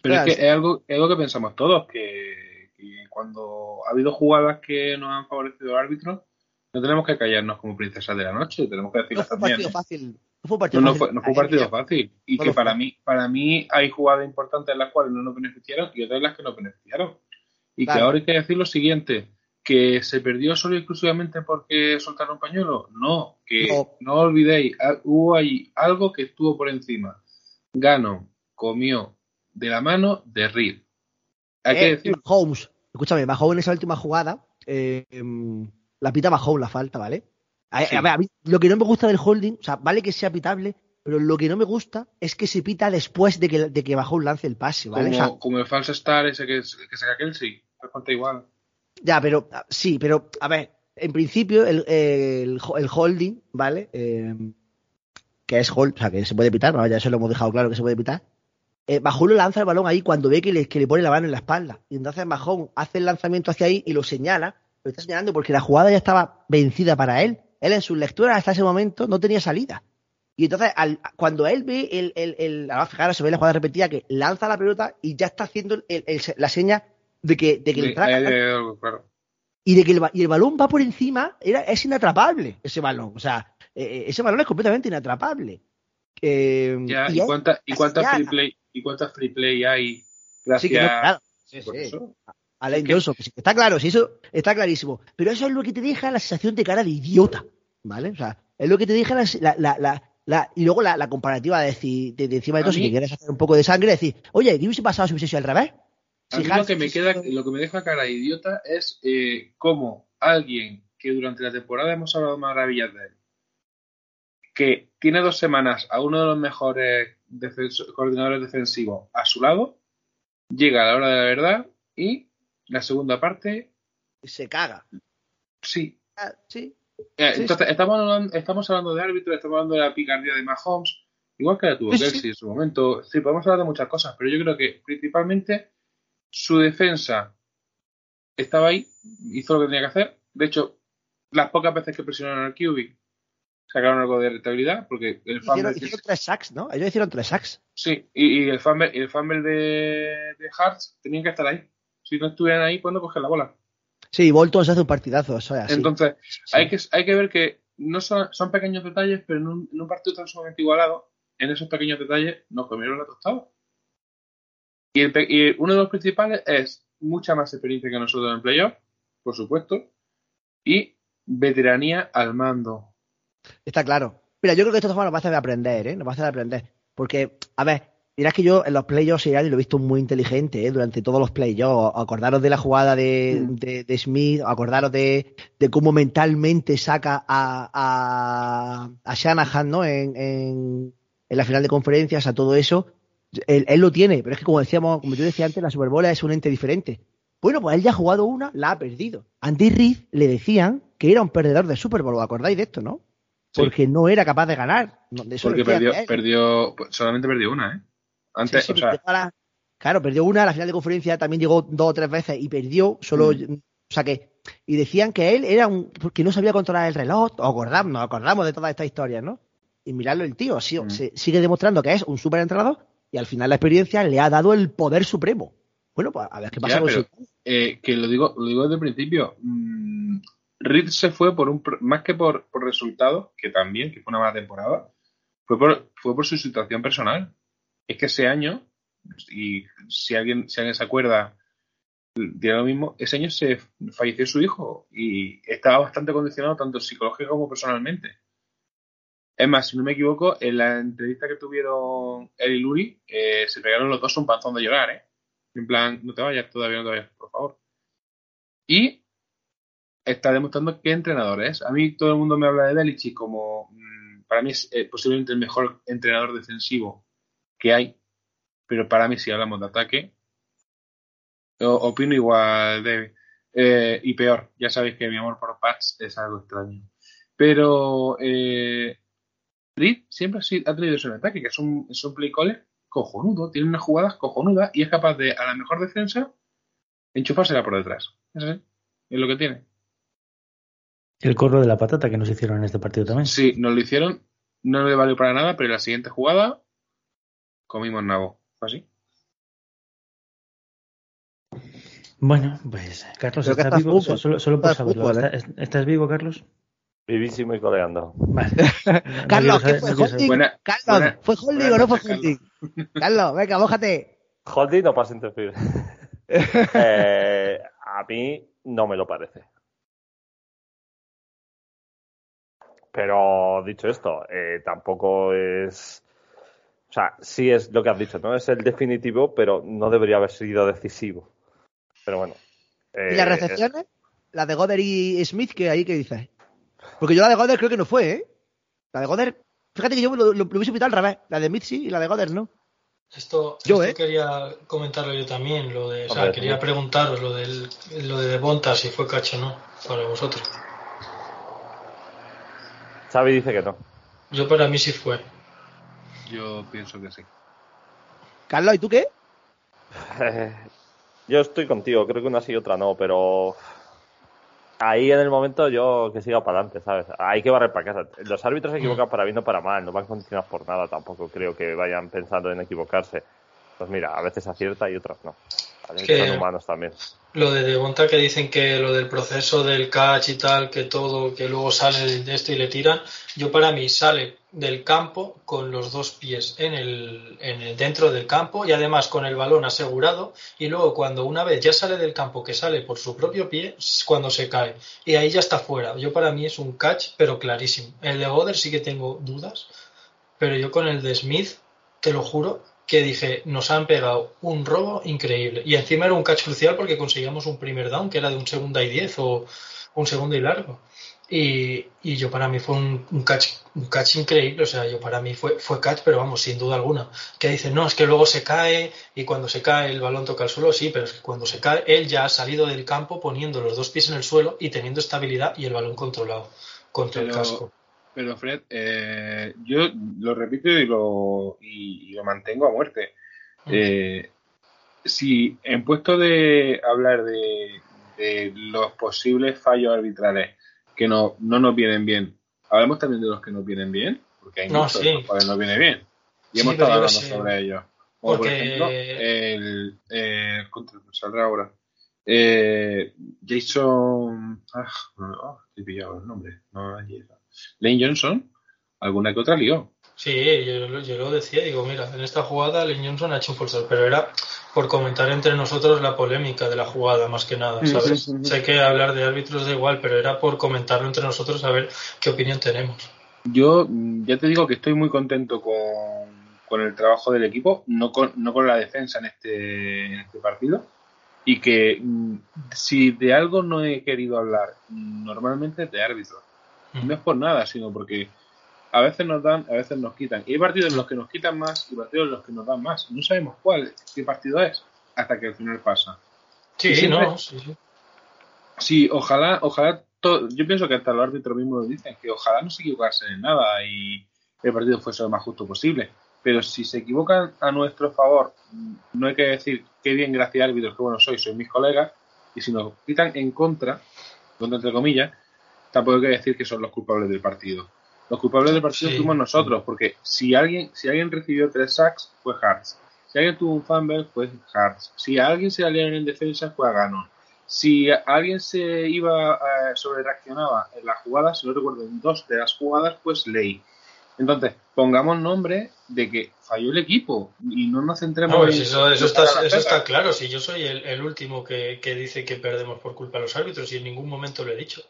Pero Claro, es que es algo, es algo que pensamos todos, que, que cuando ha habido jugadas que nos han favorecido el árbitro, no tenemos que callarnos como princesas de la noche, tenemos que No decirlo fue también. partido ¿eh? fácil. No fue un No, partido no fácil. fue, no fue un partido fácil. Y No que para mí, para mí hay jugadas importantes en las cuales no nos beneficiaron y otras en las que nos beneficiaron. Y que Claro. ahora hay que decir lo siguiente, que se perdió solo y exclusivamente porque soltaron pañuelo. No, que No. no, olvidéis, hubo ahí algo que estuvo por encima. Gano comió de la mano de Reed. Hay que Eh, decir, Mahomes, escúchame, Mahomes en esa última jugada, eh, em, la pita Mahomes la falta, ¿vale? A, Sí. a ver, a mí lo que no me gusta del holding, o sea, vale que sea pitable, pero lo que no me gusta es que se pita después de que, de que Mahomes lance el pase, ¿vale? como, O sea, como el false star ese que, que saca Kelsey, te cuenta igual. Ya, pero ah, sí, pero a ver, en principio el, el, holding, ¿vale? Em, que es hold, o sea, que se puede pitar, ¿no? ya se lo hemos dejado claro que se puede pitar. Eh, Mahomes lanza el balón ahí cuando ve que le, que le pone la mano en la espalda. Y entonces Mahomes hace el lanzamiento hacia ahí y lo señala. Lo está señalando porque la jugada ya estaba vencida para él. Él en sus lecturas hasta ese momento no tenía salida. Y entonces al- cuando él ve el, el, el ahora se ve la jugada repetida que lanza la pelota y ya está haciendo el- el- la seña de que, de que le Sí, claro. y de que el, y el balón va por encima, era, es inatrapable ese balón. O sea, eh, ese balón es completamente inatrapable. Eh, Ya, y ¿y, y cuántas free play y cuántas free play hay gracias Sí, que no, claro. Sí, por sí. eso? Alain Es que- está claro, sí, eso está clarísimo. Pero eso es lo que te deja la sensación de cara de idiota, ¿vale? O sea, es lo que te deja la, la, la, la- y luego la, la comparativa de, decir- de, de encima de todo, si quieres hacer un poco de sangre, decir, oye, ¿qué hubiese pasado si hubiese sido al revés? A mí lo que me queda, lo que me deja cara de idiota es eh, cómo alguien que durante la temporada hemos hablado maravillas de él, que tiene dos semanas a uno de los mejores defenso- coordinadores defensivos a su lado, llega a la hora de la verdad y la segunda parte, se caga. sí. Ah, sí. Eh, Sí, entonces, Estamos, hablando, estamos hablando de árbitros, estamos hablando de la picardía de Mahomes, igual que la tuvo Sí, sí, Kelsey en su momento. Sí, podemos hablar de muchas cosas, pero yo creo que principalmente su defensa estaba ahí, hizo lo que tenía que hacer. De hecho, las pocas veces que presionaron al QB sacaron algo de rentabilidad, porque el fumble, hicieron tres sacks, ¿no? Ellos hicieron tres sacks. sí, y, y el fumble, y el fumble de, de Hearts tenían que estar ahí. Si no estuvieran ahí, ¿cuándo coger la bola? Sí, Bolton se hace un partidazo, eso es así. Entonces, Sí. hay, que, hay que ver que no son, son pequeños detalles, pero en un, en un partido tan sumamente igualado, en esos pequeños detalles nos comieron la tostada. Y, el pe- y uno de los principales es mucha más experiencia que nosotros en playoff, por supuesto, y veteranía al mando. Está claro. Mira, yo creo que esto nos va a hacer aprender, ¿eh? Nos va a hacer aprender. Porque, a ver, dirás que yo en los playoffs y lo he visto muy inteligente, ¿eh? Durante todos los playoffs. Acordaros de la jugada de, Mm. de, de Smith, acordaros de, de cómo mentalmente saca a, a, a Shanahan, ¿no? En, en, en la final de conferencias, a todo eso. Él, él lo tiene, pero es que como decíamos, como yo decía antes, la Super Bowl es un ente diferente. Bueno, pues él ya ha jugado una, la ha perdido. Andy Reid le decían que era un perdedor de Super Bowl, ¿os acordáis de esto, no? Sí. Porque no era capaz de ganar. No, de eso Porque perdió, perdió, solamente perdió una, ¿eh? Antes, Sí, sí, o sea, la- claro, perdió una, a la final de conferencia también llegó dos o tres veces y perdió, solo, Mm. o sea que, y decían que él era un, porque no sabía controlar el reloj, o acordamos, nos acordamos de todas estas historias, ¿no? Y mirarlo el tío, sí, Mm. se- sigue demostrando que es un súper entrenador y al final la experiencia le ha dado el poder supremo. Bueno, pues a ver qué pasa Ya, con pero- su... eh, que lo digo, lo digo desde el principio. Mm, Reed se fue por un más que por, por resultados, que también, que fue una mala temporada, fue por, fue por su situación personal. Es que ese año, y si alguien, si alguien se acuerda, dirá lo mismo, ese año se falleció su hijo y estaba bastante condicionado tanto psicológico como personalmente. Es más, si no me equivoco, en la entrevista que tuvieron él y Luri, eh, se pegaron los dos un panzón de llorar, ¿eh? En plan, no te vayas todavía, no te vayas, por favor. Y está demostrando qué entrenador es. A mí todo el mundo me habla de Belichick como, mm, para mí es eh, posiblemente el mejor entrenador defensivo que hay, pero para mí si hablamos de ataque, opino igual de eh, y peor. Ya sabéis que mi amor por Pats es algo extraño. Pero Reed siempre ha, sido- ha tenido eso en ataque, que es un, es un play caller cojonudo, tiene unas jugadas cojonudas y es capaz de, a la mejor defensa, enchufársela por detrás. Es así. Es lo que tiene. El corro de la patata que nos hicieron en este partido también. Sí, nos lo hicieron, no le valió para nada, pero en la siguiente jugada comimos nabo. ¿Fue así? Bueno, pues Carlos, Creo ¿estás vivo? Solo, solo por saberlo. ¿eh? ¿Estás, estás vivo, Carlos? Vivísimo y coleando. Carlos, ¿qué fue holding? Buena- Carlos, buena- ¿fue holding o no fue holding? Carlos, venga, mójate. Holding no pasa interferir. Eh, a mí no me lo parece. Pero dicho esto, eh, tampoco es. O sea, sí es lo que has dicho, ¿no? Es el definitivo, pero no debería haber sido decisivo. Pero bueno. ¿Y eh, las recepciones? La de Goder y Smith, que ahí qué dices? Porque yo la de Goder creo que no fue, ¿eh? La de Goder, fíjate que yo lo, lo, lo hubiese pitado al revés. La de sí y la de Goder no. Esto, Yo, esto ¿eh? quería comentarlo yo también, lo de, o sea, quería sí. preguntaros lo del, lo de Devonta, si fue cacho o no, para vosotros. Xavi dice que no. Yo para mí sí fue. Yo pienso que sí. Carlos, ¿y tú qué? Yo estoy contigo, creo que una sí y otra no, pero ahí en el momento yo que siga para adelante, ¿sabes? Hay que barrer para casa. Los árbitros se equivocan para bien o para mal, no van condicionados por nada tampoco, creo que vayan pensando en equivocarse. Pues mira, a veces acierta y otras no. Son humanos también. Lo de Devonta que dicen que lo del proceso del catch y tal, que todo, que luego sale de esto y le tiran, yo para mí sale del campo con los dos pies en el, en el dentro del campo y además con el balón asegurado y luego cuando una vez ya sale del campo que sale por su propio pie es cuando se cae y ahí ya está fuera. Yo para mí es un catch pero clarísimo. El de Goder sí que tengo dudas, pero yo con el de Smith te lo juro que dije, nos han pegado un robo increíble. Y encima era un catch crucial porque conseguíamos un primer down, que era de un segunda y diez o un segundo y largo. Y, y yo para mí fue un, un catch un catch increíble, o sea, yo para mí fue, fue catch, pero vamos, sin duda alguna. Que dicen, no, es que luego se cae y cuando se cae el balón toca el suelo, sí, pero es que cuando se cae, él ya ha salido del campo poniendo los dos pies en el suelo y teniendo estabilidad y el balón controlado contra el Pero- casco. Pero Fred, eh, yo lo repito y lo, y, y lo mantengo a muerte. Eh, si en puesto de hablar de, de los posibles fallos arbitrales que no, no nos vienen bien, hablemos también de los que nos vienen bien, porque hay No, muchos sí. los cuales nos viene bien. Y Sí, hemos estado hablando sobre ellos. Como por ejemplo, el, eh, contra- saldrá ahora. Eh, Jason. Ah, estoy pillado el nombre. No, está. Lane Johnson, alguna que otra lió. Sí, yo, lo- yo lo decía, digo, mira, en esta jugada Lane Johnson ha hecho un forzar, pero era por comentar entre nosotros la polémica de la jugada, más que nada, ¿sabes? Ujú. Sé que hablar de árbitros da igual, pero era por comentarlo entre nosotros a ver qué opinión tenemos. Yo mm, ya te digo que estoy muy contento con, con el trabajo del equipo, no con, no con la defensa en este, en este partido. Y que mm, si de algo no he querido hablar, mm, normalmente es de árbitros. No es por nada, sino porque a veces nos dan, a veces nos quitan. Y hay partidos en los que nos quitan más y partidos en los que nos dan más. No sabemos cuál, qué partido es, hasta que al final pasa. Sí, siempre- no, sí, sí. Sí, ojalá, ojalá, to- yo pienso que hasta los árbitros mismos lo dicen, que ojalá no se equivocasen en nada y el partido fuese lo más justo posible. Pero si se equivocan a nuestro favor, mm, no hay que decir qué bien, gracias árbitros, qué bueno soy, soy mis colegas, y si nos quitan en contra, contra entre comillas, tampoco hay que decir que son los culpables del partido. Los culpables del partido Sí. fuimos nosotros, porque si alguien, si alguien recibió tres sacks, fue Hartz. Si alguien tuvo un fumble, fue Hartz. Si a alguien se aliaron en defensa, fue a Ganon. Si a- alguien se iba eh, sobre reaccionaba en las jugadas, si no recuerdo, en dos de las jugadas, pues ley. Entonces, pongamos nombre de que falló el equipo y no nos centremos No, en pues eso, eso, está, eso está claro. Si yo soy el, el último que, que dice que perdemos por culpa de los árbitros y en ningún momento lo he dicho.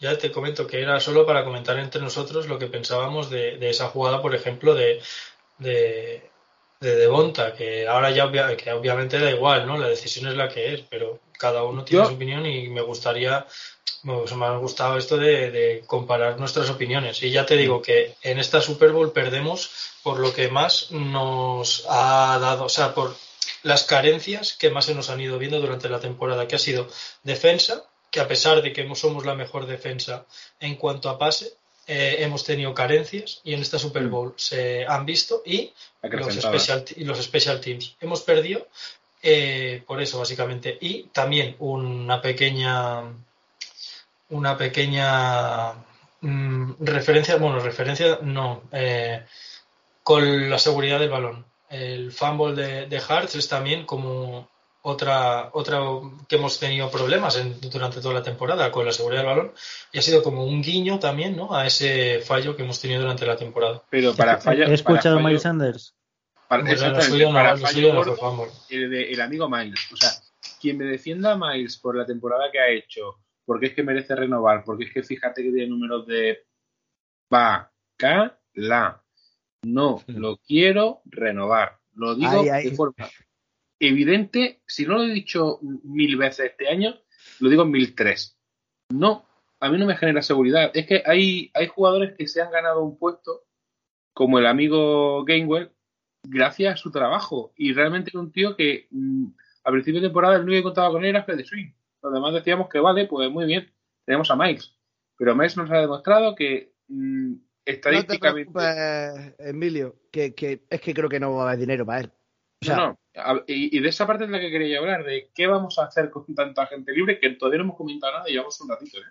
Ya te comento que era solo para comentar entre nosotros lo que pensábamos de, de esa jugada, por ejemplo, de, de, de Devonta, que ahora ya obvia- que obviamente da igual, ¿no? La decisión es la que es, pero cada uno tiene Yo- su opinión y me gustaría, me, me ha gustado esto de, de comparar nuestras opiniones. Y ya te digo que en esta Super Bowl perdemos por lo que más nos ha dado, o sea, por las carencias que más se nos han ido viendo durante la temporada, que ha sido defensa, que a pesar de que somos la mejor defensa en cuanto a pase, eh, hemos tenido carencias y en esta Super Bowl se han visto y los special, y los special teams. Hemos perdido eh, por eso, básicamente. Y también una pequeña una pequeña mm, referencia, bueno, referencia no, eh, con la seguridad del balón. El fumble de, de Hearts es también como otra, otra que hemos tenido problemas en- durante toda la temporada con la seguridad del balón y ha sido como un guiño también ¿no? a ese fallo que hemos tenido durante la temporada. Pero para fallar. He escuchado a fallo- Miles Sanders. para- Pues exactamente, suyo no, para lo fallo gordo, el, el amigo Miles. O sea, quien me defienda a Miles por la temporada que ha hecho, porque es que merece renovar, porque es que fíjate que tiene números de la No lo quiero renovar. Lo digo Ay, ay. de forma evidente. Si no lo he dicho mil veces este año, lo digo mil tres. No, a mí no me genera seguridad. Es que hay, hay jugadores que se han ganado un puesto, como el amigo Gainwell, gracias a su trabajo. Y realmente era un tío que mm, a principio de temporada el único que contaba con él era Fred Swing. Los demás decíamos que vale, pues muy bien, tenemos a Miles. Pero Miles nos ha demostrado que mm, No te estadísticamente... Emilio, que, que es que creo que no va a haber dinero para él. O sea, no, no. A- Y, y de esa parte es la que quería hablar, de qué vamos a hacer con tanta gente libre, que todavía no hemos comentado nada y llevamos un ratito. ¿eh?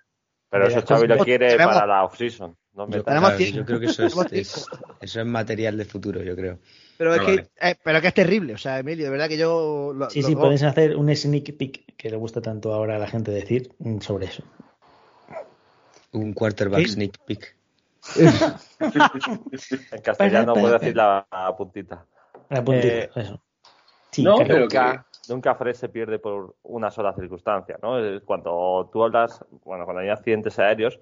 Pero eso Xavi lo pues, quiere para la off-season. No me Yo, claro, creo que eso es, es- eso es material de futuro, yo creo. pero, es que, vale. eh, pero que es terrible. O sea, Emilio, de verdad que yo. lo- Sí, lo- sí, podéis hacer un sneak peek que le gusta tanto ahora a la gente decir mm, sobre eso. Un quarterback ¿Qué? sneak peek. En castellano Para, puedo decir la, la puntita. La puntita, Eh, eso. Sí, no, creo. pero nunca, nunca Fred se pierde por una sola circunstancia, ¿no? Eh, Cuando tú hablas, bueno, cuando hay accidentes aéreos,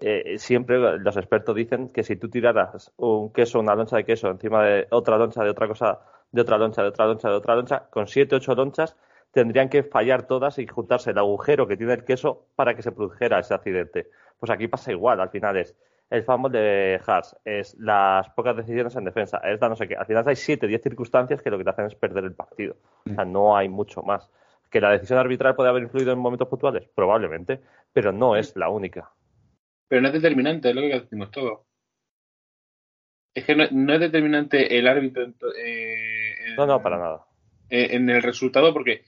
eh, siempre los expertos dicen que si tú tiraras un queso, una loncha de queso encima de otra loncha de otra cosa, de otra loncha, de otra loncha, de otra loncha, con siete, ocho lonchas, tendrían que fallar todas y juntarse el agujero que tiene el queso para que se produjera ese accidente. Pues aquí pasa igual, al final es el fumble de Haas, es las pocas decisiones en defensa, es la no sé qué. Al final hay siete, diez circunstancias que lo que te hacen es perder el partido. O sea, no hay mucho más. ¿Que la decisión arbitral puede haber influido en momentos puntuales? Probablemente, pero no es la única. Pero no es determinante, es lo que decimos todo. Es que no, no es determinante el árbitro en, to- eh, en- No, no, para nada. eh, en el resultado porque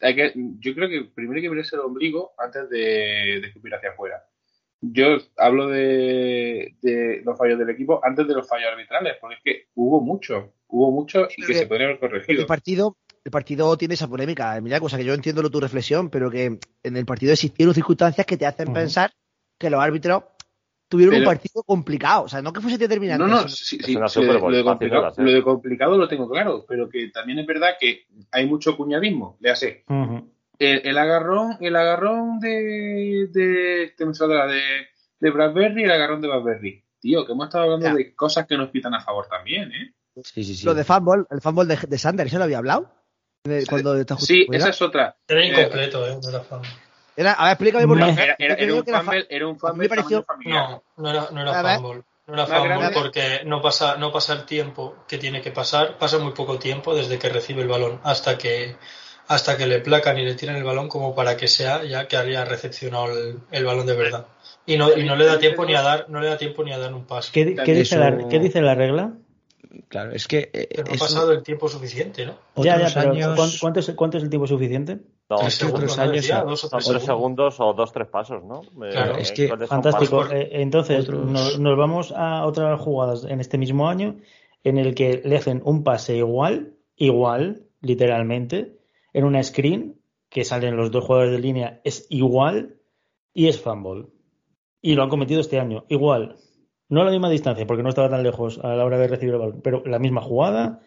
hay que, yo creo que primero hay que verse el ombligo antes de, de escupir hacia afuera. Yo hablo de, de los fallos del equipo antes de los fallos arbitrales, porque es que hubo mucho, hubo mucho y que se podrían haber corregido. El partido, el partido tiene esa polémica, Emilia, cosa que yo entiendo lo- tu reflexión, pero que en el partido existieron circunstancias que te hacen pensar que los árbitros tuvieron Pero- un partido complicado. O sea, no que fuese determinante. No, no, sí, lo, de complicado, lo de complicado lo tengo claro, pero que también es verdad que hay mucho cuñadismo. Le hace el, el agarrón, el agarrón de, de, de, de, de Bradbury y el agarrón de Bradbury. Tío, que hemos estado hablando Ya. de cosas que nos pitan a favor también, ¿eh? Sí, sí, sí. Lo de fútbol, el fútbol de, de Sanders, ¿eso lo había hablado? De- Cuando está justo Sí, esa es otra. Era Eh, incompleto, ¿eh? No era fumble. Era- a ver, explícame por No, qué. Era, un era fa- fumble, era un fumble me pareció-. No, no era, no era ver. fumble. No era fumble porque no pasa, no pasa el tiempo que tiene que pasar, pasa muy poco tiempo desde que recibe el balón hasta que hasta que le placan y le tiran el balón como para que sea ya que haya recepcionado el, el balón de verdad. Y no, y no le da tiempo ni a dar, no le da tiempo ni a dar un pase. ¿Qué, qué dice eso- la, qué dice la regla? Claro, es que eh, Pero no ha pasado el tiempo suficiente, ¿no? Ya, ya, pero años- ¿cuán- ¿cuánto, es, ¿cuánto es el tiempo suficiente? No, Tres es que segundos, otros ¿no? años Decía, dos o tres tres segundos. segundos o dos, tres pasos, ¿no? Eh, Claro, es que ¿cuáles son Fantástico. Eh, entonces, Otros- nos, nos vamos a otras jugadas en este mismo año en el que le hacen un pase igual, igual, literalmente, en una screen que salen los dos jugadores de línea, es igual y es fumble. Y lo han cometido este año, igual. No a la misma distancia, porque no estaba tan lejos a la hora de recibir el balón, pero la misma jugada.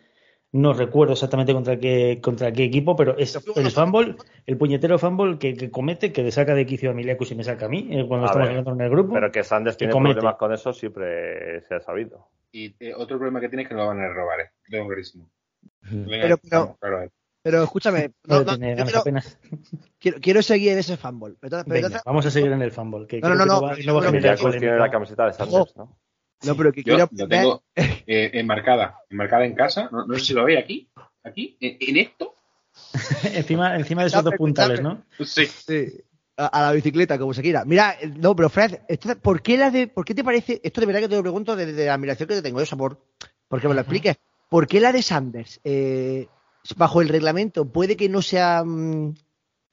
No recuerdo exactamente contra qué, contra qué equipo, pero es el fumble, el puñetero fumble que, que comete, que le saca de quicio a Miliacus y me saca a mí eh, cuando A estamos ver, hablando en el grupo. Pero que Sanders que tiene comete. problemas con eso siempre se ha sabido. Y eh, otro problema que tiene es que no lo van a robar, ¿eh? Venga, Pero- pero- eh. Pero escúchame, No, no, no, quiero, quiero, quiero seguir en ese fútbol. Pero, pero Venga, entonces- vamos a seguir en el fumble. Que No, no, que no, va, no va a pero- generar Miliacus tiene la polémica. camiseta de Sanders, ¿no? no, pero que Yo quiero lo tengo eh, enmarcada, enmarcada en casa. No, no sé si lo veis aquí, aquí, en, en esto. encima, encima de esos dos puntales, ¿no? Sí. Sí, a, a la bicicleta, como se quiera. Mira, eh, no, pero Fred, esto- ¿por qué la de, por qué te parece, esto de verdad que te lo pregunto desde la admiración que te tengo, eso, por, porque me lo expliques. ¿Por qué la de Sanders, eh, bajo el reglamento, puede que no sea mm,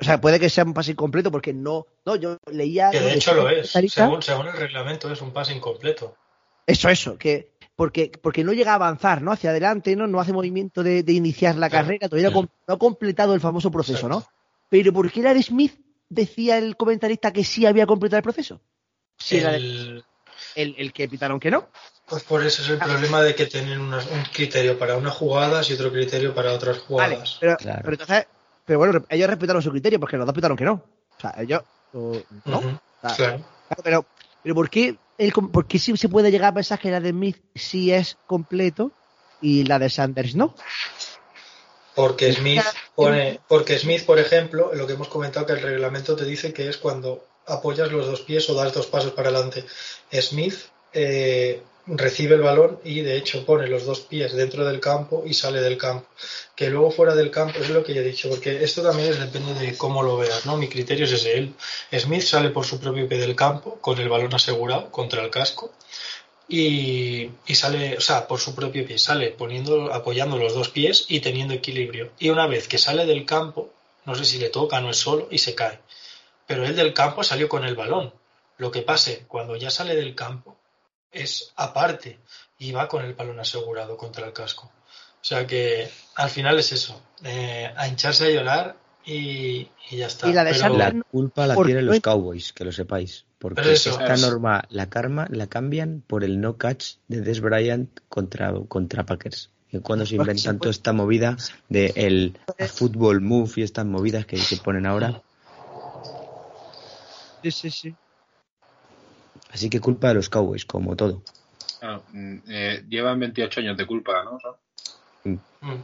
O sea, puede que sea un pase incompleto porque no. No, yo leía. Que de hecho lo es. Según, según el reglamento es un pase incompleto. Eso, eso, que porque, porque no llega a avanzar, ¿no? Hacia adelante, ¿no? No hace movimiento de, de iniciar la carrera, todavía no, ha completado el famoso proceso, ¿no? Pero ¿por qué Larry Smith decía el comentarista que sí había completado el proceso? Sí, el... el, el que pitaron que no. Pues por eso es el problema de que tienen un criterio para unas jugadas y otro criterio para otras jugadas. pero, pero, entonces, pero bueno, ellos respetaron su criterio porque los dos pitaron que no. O sea, ellos. ¿no? claro. Pero, pero ¿por qué, el, por qué sí se puede llegar a pensar que la de Smith sí es completo y la de Sanders no? Porque Smith pone, porque Smith, por ejemplo, lo que hemos comentado que el reglamento te dice que es cuando apoyas los dos pies o das dos pasos para adelante. Smith eh, recibe el balón y de hecho pone los dos pies dentro del campo y sale del campo. Que luego fuera del campo es lo que ya he dicho, porque esto también depende de cómo lo veas, ¿no? Mi criterio es ese. Él, Smith sale por su propio pie del campo con el balón asegurado contra el casco y, y, sale, o sea, por su propio pie, sale poniendo, apoyando los dos pies y teniendo equilibrio. Y una vez que sale del campo, no sé si le toca, no es solo, y se cae. Pero él del campo salió con el balón. Lo que pase, cuando ya sale del campo, es aparte y va con el balón asegurado contra el casco. O sea que al final es eso, eh, a hincharse a llorar y, ya está. Y la, la culpa la tienen los Cowboys, que lo sepáis. Porque esta norma, la karma, la cambian por el no catch de Des Bryant contra, contra Packers. Y cuando se inventan toda esta movida de el fútbol move y estas movidas que se ponen ahora. Sí, sí, sí. Así que culpa de los Cowboys, como todo. Mm, eh, llevan 28 años de culpa, ¿no? Mm. Mm.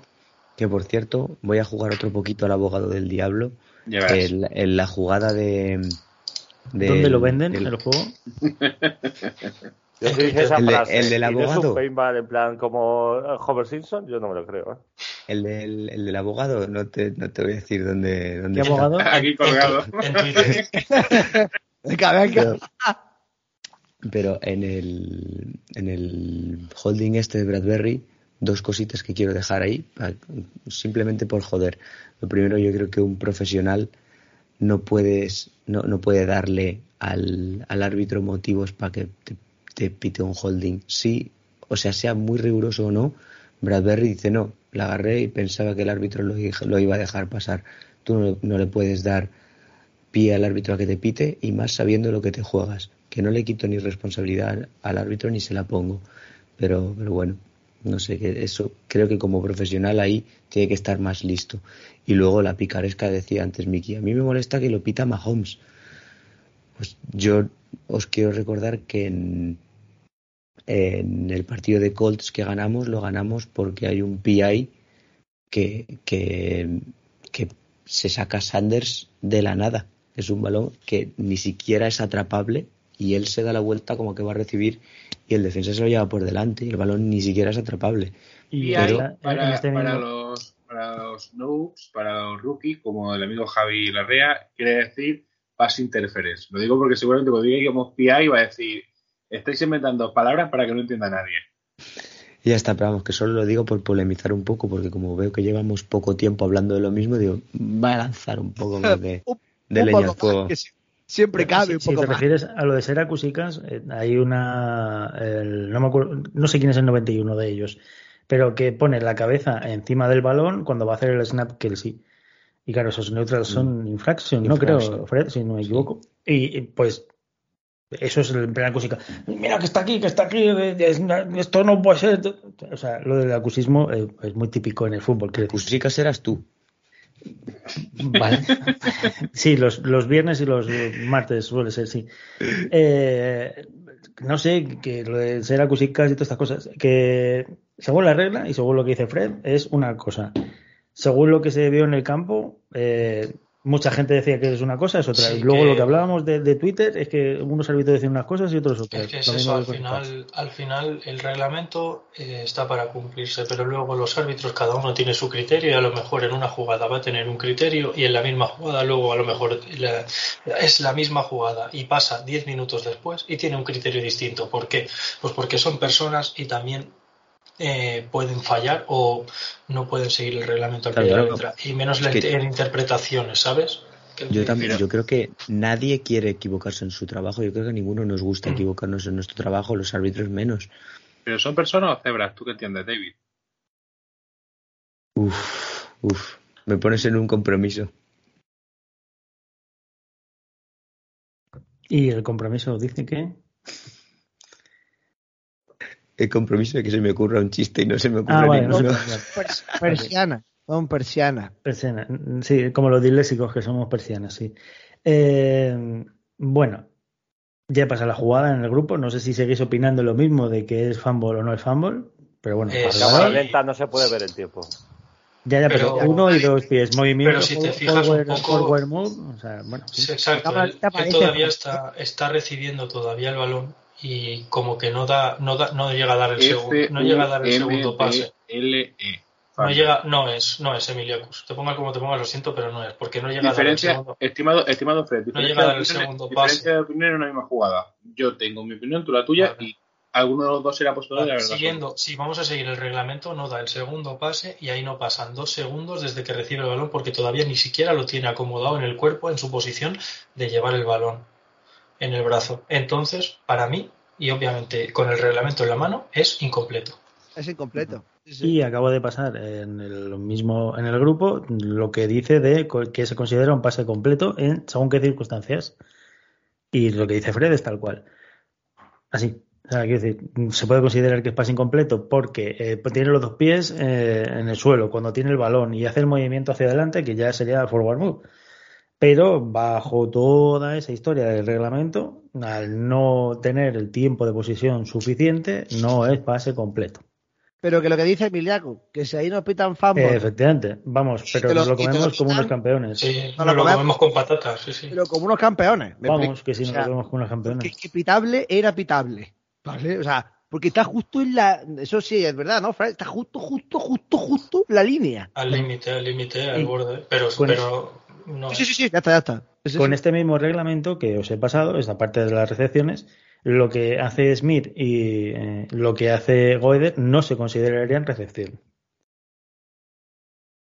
Que por cierto, voy a jugar otro poquito al abogado del diablo. En, la jugada de, ¿Dónde lo venden en el juego? Yo el, del abogado. ¿Es un en plan como Homer Simpson? Yo no me lo creo. ¿eh? El, del, el del abogado, no te, no te voy a decir dónde. dónde ¿Qué abogado? Aquí colgado. En Twitter. venga, venga. Pero en el, en el holding este de Bradbury, dos cositas que quiero dejar ahí, simplemente por joder. Lo primero, yo creo que un profesional no puedes, no, no puede darle al, al árbitro motivos para que te, pite un holding. Sí, o sea, sea muy riguroso o no, Bradbury dice no, la agarré y pensaba que el árbitro lo, lo iba a dejar pasar. Tú no, no le puedes dar pie al árbitro a que te pite y más sabiendo lo que te juegas que no le quito ni responsabilidad al árbitro ni se la pongo. Pero, pero bueno, no sé, eso creo que como profesional ahí tiene que estar más listo. Y luego la picaresca decía antes Miki, a mí me molesta que lo pita Mahomes. Pues yo os quiero recordar que en, en el partido de Colts que ganamos, lo ganamos porque hay un PI que, que, que se saca Sanders de la nada. Es un balón que ni siquiera es atrapable y él se da la vuelta como que va a recibir y el defensa se lo lleva por delante y el balón ni siquiera es atrapable. Y para, este para, los, para los noobs, para los rookies, como el amigo Javi Larrea, quiere decir pass interference. Lo digo porque seguramente cuando digamos PI va a decir, estáis inventando palabras para que no entienda nadie. Y ya está, pero vamos, que solo lo digo por polemizar un poco, porque como veo que llevamos poco tiempo hablando de lo mismo, digo, va a lanzar un poco más de, de leña al fuego. Siempre cabe un poco Si te refieres a lo de Seracusicas, eh, hay una. no, me acuerdo, no sé quién es el 91 de ellos, pero que pone la cabeza encima del balón cuando va a hacer el snap Kelsey. Y claro, esos neutrals son mm. infraction, no creo, Fred, si no me equivoco. Y, pues eso es el primer acusica. Mira que está aquí, que está aquí, esto no puede ser. O sea, lo del acusismo eh, es muy típico en el fútbol. Acusicas eras tú. Vale. Sí, los, los, viernes y los martes suele ser, sí. Eh, no sé, que lo de ser acusicas y todas estas cosas, que según la regla y según lo que dice Fred, es una cosa. Según lo que se vio en el campo, eh, mucha gente decía que es una cosa, es otra. y luego lo que hablábamos de, Twitter es que unos árbitros decían unas cosas y otros otras. Es que es eso, al final, al final el reglamento eh, está para cumplirse, pero luego los árbitros cada uno tiene su criterio y a lo mejor en una jugada va a tener un criterio y en la misma jugada luego a lo mejor es la misma jugada y pasa 10 minutos después y tiene un criterio distinto. ¿Por qué? Pues porque son personas y también eh, pueden fallar o no pueden seguir el reglamento al pie de la letra, y menos en interpretaciones, ¿sabes? Yo también, yo creo que nadie quiere equivocarse en su trabajo. Yo creo que a ninguno nos gusta Mm. equivocarnos en nuestro trabajo, los árbitros menos. ¿Pero son personas o cebras? ¿Tú qué entiendes, David? Uf, uf. Me pones en un compromiso. Y el compromiso dice que. El compromiso de que se me ocurra un chiste y no se me ocurre Ah, vale, no ninguno. persiana, son persianas. Persiana. Sí, como los disléxicos que somos persianas, sí. Eh, bueno, ya pasa la jugada en el grupo. No sé si seguís opinando lo mismo de que es fumble o no es fumble. Pero bueno, Eh, para En la- cámara Sí. lenta no se puede ver el tiempo. ya, ya, pero, pero- uno y dos pies. Movimiento pero si te fijas un forward, poco- forward move. O sea, bueno, sí. Exacto. Él, todavía está, está recibiendo todavía el balón y como que no da, no da, no llega a dar el segundo, no llega a dar el segundo pase. F-U-M-B-L-E. No llega, no es, no es Emiliacus. Te pongas como te pongas, lo siento, pero no es, porque no llega a dar el Diferencia, segundo. estimado, estimado Fred, diferencia, llega a dar el segundo diferencia pase. de opinión en una misma jugada. Yo tengo mi opinión, tú la tuya, Vale. y alguno de los dos será de la verdad. Siguiendo, si vamos a seguir el reglamento, no da el segundo pase y ahí no pasan dos segundos desde que recibe el balón porque todavía ni siquiera lo tiene acomodado en el cuerpo, en su posición de llevar el balón en el brazo. Entonces, para mí, y obviamente con el reglamento en la mano, es incompleto. Es incompleto. Sí, sí. Y acabo de pasar en el mismo en el grupo lo que dice de co- que se considera un pase completo en según qué circunstancias. Y lo que dice Fred es tal cual. Así. O sea, quiero decir, se puede considerar que es pase incompleto porque eh, pues tiene los dos pies eh, en el suelo cuando tiene el balón y hace el movimiento hacia adelante, que ya sería forward move. Pero bajo toda esa historia del reglamento, al no tener el tiempo de posición suficiente, no es pase completo. Pero que lo que dice Emiliaco, que si ahí nos pitan fumble, Eh, efectivamente, vamos, pero nos lo comemos como unos campeones. Sí, No nos lo lo comemos. comemos con patatas, sí, sí. pero como unos campeones. ¿me Vamos, explico? que si O nos sea, lo comemos como unos campeones. que, que pitable era pitable. ¿Vale? O sea, porque está justo en la. Eso sí, es verdad, ¿no, Fran? Está justo, justo, justo, justo la línea. Al límite, al límite, al borde. Pero, pero no. Sí, sí, sí, ya está, ya está. Sí, Con sí. este mismo reglamento que os he pasado, esta parte de las recepciones, lo que hace Smith y eh, lo que hace Goeder no se considerarían recepción.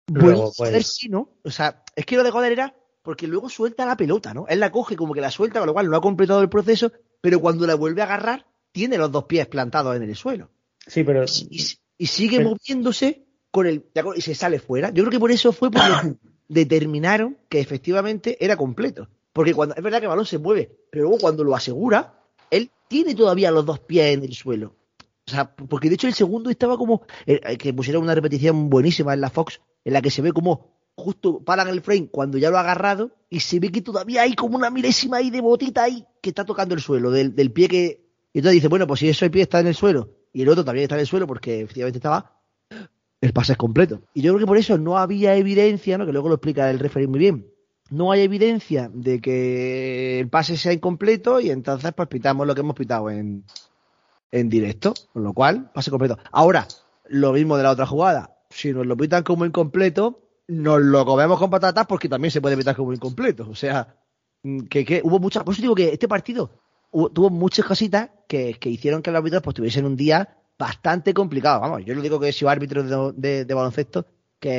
Bueno, Luego, pues- joder, sí, ¿no? O sea, es que lo de Goder era porque luego suelta la pelota, ¿no? Él la coge como que la suelta, con lo cual no ha completado el proceso, pero cuando la vuelve a agarrar, tiene los dos pies plantados en el suelo. Sí, pero Y, y sigue Pero- moviéndose con el y se sale fuera. Yo creo que por eso fue porque determinaron que efectivamente era completo. Porque cuando es verdad que el balón se mueve, pero luego cuando lo asegura, él tiene todavía los dos pies en el suelo. O sea, porque de hecho el segundo estaba como eh, que pusieron una repetición buenísima en la Fox en la que se ve como justo paran el frame cuando ya lo ha agarrado y se ve que todavía hay como una milésima ahí de botita ahí que está tocando el suelo del, del pie que y entonces dice bueno pues si ese pie está en el suelo y el otro también está en el suelo porque efectivamente estaba el pase es completo y yo creo que por eso no había evidencia no que luego lo explica el referee muy bien no hay evidencia de que el pase sea incompleto y entonces pues pitamos lo que hemos pitado en, en directo, con lo cual pase completo. Ahora, lo mismo de la otra jugada, si nos lo pitan como incompleto, nos lo comemos con patatas porque también se puede pitar como incompleto. O sea, mm, que, que hubo muchas, por eso digo que este partido tuvo muchas cositas que, que hicieron que los árbitros pues tuviesen un día bastante complicado. Vamos, yo no digo que he sido árbitro de, de- de baloncesto, que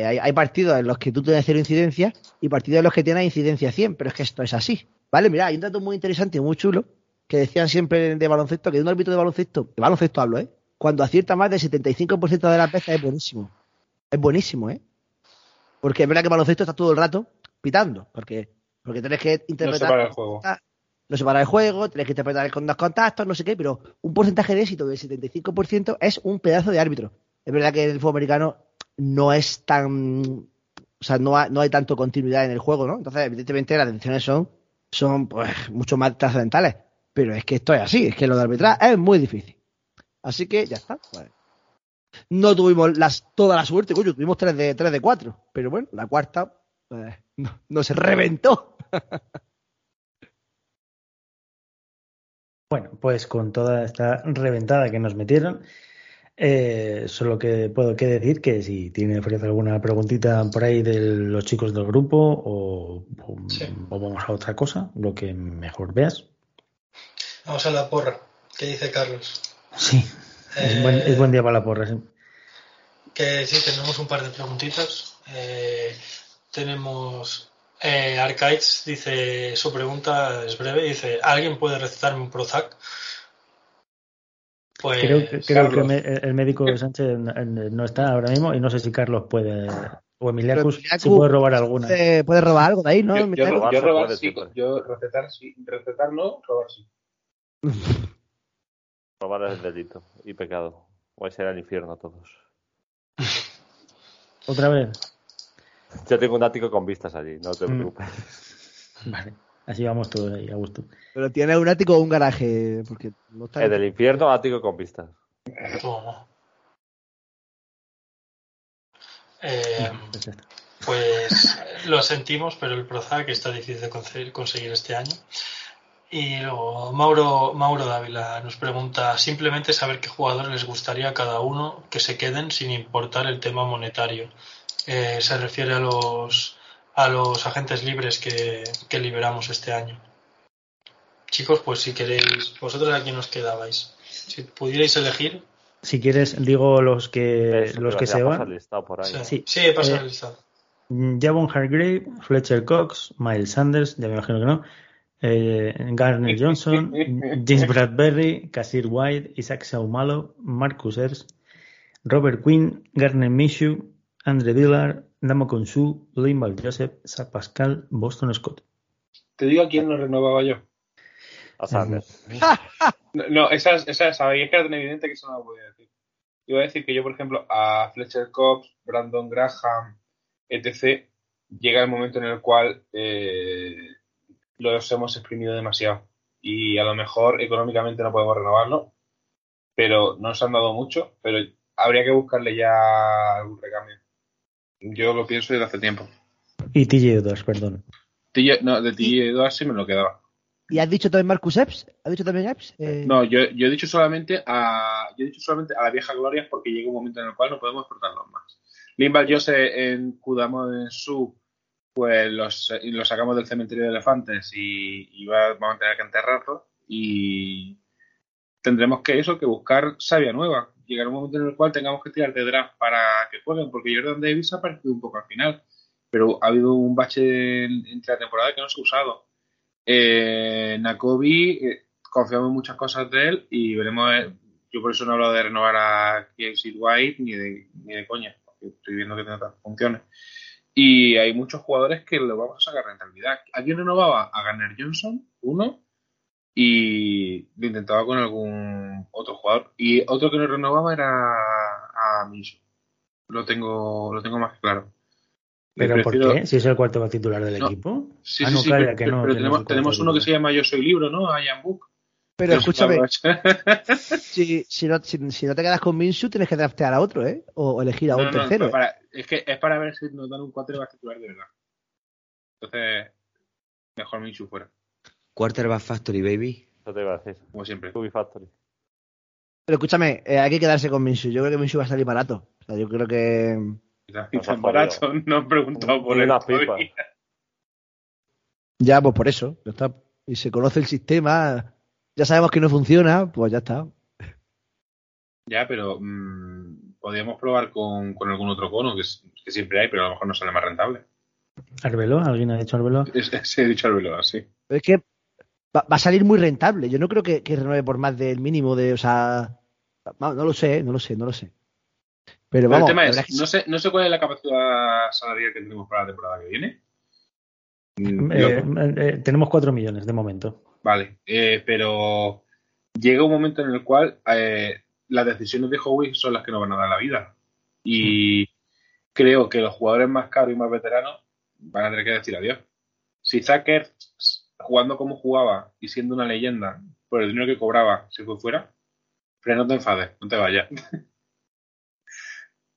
eh, hay, hay partidos en los que tú tienes cero incidencia y partidos en los que tienes incidencia 100, pero es que esto es así. ¿Vale? Mira, hay un dato muy interesante y muy chulo que decían siempre de baloncesto, que un árbitro de baloncesto, de baloncesto hablo, ¿eh? Cuando acierta más del 75% de las veces es buenísimo. Es buenísimo, ¿eh? Porque es verdad que el baloncesto está todo el rato pitando, porque, porque tienes que interpretar el juego. No se para el juego, tienes que interpretar con dos contactos, no sé qué, pero un porcentaje de éxito del 75% es un pedazo de árbitro. Es verdad que el fútbol americano no es tan. O sea, no, ha- no hay tanto continuidad en el juego, ¿no? Entonces, evidentemente, las decisiones son, son pues, mucho más trascendentales. Pero es que esto es así, es que lo de arbitrar es muy difícil. Así que ya está. No tuvimos las, toda la suerte, coño, tuvimos 3 de, 3 de 4. Pero bueno, la cuarta pues, no, no se reventó. Bueno, pues con toda esta reventada que nos metieron, eh, solo que puedo que decir que si tiene alguna preguntita por ahí de los chicos del grupo o, o- Sí. o vamos a otra cosa, lo que mejor veas. Vamos a la porra. ¿Qué dice Carlos? Sí, es, buen, es buen día para la porra. sí. Que sí, tenemos un par de preguntitas. Eh, tenemos Eh, Arcades dice, su pregunta es breve, dice, ¿alguien puede recetarme un Prozac? Pues, Creo, que- creo que Carlos. me- el médico de Sánchez no está ahora mismo y no sé si Carlos puede, o Emiliacus, si puede robar alguna. Eh, ¿Puedes robar algo de ahí, no? Yo, robar yo robar puede sí, yo recetar sí, recetar no, robar sí. Robar es delito y pecado. Vais a ir al infierno a todos. ¿Otra vez? Yo tengo un ático con vistas allí, no te Mm. preocupes. Vale, así vamos todos ahí, a gusto. Pero tiene un ático o un garaje, porque no está... El del infierno, ático con vistas. Eh, Pues lo sentimos, pero el Prozac está difícil de conseguir este año. Y luego Mauro, Mauro Dávila nos pregunta simplemente saber qué jugadores les gustaría a cada uno que se queden sin importar el tema monetario. Eh, se refiere a los a los agentes libres que, que liberamos este año. Chicos, pues si queréis, vosotros aquí nos quedabais. Si pudierais elegir, Si quieres, digo los que, Eso, los que se pasa van. listado por ahí. sí, Sí. sí, he pasado Eh, el listado. Javon Hargrave, Fletcher Cox, Miles Sanders, ya me imagino que no, eh, Garner Johnson, James Bradbury, Casir White, Isaac Saumalo, Marcus Ers, Robert Quinn, Garner Minshew, Andre Dillard, Damo Konsu, Limbal Joseph, Zach Pascal, Boston Scott. Te digo a quién no renovaba yo. A Sanders. No, no esas, esas sabéis que era tan evidente que eso no lo podía decir. Iba a decir que yo, por ejemplo, a Fletcher Cox, Brandon Graham, etc., llega el momento en el cual eh, los hemos exprimido demasiado. Y a lo mejor económicamente no podemos renovarlo, pero no nos han dado mucho, pero habría que buscarle ya algún recambio. Yo lo pienso desde hace tiempo. Y TJ Edwards, perdón. TJ no, de TJ Edwards sí me lo quedaba. ¿Y has dicho también Marcus Epps? ¿Has dicho también Epps? Eh, No, yo, yo he dicho solamente a yo he dicho solamente a la vieja gloria porque llega un momento en el cual no podemos explotarlos más. Limbal Jose en Kudamo en su pues los, los sacamos del cementerio de elefantes y, y va- vamos a tener que enterrarlos y tendremos que eso, que buscar savia nueva. Llegará un momento en el cual tengamos que tirar de draft para que jueguen, porque Jordan Davis ha aparecido un poco al final, pero ha habido un bache en- entre la temporada que no se ha usado. Eh, Nakobi, eh, confiamos en muchas cosas de él y veremos. eh, yo por eso no he hablado de renovar a Kiesir White ni de, ni de coña, porque estoy viendo que tiene otras funciones. Y hay muchos jugadores que le vamos a sacar rentabilidad. ¿A quién renovaba? A Garner Johnson, uno, y lo intentaba con algún otro jugador. Y otro que no renovaba era a Minshew. Lo tengo, lo tengo más claro. ¿Pero por qué? Si es el cuarto titular del No. equipo. Sí, ah, sí, no, sí, calla, pero, que no. pero no tenemos, tenemos uno que se llama Yo Soy Libro, ¿no? A Ian Book. pero escúchame, si, si, no, si, si no te quedas con Minshew, tienes que draftear a otro, ¿eh? O elegir a un no, tercero. ¿eh? para- es que es para ver si nos dan un quarterback titular de verdad. Entonces, mejor Minshew fuera, Quarterback Factory, baby. Eso te iba a decir. como siempre. Tubi Factory. Pero escúchame, eh, hay que quedarse con Minshew. Yo creo que Minshew va a salir barato. O sea, yo creo que... Ha tan barato, no han preguntado por Ni él. Ya, pues por eso. ya está. Y se conoce el sistema. Ya sabemos que no funciona, pues ya está. Ya, pero mm, podríamos probar con, con algún otro cono que, siempre hay, pero a lo mejor no sale más rentable. ¿Arbeloa? ¿Alguien ha dicho Arbeloa? Es, es- he dicho al velo así. Pero es que va, va a salir muy rentable. Yo no creo que, que renueve por más del mínimo de, o sea, no, lo sé, no lo sé, no lo sé. Pero Pero vamos, el tema es, que no sé, no sé cuál es la capacidad salarial que tenemos para la temporada que viene. Mm, Eh, yo- eh, tenemos 4 millones de momento. Vale, eh, pero llega un momento en el cual eh, las decisiones de Howie son las que nos van a dar la vida. Y creo que los jugadores más caros y más veteranos van a tener que decir adiós. Si Zucker, jugando como jugaba y siendo una leyenda, por el dinero que cobraba, se fue fuera, pero no te enfades, no te vayas.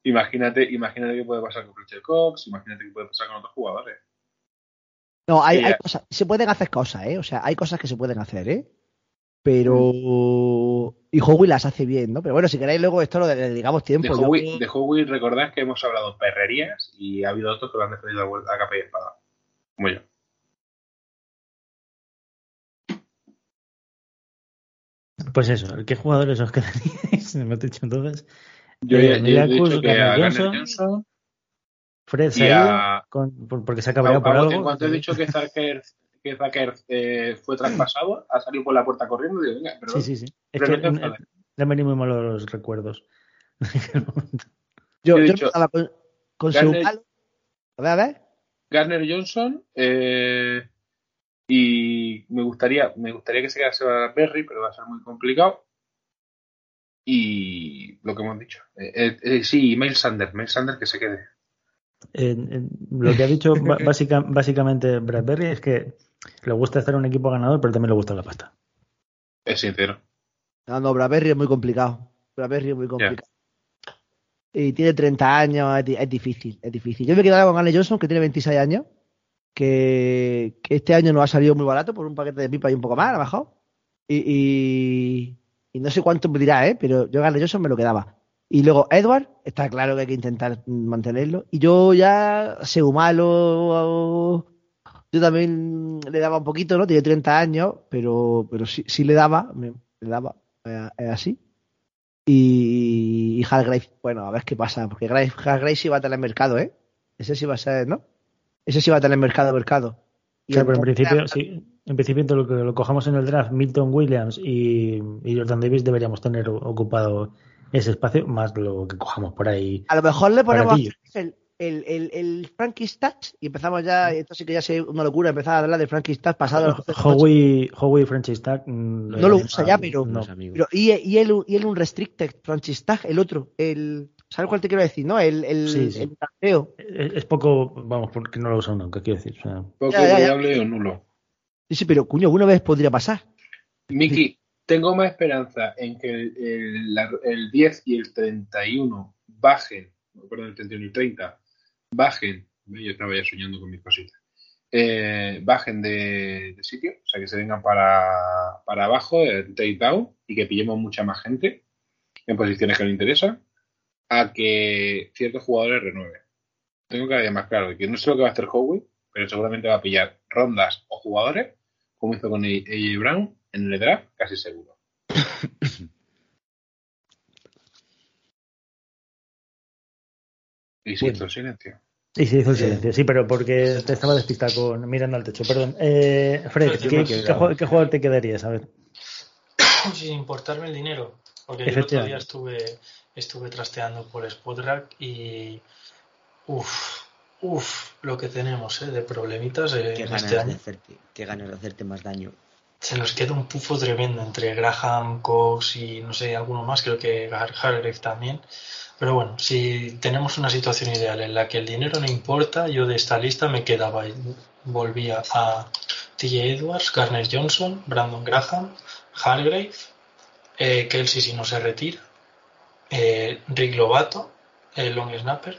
imagínate, imagínate qué puede pasar con Fletcher Cox, imagínate qué puede pasar con otros jugadores. No, hay, hay cosas, se pueden hacer cosas, ¿eh? O sea, hay cosas que se pueden hacer, ¿eh? Pero. Y Howie las hace bien, ¿no? Pero bueno, si queréis luego esto lo de- le digamos tiempo. De yo- Howie, de Howie, recordad que hemos hablado perrerías y ha habido otros que lo han defendido a capa y espada. Como yo. Pues eso, ¿qué jugadores os quedaríais? Me he dicho entonces. Yo Eh, ya- ya he dicho que a Johnson. Johnson, Fred Y se ha ido a- con- por- porque se ha cabreado por algo. En cuanto he dicho que Zucker, que Zucker, eh, fue traspasado, ha salido por la puerta corriendo y digo, venga, pero Sí, sí, sí. Es que no eh, le han venido muy malos los recuerdos. Yo, Yo he yo dicho, empezaba con, con Garner- Seumalo. A ver, a ver. Garner Johnson eh, y me gustaría me gustaría que se quedase Berry, pero va a ser muy complicado. Y lo que hemos dicho. Eh, eh, eh, sí, Miles Sanders, Miles Sanders que se quede. Eh, eh, lo que ha dicho básica- básicamente Bradbury es que le gusta hacer un equipo ganador, pero también le gusta la pasta. Es sincero. No, no, Braberry es muy complicado. Braberry es muy complicado. Y tiene 30 años, es, di- es difícil, es difícil. Yo me quedaría con Gane Johnson, que tiene 26 años, que, este año nos ha salido muy barato por un paquete de pipa y un poco más, a lo mejor. Y, y, no sé cuánto me dirá, ¿eh? pero yo Gane Johnson me lo quedaba. Y luego Edward, está claro que hay que intentar mantenerlo. Y yo ya, Seumalo, yo también le daba un poquito, ¿no? Tiene 30 años, pero, pero sí, sí le daba, le daba, eh, es así. Y, y Hargrave, bueno, a ver qué pasa, porque Hargrave sí va a tener mercado, ¿eh? Ese sí va a ser, ¿no? Ese sí va a tener mercado, mercado. Y Claro, pero en principio, sí, en principio lo que lo cojamos en el draft, Milton Williams y, y Jordan Davis deberíamos tener ocupado ese espacio, más lo que cojamos por ahí. A lo mejor le ponemos el, el, el, el Frankie Stats y empezamos ya, esto sí que ya sé una locura, empezar a hablar de Frankie Stats pasado a los Howie, Howie Franchise Tag mm, No lo usa ya, pero- no. Pero, y, y, él, y él un restricted Francis Tag, el otro, el ¿sabes cuál te quiero decir? ¿No? El, el, Sí, sí. el trasteo. Es, es poco, vamos, porque no lo usan nunca, quiero decir. o sea, Poco Ya, ya, ya. probable o nulo. Sí, sí, pero cuño, alguna vez podría pasar. Miki, tengo más esperanza en que el, el- la- el 10 y el 31 bajen, perdón, el 31 y el 30 bajen, yo estaba ya soñando con mis cositas, eh, bajen de, de sitio, o sea, que se vengan para, para abajo, el take down, y que pillemos mucha más gente en posiciones que nos interesan, a que ciertos jugadores renueven. Tengo cada día más claro que no sé lo que va a hacer Howie, pero seguramente va a pillar rondas o jugadores, como hizo con AJ Brown en el draft, casi seguro. y se Bueno. hizo el silencio. Y se hizo el silencio, sí, pero porque te estaba despistado con, mirando al techo. Perdón. Eh, Fred, ¿qué, ¿qué jugador, qué jugador te quedarías? A ver. sin importarme el dinero. Porque yo el otro día Efectivamente. estuve, estuve trasteando por Spotrack y uff, uff, lo que tenemos ¿eh? de problemitas eh, Qué en ganas este de año. hacerte, qué ganas de hacerte más daño. Se nos queda un pufo tremendo entre Graham, Cox y no sé, alguno más, creo que Har- Hargrave también. Pero bueno, si tenemos una situación ideal en la que el dinero no importa, yo de esta lista me quedaba y volvía a TJ Edwards, Garner Johnson, Brandon Graham, Hargrave, eh, Kelsey si no se retira, eh, Rick Lobato, el long snapper,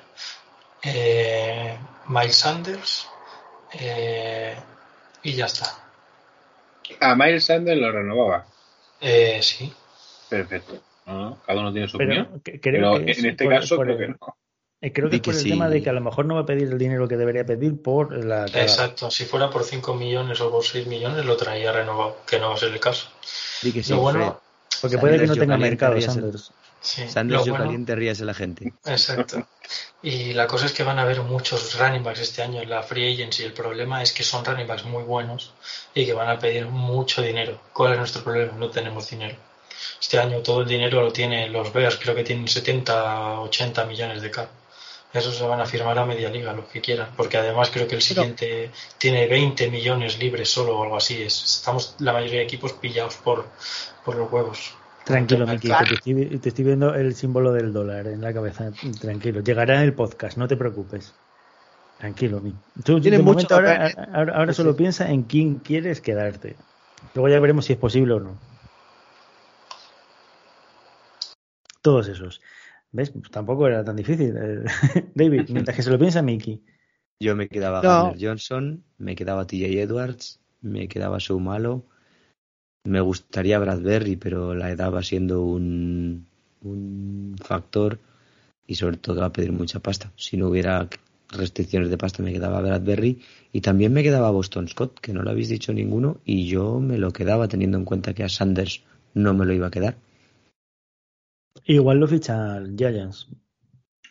eh, Miles Sanders eh, y ya está. A Miles Sanders lo renovaba. Eh, sí, Perfecto. No, Cada uno tiene su opinión. Pero que- creo Pero que es en este por- caso por creo el- que no. eh, creo que es por que el sí. tema de que a lo mejor no va a pedir el dinero que debería pedir por la exacto. Si fuera por 5 millones o por 6 millones, lo traía renovado, que no va a ser el caso. Di que sí. Lo bueno, Porque puede que no tenga mercado. Sanders. Sí, Sanders, yo bueno- caliente, ríase la gente. Exacto. Y la cosa es que van a haber muchos running backs este año en la free agency. El problema es que son running backs muy buenos y que van a pedir mucho dinero. ¿Cuál es nuestro problema? No tenemos dinero. Este año todo el dinero lo tienen los Bears, creo que tienen 70, 80 millones de cap. Eso se van a firmar a media liga, lo que quieran, porque además creo que el siguiente tiene 20 millones libres solo o algo así. Es, estamos la mayoría de equipos pillados por, por los huevos. Tranquilo, Miki, te estoy, te estoy viendo el símbolo del dólar en la cabeza. Tranquilo, llegará el podcast, no te preocupes. Tranquilo, Miki. Tú, Tiene de mucho momento, ahora, papel, ahora, ahora Sí, solo piensa en quién quieres quedarte. Luego ya veremos si es posible o no. Todos esos. ¿Ves? Pues tampoco era tan difícil. Eh, David, mientras que se lo piensa Miki. Yo me quedaba No. Johnson, me quedaba TJ Edwards, me quedaba Malo Me gustaría Bradbury, pero la edad va siendo un, un factor y sobre todo va a pedir mucha pasta. Si no hubiera restricciones de pasta me quedaba Bradbury y también me quedaba Boston Scott, que no lo habéis dicho ninguno y yo me lo quedaba teniendo en cuenta que a Sanders no me lo iba a quedar. Igual lo ficha Giants.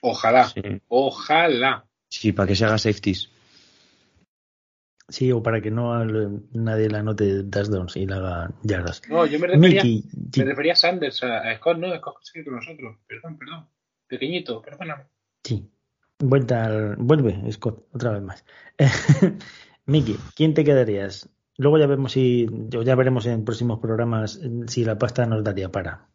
Ojalá, Sí. ojalá. Sí, para que se haga safeties. Sí, o para que no nadie la note touchdowns y la haga yardas. No, yo me refería, Mickey, me refería a Sanders, a, Scott, no, Scott sigue con nosotros. Perdón, perdón. Pequeñito, perdóname. sí. Vuelta al- vuelve, Scott, otra vez más. Mickey, ¿quién te quedarías? Luego ya vemos si, o ya veremos en próximos programas si la pasta nos daría para.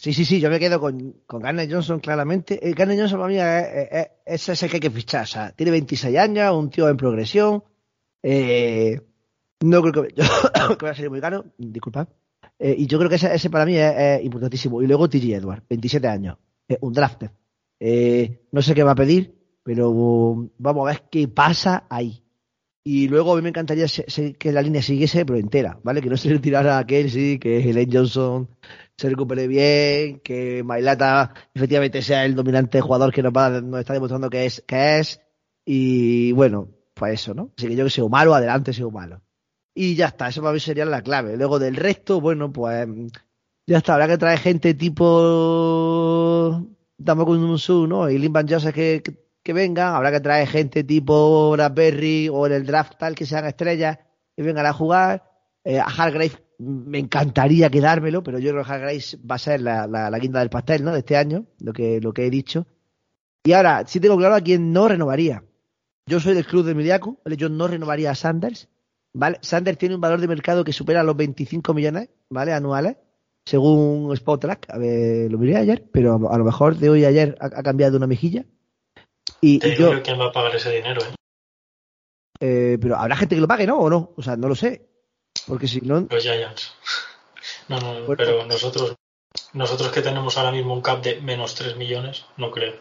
Sí, sí, sí, yo me quedo con, con Garner Johnson claramente. Eh, Garner Johnson para mí es, es- es ese que hay que fichar. O sea, tiene 26 años, un tío en progresión. Eh, no creo que, que vaya a salir muy caro, disculpad. Eh, y yo creo que ese, ese para mí es, es importantísimo. Y luego TG Edward, 27 años, eh, un drafter. Eh, no sé qué va a pedir, pero vamos a ver qué pasa ahí. Y luego a mí me encantaría se- que la línea siguiese, pero entera, ¿vale? Que no se retirara a Kelsey, que Helen Johnson se recupere bien, que Mailata efectivamente sea el dominante jugador que nos, va, nos está demostrando que es, que es. Y bueno, pues eso, ¿no? Así que yo que sea malo, adelante sea malo. Y ya está, eso para mí sería la clave. Luego del resto, bueno, pues ya está, habrá que traer gente tipo Tampoco un ¿no? Y Limban Joseph que, que, que vengan, habrá que traer gente tipo Bradbury o en el draft tal que sean estrellas y vengan a jugar. Eh, a Hargrave me encantaría quedármelo, pero yo creo que Hargrave va a ser la, la, la guinda del pastel, ¿no? De este año, lo que, lo que he dicho. Y ahora, sí tengo claro a quién no renovaría. Yo soy del club de Miliaco, ¿vale? Yo no renovaría a Sanders, ¿vale? Sanders tiene un valor de mercado que supera los 25 millones, ¿vale? Anuales, según Spottrack. A ver, lo miré ayer, pero a lo mejor de hoy a ayer ha, ha cambiado una mejilla. Y, Te digo yo, yo quién va a pagar ese dinero, ¿eh? eh, pero habrá gente que lo pague, ¿no? ¿O no? O sea, no lo sé. Porque si no, Los Giants. No, no, Bueno. pero nosotros, nosotros que tenemos ahora mismo un cap de menos 3 millones, no creo.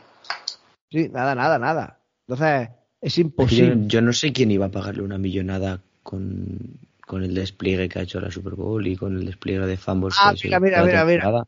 sí, nada, nada, nada. Entonces, es imposible. yo no sé quién iba a pagarle una millonada con, con el despliegue que ha hecho la Super Bowl y con el despliegue de fumbles Ah, que ha hecho mira, mira, mira,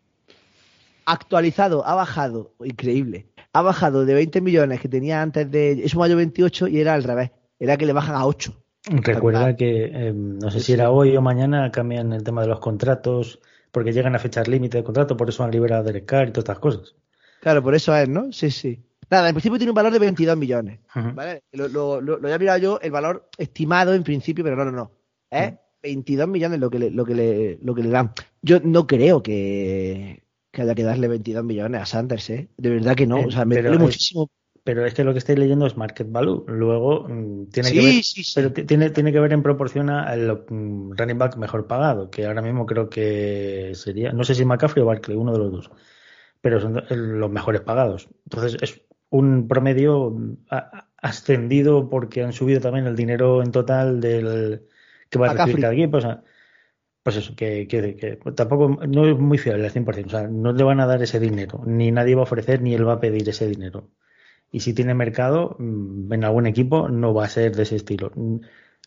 actualizado, ha bajado, increíble, ha bajado de 20 millones que tenía antes de, eso mayo 28 y era al revés, era que le bajan a 8. Recuerda que eh, no sé Sí, si era sí. hoy o mañana cambian el tema de los contratos porque llegan a fechas límite de contrato, por eso han liberado a Derek Carr y todas estas cosas. Claro, por eso es, ¿no? Sí, sí. Nada, en principio tiene un valor de 22 millones. ¿vale? Lo, lo, lo, lo había mirado yo, el valor estimado en principio, pero no, no, no. Es 22 millones lo que le, lo que le, lo que le dan. Yo no creo que, que haya que darle 22 millones a Sanders, ¿eh? De verdad que no. Eh, O sea, me duele muchísimo. Pero es que lo que estáis leyendo es market value. Luego mm, tiene Sí, que ver, sí, sí. pero tiene, tiene que ver en proporción al mm, running back mejor pagado, que ahora mismo creo que sería, no sé si McCaffrey o Barkley, uno de los dos, pero son los mejores pagados. Entonces es un promedio mm, ascendido porque han subido también el dinero en total del que va a recibir McCaffrey. cada equipo. O sea, pues eso, que, que, que tampoco no es muy fiable al 100%. O sea, no le van a dar ese dinero, ni nadie va a ofrecer, ni él va a pedir ese dinero. Y si tiene mercado mm, en algún equipo, no va a ser de ese estilo. Mm,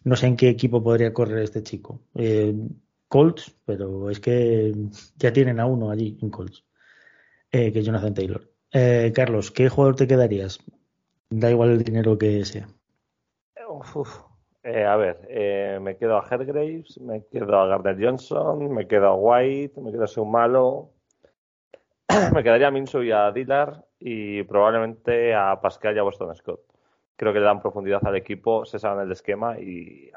No sé en qué equipo podría correr este chico. Eh, Colts, pero es que ya tienen a uno allí en Colts, eh, que Jonathan Taylor. Eh, Carlos, ¿qué jugador te quedarías? Da igual el dinero que sea. Eh, a ver, eh, me quedo a Hergraves, me quedo a Gardner Johnson, me quedo a White, me quedo a Seumalo, me quedaría a Minso y a Dillard y probablemente a Pascal y a Boston Scott. Creo que le dan profundidad al equipo, se saben el esquema y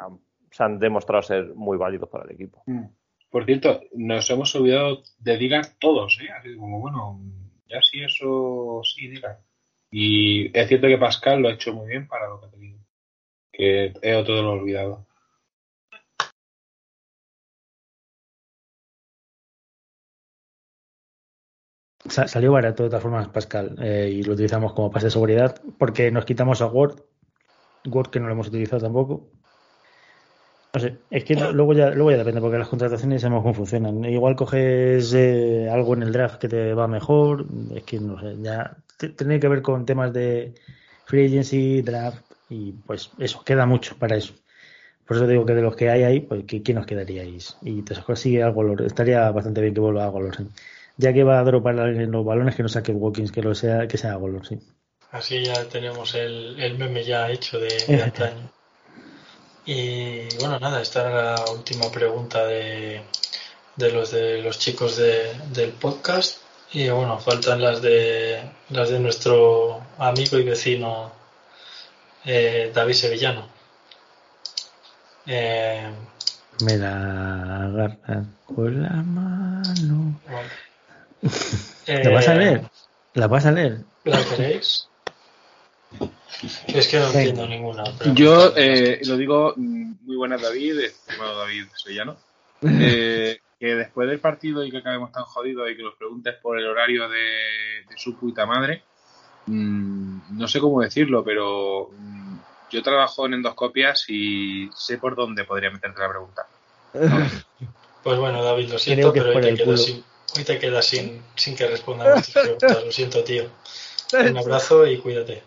se han demostrado ser muy válidos para el equipo. Mm. Por cierto, nos hemos olvidado de Dylan todos, ¿eh? Así como, bueno, ya sí, eso sí, Dylan. Y es cierto que Pascal lo ha hecho muy bien para lo que ha tenido. Que es otro de los olvidados. Salió barato de todas formas Pascal eh, y lo utilizamos como pase de seguridad porque nos quitamos a Word, Word que no lo hemos utilizado tampoco. No sé, es que no- luego ya, luego ya depende porque las contrataciones sabemos cómo funcionan. Igual coges eh, algo en el draft que te va mejor, es que no sé, ya tiene que ver con temas de free agency, draft y pues eso, queda mucho para eso. Por eso digo que de los que hay ahí, pues ¿qué- ¿quién nos quedaríais? Y te consigue algo, estaría bastante bien que vuelva a Golorsen. Ya que va a dropar en los balones, que no saque Watkins, que lo sea, que sea Golor, sí. Así ya tenemos el, el meme ya hecho de, de antaño. Y bueno, nada, esta era la última pregunta de, de los de los chicos de, del podcast. Y bueno, faltan las de las de nuestro amigo y vecino eh, David Sevillano. Eh, Me la agarra con la mano. bueno. ¿La vas a Eh, leer? ¿La vas a leer? ¿La queréis? Es que no Venga. entiendo ninguna. pero- Yo eh, lo digo, mm, muy buenas David, estimado David Sevillano, eh, que después del partido y que acabemos tan jodidos y que los preguntes por el horario de, de su puta madre, mm, no sé cómo decirlo, pero mm, yo trabajo en endoscopias y sé por dónde podría meterte la pregunta. Pues bueno, David, lo Creo siento, que pero culo. sin, hoy te quedas sin, sin que respondan a tus preguntas. Lo siento, tío. Un abrazo y cuídate.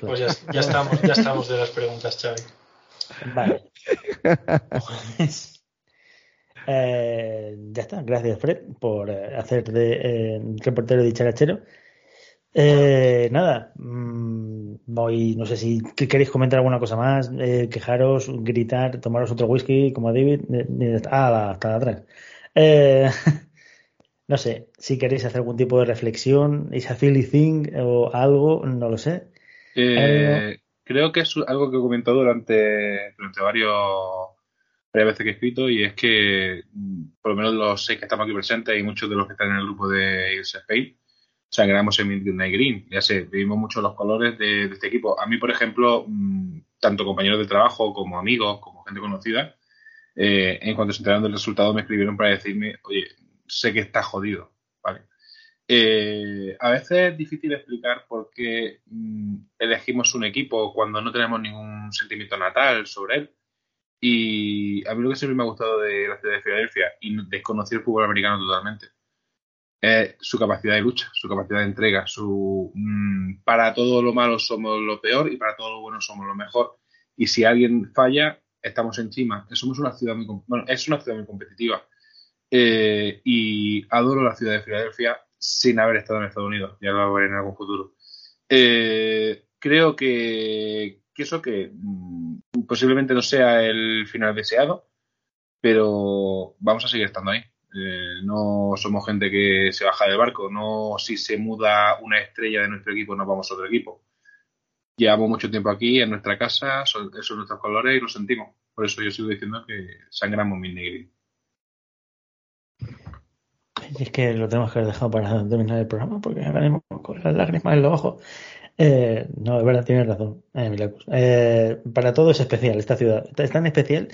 Pues ya, ya estamos, ya estamos de las preguntas, Xavi. Vale. Eh, ya está. Gracias, Fred, por eh, hacer de eh, reportero de dicharachero. Eh, nada, mm, voy, no sé si que queréis comentar alguna cosa más, eh, quejaros, gritar, tomaros otro whisky como David. eh, eh, ah, hasta atrás. No sé, si queréis hacer algún tipo de reflexión, is a silly thing o algo, no lo sé. Eh, creo que es algo que he comentado durante, durante varios, varias veces que he escrito y es que mm, por lo menos los seis que estamos aquí presentes y muchos de los que están en el grupo de Eagles Spain sangramos en Midnight Green. Ya sé, vivimos mucho los colores de, de este equipo. A mí, por ejemplo, mm, tanto compañeros de trabajo como amigos, como gente conocida, eh, en cuanto se enteraron del resultado me escribieron para decirme, oye, sé que estás jodido, ¿vale? Eh, a veces es difícil explicar por qué mm, elegimos un equipo cuando no tenemos ningún sentimiento natal sobre él. Y a mí lo que siempre me ha gustado de la ciudad de Filadelfia, y desconocí el fútbol americano totalmente, es su capacidad de lucha, su capacidad de entrega, su mm, para todo lo malo somos lo peor y para todo lo bueno somos lo mejor. Y si alguien falla, estamos encima. Somos una ciudad muy, bueno, es una ciudad muy competitiva. Eh, y adoro la ciudad de Filadelfia sin haber estado en Estados Unidos. Ya lo veré en algún futuro. Eh, creo que, eso que mm, posiblemente no sea el final deseado, pero vamos a seguir estando ahí. Eh, no somos gente que se baja del barco. No si se muda una estrella de nuestro equipo, nos vamos a otro equipo. Llevamos mucho tiempo aquí en nuestra casa, son, esos son nuestros colores y lo sentimos. Por eso yo sigo diciendo que sangramos mi negri. Y es que lo tenemos que haber dejado para terminar el programa porque ahora mismo con las lágrimas en los ojos. Eh, no, es verdad, tienes razón, eh. Eh, para todo es especial esta ciudad. Es tan especial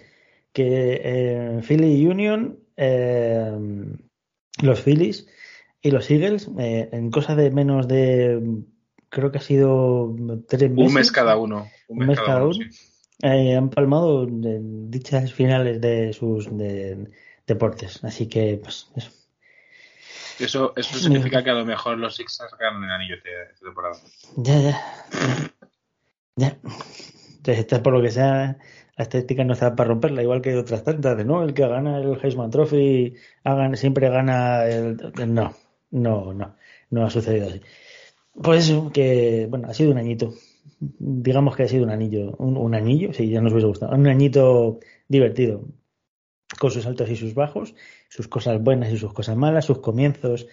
que eh, Philly Union, eh, los Phillies y los Eagles, en cosa de menos de, creo que ha sido tres meses, Un mes cada uno. Un mes cada uno. sí. han palmado dichas finales de sus de- deportes. Así que, pues, eso. Eso, eso significa que a lo mejor los Sixers ganan el anillo este- esta temporada. Ya, ya. Ya. Entonces, esta, por lo que sea, la estadística no está para romperla, igual que otras tantas, de no, el que gana el Heisman Trophy hagan, siempre gana el... No, no, no, no ha sucedido así. Por eso que, bueno, ha sido un añito. Digamos que ha sido un anillo, un, un anillo, sí, ya nos hubiese gustado, un añito divertido, con sus altos y sus bajos, sus cosas buenas y sus cosas malas, sus comienzos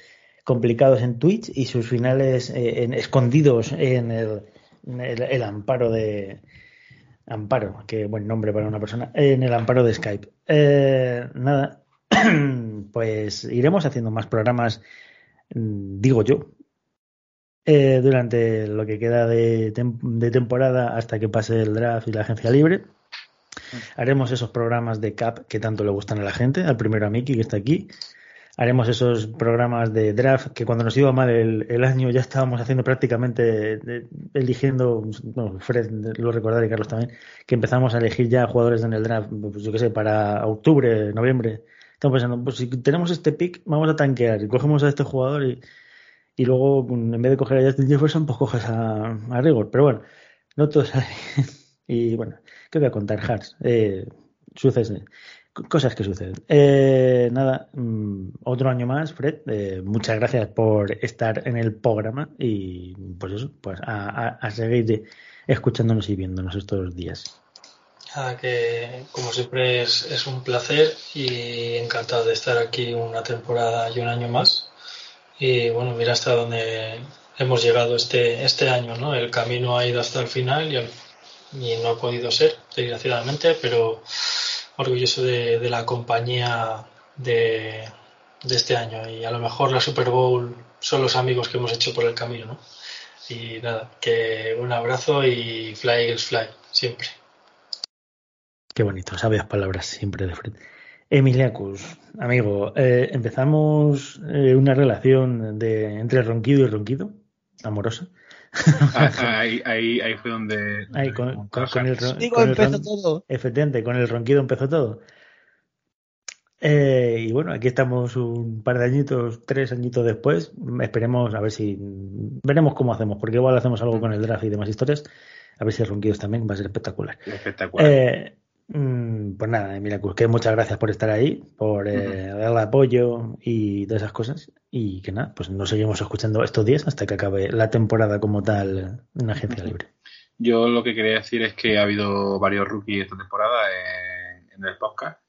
complicados en Twitch y sus finales eh, escondidos en el amparo de amparo, qué buen nombre para una persona, en el amparo de Skype. Eh, nada, pues iremos haciendo más programas, mm, digo yo, eh, durante lo que queda de, tem- de temporada hasta que pase el draft y la agencia libre. Haremos esos programas de CAP que tanto le gustan a la gente, al primero a Miki que está aquí. Haremos esos programas de draft que cuando nos iba mal el, el año ya estábamos haciendo prácticamente de- eligiendo, bueno, Fred lo recordará y Carlos también, que empezamos a elegir ya jugadores en el draft, pues yo qué sé, para octubre, noviembre. Estamos pensando, pues si tenemos este pick, vamos a tanquear y cogemos a este jugador y, y luego en vez de coger a Justin Jefferson, pues coges a, a Rigor. Pero bueno, no todo sale. Y bueno, ¿qué voy a contar, Hars? Eh, sucede. Cosas que suceden. Eh, nada, mm, otro año más, Fred. eh, muchas gracias por estar en el programa y pues eso, pues a, seguir escuchándonos y viéndonos estos días. Nada, que como siempre es, un placer y encantado de estar aquí una temporada y un año más. Y bueno, mira hasta dónde hemos llegado este, este año, ¿no? El camino ha ido hasta el final y no ha podido ser, desgraciadamente, pero orgulloso de, la compañía de, de este año y a lo mejor la Super Bowl son los amigos que hemos hecho por el camino, ¿no? Y nada, que un abrazo y fly Eagles fly, siempre. Qué bonito, sabias palabras siempre de Fred. Emiliacus, amigo, eh, empezamos eh, una relación de entre ronquido y ronquido, amorosa. Ahí, ahí, ahí fue donde. Ahí, con, con, con el, ron- Digo, con el empezó ron- todo. Efectivamente, con el ronquido empezó todo. Eh, y bueno, aquí estamos un par de añitos, tres añitos después. Esperemos a ver si. Veremos cómo hacemos, porque igual hacemos algo con el draft y demás historias. A ver si el ronquidos también va a ser espectacular. Espectacular. Eh, mm, pues nada, Cruz, que muchas gracias por estar ahí, por eh, darle apoyo y todas esas cosas. Y que nada, pues nos seguimos escuchando estos días hasta que acabe la temporada como tal en Agencia Libre. Yo lo que quería decir es que ha habido varios rookies esta temporada en, en el podcast.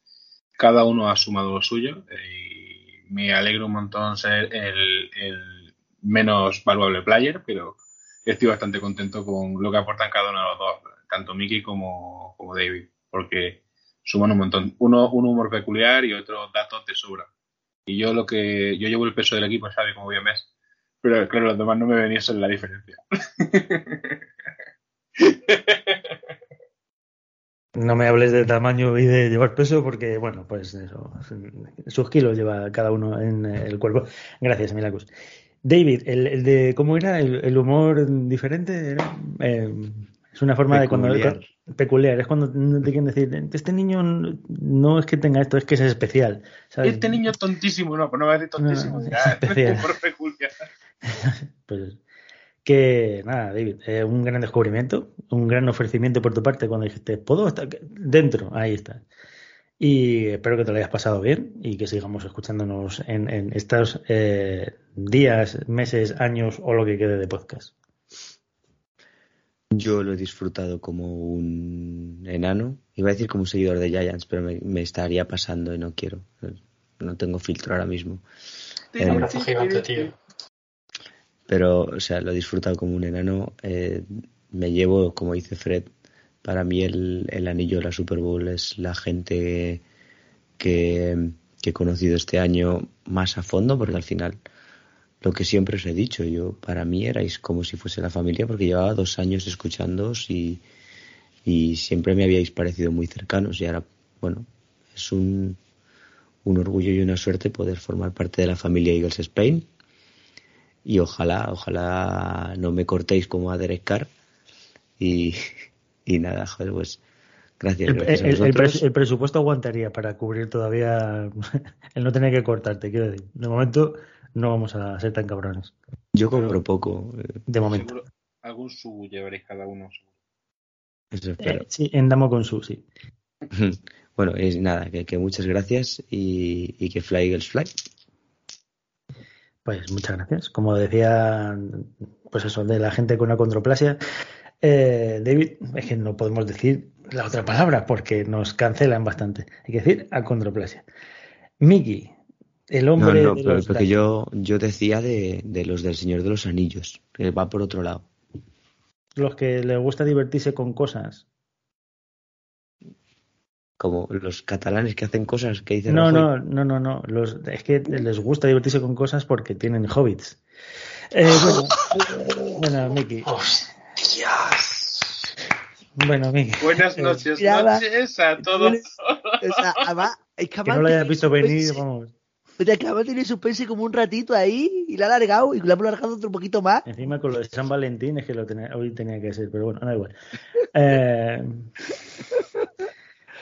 Cada uno ha sumado lo suyo y me alegro un montón ser el, el menos valuable player, pero estoy bastante contento con lo que aportan cada uno de los dos, tanto Mickey como, como David, porque suman un montón. Uno un humor peculiar y otro datos de sobra. Y yo lo que yo llevo el peso del equipo, sabe como a mes, pero claro, los demás no me ven y eso es la diferencia. No me hables de tamaño y de llevar peso porque, bueno, pues eso, sus kilos lleva cada uno en el cuerpo. Gracias, Milacus. David, el, el de cómo era el, humor diferente, eh, es una forma Peculiar. de cuando peculiar, es cuando te quieren decir, este niño no es que tenga esto, es que es especial. ¿sabes? Este niño es tontísimo, no, pues no va a decir tontísimo. No, es ya, especial. peculiar. Pues que nada, David, eh, un gran descubrimiento, un gran ofrecimiento por tu parte cuando dijiste, ¿puedo estar aquí?". dentro? Ahí está. Y espero que te lo hayas pasado bien y que sigamos escuchándonos en, en estos eh, días, meses, años o lo que quede de podcast. Yo lo he disfrutado como un enano. Iba a decir como un seguidor de Giants, pero me, me estaría pasando y no quiero. No tengo filtro ahora mismo. Un Eh, abrazo gigante, tío. pero, o sea, lo he disfrutado como un enano. Eh, me llevo, como dice Fred, para mí el, el anillo de la Super Bowl es la gente que, que he conocido este año más a fondo, porque al final, lo que siempre os he dicho, yo para mí erais como si fuese la familia, porque llevaba dos años escuchándoos y, y siempre me habíais parecido muy cercanos. Y ahora, bueno, es un, un orgullo y una suerte poder formar parte de la familia Eagles Spain y ojalá, ojalá no me cortéis como a Derek Carr y, y nada, joder, pues gracias, El, gracias a el- pres- el presupuesto aguantaría para cubrir todavía el no tener que cortarte, quiero decir. De momento no vamos a ser tan cabrones. Yo compro poco, eh, De momento. Seguro, algún sub llevaréis cada uno. eso espero. Eh, sí, en Damo con su, sí. Bueno, es nada, que, que muchas gracias y, y que Fly Eagles Fly. Pues muchas gracias. Como decía, pues eso, de la gente con acondroplasia, eh, David, es que no podemos decir la otra palabra porque nos cancelan bastante. Hay que decir acondroplasia. Mickey, el No, hombre no, de pero los porque yo, yo decía de, de los del Señor de los Anillos, que va por otro lado. los que les gusta divertirse con cosas. Como los catalanes que hacen cosas que dicen No, no, no, no, no. Los, es que les gusta divertirse con cosas porque tienen hobbits. Eh, bueno, bueno, Mickey. ¡Hostias! Bueno, Mickey. Buenas Eh, noches, noches a todos. O sea, además, es que, no lo hayas visto venir, vamos. O sea, que además tiene suspense como un ratito ahí y la ha alargado y la ha alargado otro poquito más. Encima con lo de San Valentín es que lo tenía, hoy tenía que ser, pero bueno, da igual. Eh,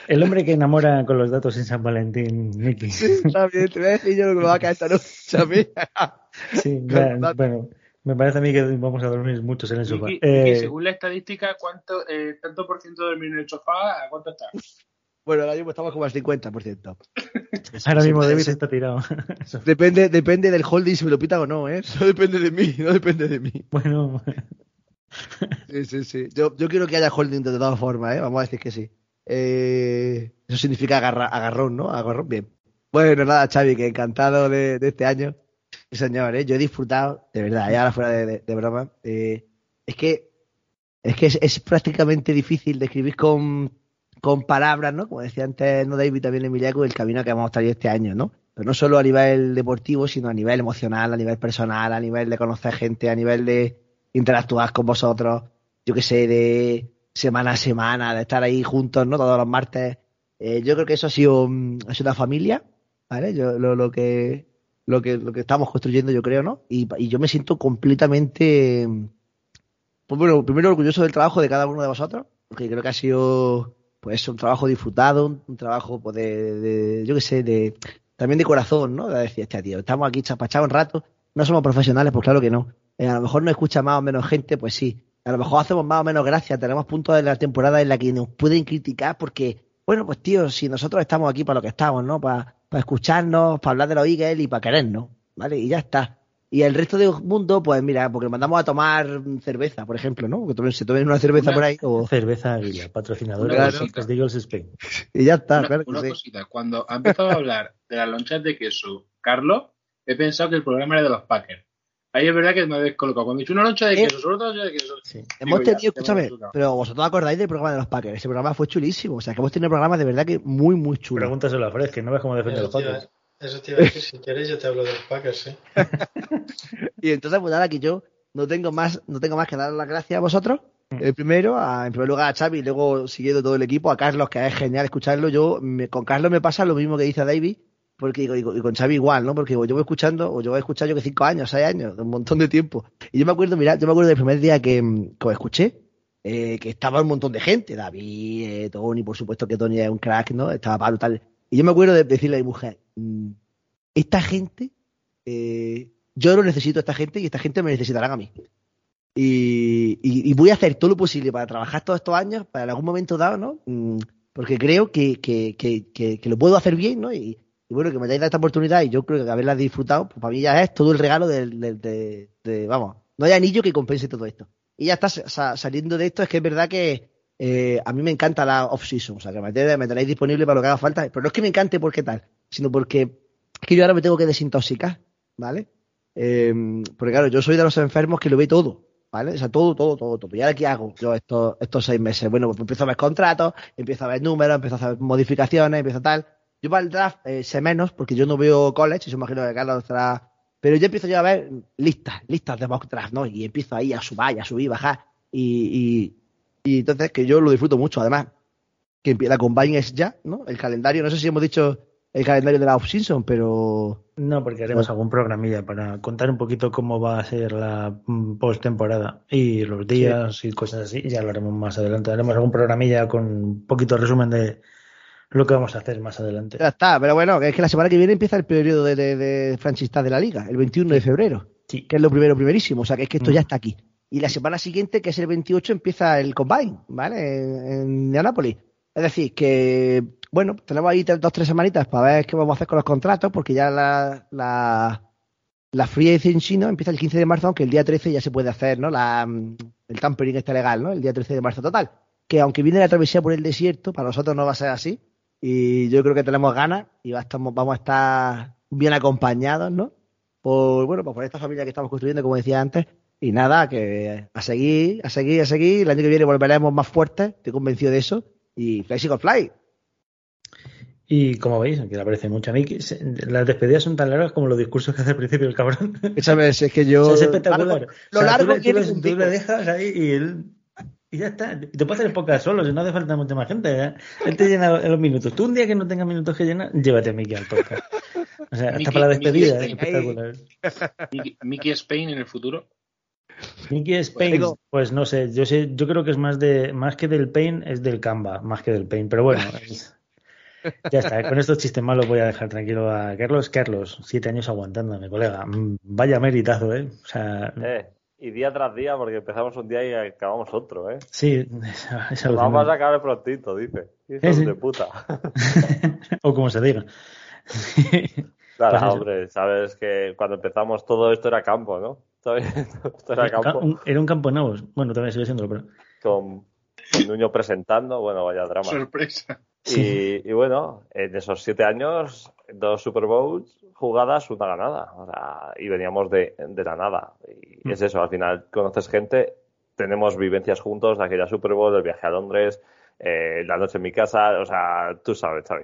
el hombre que enamora con los datos en San Valentín, Mickey. Está bien, te voy a decir yo lo que me va a caer esta noche a mí. Sí, ya, bueno, me parece a mí que vamos a dormir muchos en el sofá. Miki, Eh, según la estadística, ¿cuánto, eh, tanto por ciento de dormir en el sofá? ¿A cuánto está? Bueno, ahora mismo estamos como al 50%. ahora mismo David está tirado. Depende, depende del holding si me lo pitan o no, ¿eh? Eso depende de mí, no depende de mí. Bueno, Sí, sí, sí. Yo, yo quiero que haya holding de todas formas, ¿eh? Vamos a decir que sí. Eh, eso significa agarra- agarrón, ¿no? Agarrón, bien. Bueno, nada, Xavi, que encantado de, de este año. Sí, señor, ¿eh? yo he disfrutado, de verdad, ya ahora fuera de, de- de broma. eh, es que es que es, es prácticamente difícil describir con, con palabras, ¿no? Como decía antes, no David, también Emiliaco, el camino que hemos traído este año, ¿no? Pero no solo a nivel deportivo, sino a nivel emocional, a nivel personal, a nivel de conocer gente, a nivel de interactuar con vosotros, yo que sé, de semana a semana, de estar ahí juntos, ¿no? Todos los martes. Eh, yo creo que eso ha sido, mm, ha sido una familia, ¿vale? Yo, lo, lo que lo que, lo que estamos construyendo, yo creo, ¿no? Y, y yo me siento completamente, pues bueno, primero orgulloso del trabajo de cada uno de vosotros, porque creo que ha sido, pues, un trabajo disfrutado, un, trabajo, pues, de, de- yo qué sé, de, también de corazón, ¿no? De decir, este tío, estamos aquí chapachados un rato, no somos profesionales, pues claro que no. Eh, a lo mejor nos escucha más o menos gente, pues sí. A lo mejor hacemos más o menos gracia, tenemos puntos de la temporada en la que nos pueden criticar porque, bueno, pues tío, si nosotros estamos aquí para lo que estamos, ¿no? Para, para escucharnos, para hablar de los Eagles y para querernos, ¿vale? Y ya está. Y el resto del mundo, pues mira, porque mandamos a tomar cerveza, por ejemplo, ¿no? Que tomen- se tomen una cerveza Una- por ahí o- Cerveza Águila, patrocinadora de Eagles Spain. y ya está, una claro que una sí. cosita, cuando ha empezado a hablar de las lonchas de queso, Carlos, he pensado que el programa era de los Packers. Ahí es verdad que me he descolocado. Cuando he dicho una loncha de Eh. queso, sobre todo loncha de queso. Sí. Hemos ya, tenido, te escúchame, pero vosotros acordáis del programa de los Packers. Ese programa fue chulísimo. O sea, que hemos tenido programas de verdad que muy, muy chulos. Pregúntaselo a Fred, que no ves cómo defiende Eso los Packers. Eso te iba a decir, si quieres yo te hablo de los Packers, ¿eh? Y entonces, pues nada, que yo no tengo más, no tengo más que dar las gracias a vosotros. Eh, primero, a- en primer lugar a Xavi y luego siguiendo todo el equipo, a Carlos, que es genial escucharlo. Yo, me- con Carlos me pasa lo mismo que dice David, porque digo, digo, y con Xavi igual, ¿no? Porque digo, yo voy escuchando, o yo voy a escuchar yo que cinco años, seis años, un montón de tiempo. Y yo me acuerdo, mira, yo me acuerdo del primer día que, mm, que os escuché, eh, que estaba un montón de gente, David, eh, Tony, por supuesto que Tony es un crack, ¿no? Estaba Pablo tal. Y yo me acuerdo de decirle a mi mujer, mm, esta gente, eh, yo lo necesito a esta gente y esta gente me necesitarán a mí. Y, y- voy a hacer todo lo posible para trabajar todos estos años, para en algún momento dado, ¿no? Mm, Porque creo que, que, que, que, lo puedo hacer bien, ¿no? Y, y bueno, que me hayáis dado esta oportunidad y yo creo que haberla disfrutado, pues para mí ya es todo el regalo del- de, de- vamos, no hay anillo que compense todo esto. Y ya está, sa- saliendo de esto, es que es verdad que eh, a mí me encanta la off-season, o sea, que me, tenéis- disponible para lo que haga falta, pero no es que me encante porque tal, sino porque es que yo ahora me tengo que desintoxicar, ¿vale? Eh, porque claro, yo soy de los enfermos que lo ve todo, ¿vale? O sea, todo, todo, todo, todo. ¿Y ahora qué hago yo estos, estos seis meses? Bueno, pues empiezo a ver contratos, empiezo a ver números, empiezo a hacer modificaciones, empiezo a tal. Yo para el draft eh, sé menos, porque yo no veo college, y yo imagino que Carlos estará... Pero yo empiezo yo a ver listas, listas de mock draft, ¿no? Y empiezo ahí a subir, a subir, bajar. Y, y, entonces que yo lo disfruto mucho, además. Que la combine es ya, ¿no? El calendario, no sé si hemos dicho el calendario de la off-season, pero No, porque haremos algún programilla para contar un poquito cómo va a ser la mm, postemporada y los días y cosas así. Ya lo haremos más adelante. Haremos algún programilla con un poquito de resumen de lo que vamos a hacer más adelante. Ya está, pero bueno, que es que la semana que viene empieza el periodo de, de, de la liga, el 21 de febrero, Sí. que es lo primero, primerísimo, o sea que es que esto Mm. ya está aquí. Y la semana siguiente, que es el 28, empieza el combine, ¿vale? En, en Indianápolis. Es decir, que, bueno, tenemos ahí dos, tres semanitas para ver qué vamos a hacer con los contratos, porque ya la, la, la free agency ¿no? empieza el 15 de marzo, aunque el día 13 ya se puede hacer, ¿no? La, el tampering está legal, ¿no? El día 13 de marzo total. Que aunque viene la travesía por el desierto, para nosotros no va a ser así. Y yo creo que tenemos ganas y vamos a estar bien acompañados, ¿no? Por, bueno, pues por esta familia que estamos construyendo, como decía antes. Y nada, que a seguir, a seguir, a seguir. El año que viene volveremos más fuertes, estoy convencido de eso. Y Fly Single Fly. Y como veis, que le parece mucho a mí, que las despedidas son tan largas como los discursos que hace al principio el cabrón. Si es que O yo. sea, es espectacular. Largo- lo O sea, tú largo le- tú, tú le dejas ahí y él. Y ya está. Y Te puedes hacer pocas solo, si no hace falta mucha más gente. ¿eh? Él te llena los minutos. Tú un día que no tengas minutos que llenar, llévate a Mickey al podcast. O sea, hasta Mickey- para la despedida, Mickey es espectacular. Mickey, Mickey Spain en el futuro. Mickey Spain, digo- pues no sé, yo sé, yo creo que es más de, más que del Pain, es del Canva, más que del Pain, pero bueno, es- ya está, con estos chistes malos voy a dejar tranquilo a Carlos. Carlos, siete años aguantando, mi colega, Mm, vaya meritazo, eh. O sea, Eh, y día tras día, porque empezamos un día y acabamos otro, ¿eh? sí, es, Vamos a acabar prontito, dice. Sí, sí. de puta. o como se diga. Claro, Pues hombre, sabes que cuando empezamos todo esto era campo, ¿no? Era campo. Un- Era un campo nuevo. Bueno, también sigue siendo, pero. Con, con Nuño presentando, bueno, vaya drama. Sorpresa. Y, y bueno, en esos siete años, dos Super Bowls, jugadas, una ganada. O sea, y veníamos de, de la nada. Y Mm. es eso, al final conoces gente, tenemos vivencias juntos de aquella Super Bowl, del viaje a Londres, eh, la noche en mi casa, o sea, tú sabes, Xavi.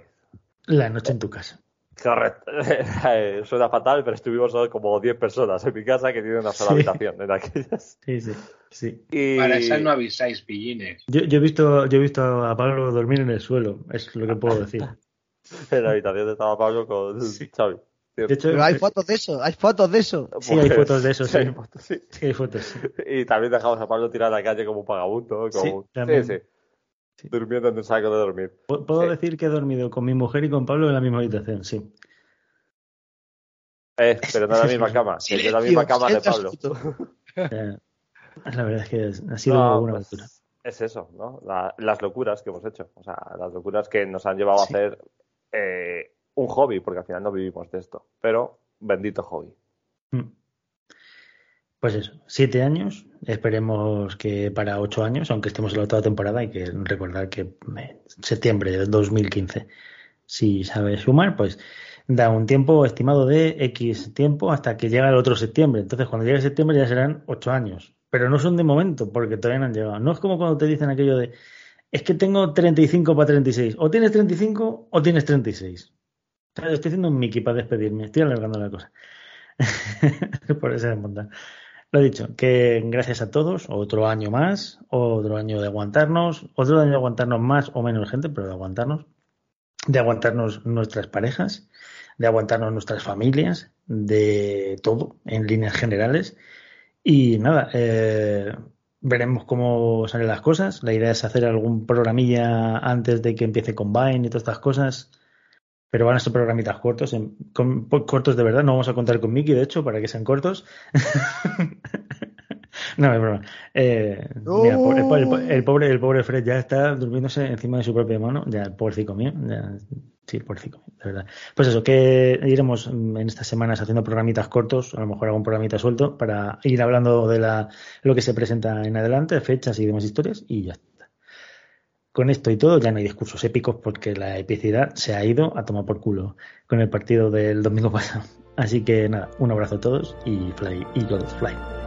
La noche en tu casa. Correcto. Suena fatal, pero estuvimos solo como 10 personas en mi casa que tienen una sola Sí. habitación en aquellas. Sí, sí, sí. Y... Para esas no avisáis, pillines. Yo, yo he visto, yo he visto a Pablo dormir en el suelo, es lo que puedo decir. En la habitación estaba Pablo con Sí. Xavi. De hecho, Pero hay fotos de eso, hay fotos de eso. Sí, hay fotos de eso, sí. hay fotos, sí. sí hay fotos. sí. Y también dejamos a Pablo tirado a la calle como un vagabundo. Sí, Como... Sí, sí, Sí. Durmiendo en un saco de dormir. Pu- Puedo Sí. decir que he dormido con mi mujer y con Pablo en la misma habitación, sí. Eh, pero no en la misma cama. Yo en la misma cama de Pablo. Eh, la verdad es que ha sido No, una pues, aventura. es eso, ¿no? La- las locuras que hemos hecho. O sea, las locuras que nos han llevado Sí. a hacer eh, un hobby, porque al final no vivimos de esto. Pero, bendito hobby. Mm. Pues eso, siete años, esperemos que para ocho años, aunque estemos en la octava temporada, hay que recordar que eh, septiembre de 2015, si sabes sumar, pues da un tiempo estimado de X tiempo hasta que llega el otro septiembre. Entonces, cuando llegue septiembre ya serán ocho años, pero no son de momento, porque todavía no han llegado. No es como cuando te dicen aquello de, es que tengo 35 para 36, o tienes 35 o tienes 36. O sea, Estoy haciendo un Mickey para despedirme, estoy alargando la cosa. Por esa desmontar. Lo dicho, que gracias a todos, otro año más, otro año de aguantarnos, otro año de aguantarnos más o menos gente, pero de aguantarnos, de aguantarnos nuestras parejas, de aguantarnos nuestras familias, de todo, en líneas generales. Y nada, eh, veremos cómo salen las cosas. La idea es hacer algún programilla antes de que empiece Combine y todas estas cosas. Pero van a ser programitas cortos, con- cortos de verdad. No vamos a contar con Mickey, de hecho, para que sean cortos. no, es broma. Eh, el, pobre- el pobre, Fred ya está durmiéndose encima de su propia mano. Ya, el pobrecito mío. Ya, sí, pobrecito mío, de verdad. Pues eso, que iremos en estas semanas haciendo programitas cortos, a lo mejor algún programita suelto, para ir hablando de la, lo que se presenta en adelante, fechas y demás historias, y ya está. Con esto y todo ya no hay discursos épicos porque la epicidad se ha ido a tomar por culo con el partido del domingo pasado. Así que nada, un abrazo a todos y fly, Eagles fly.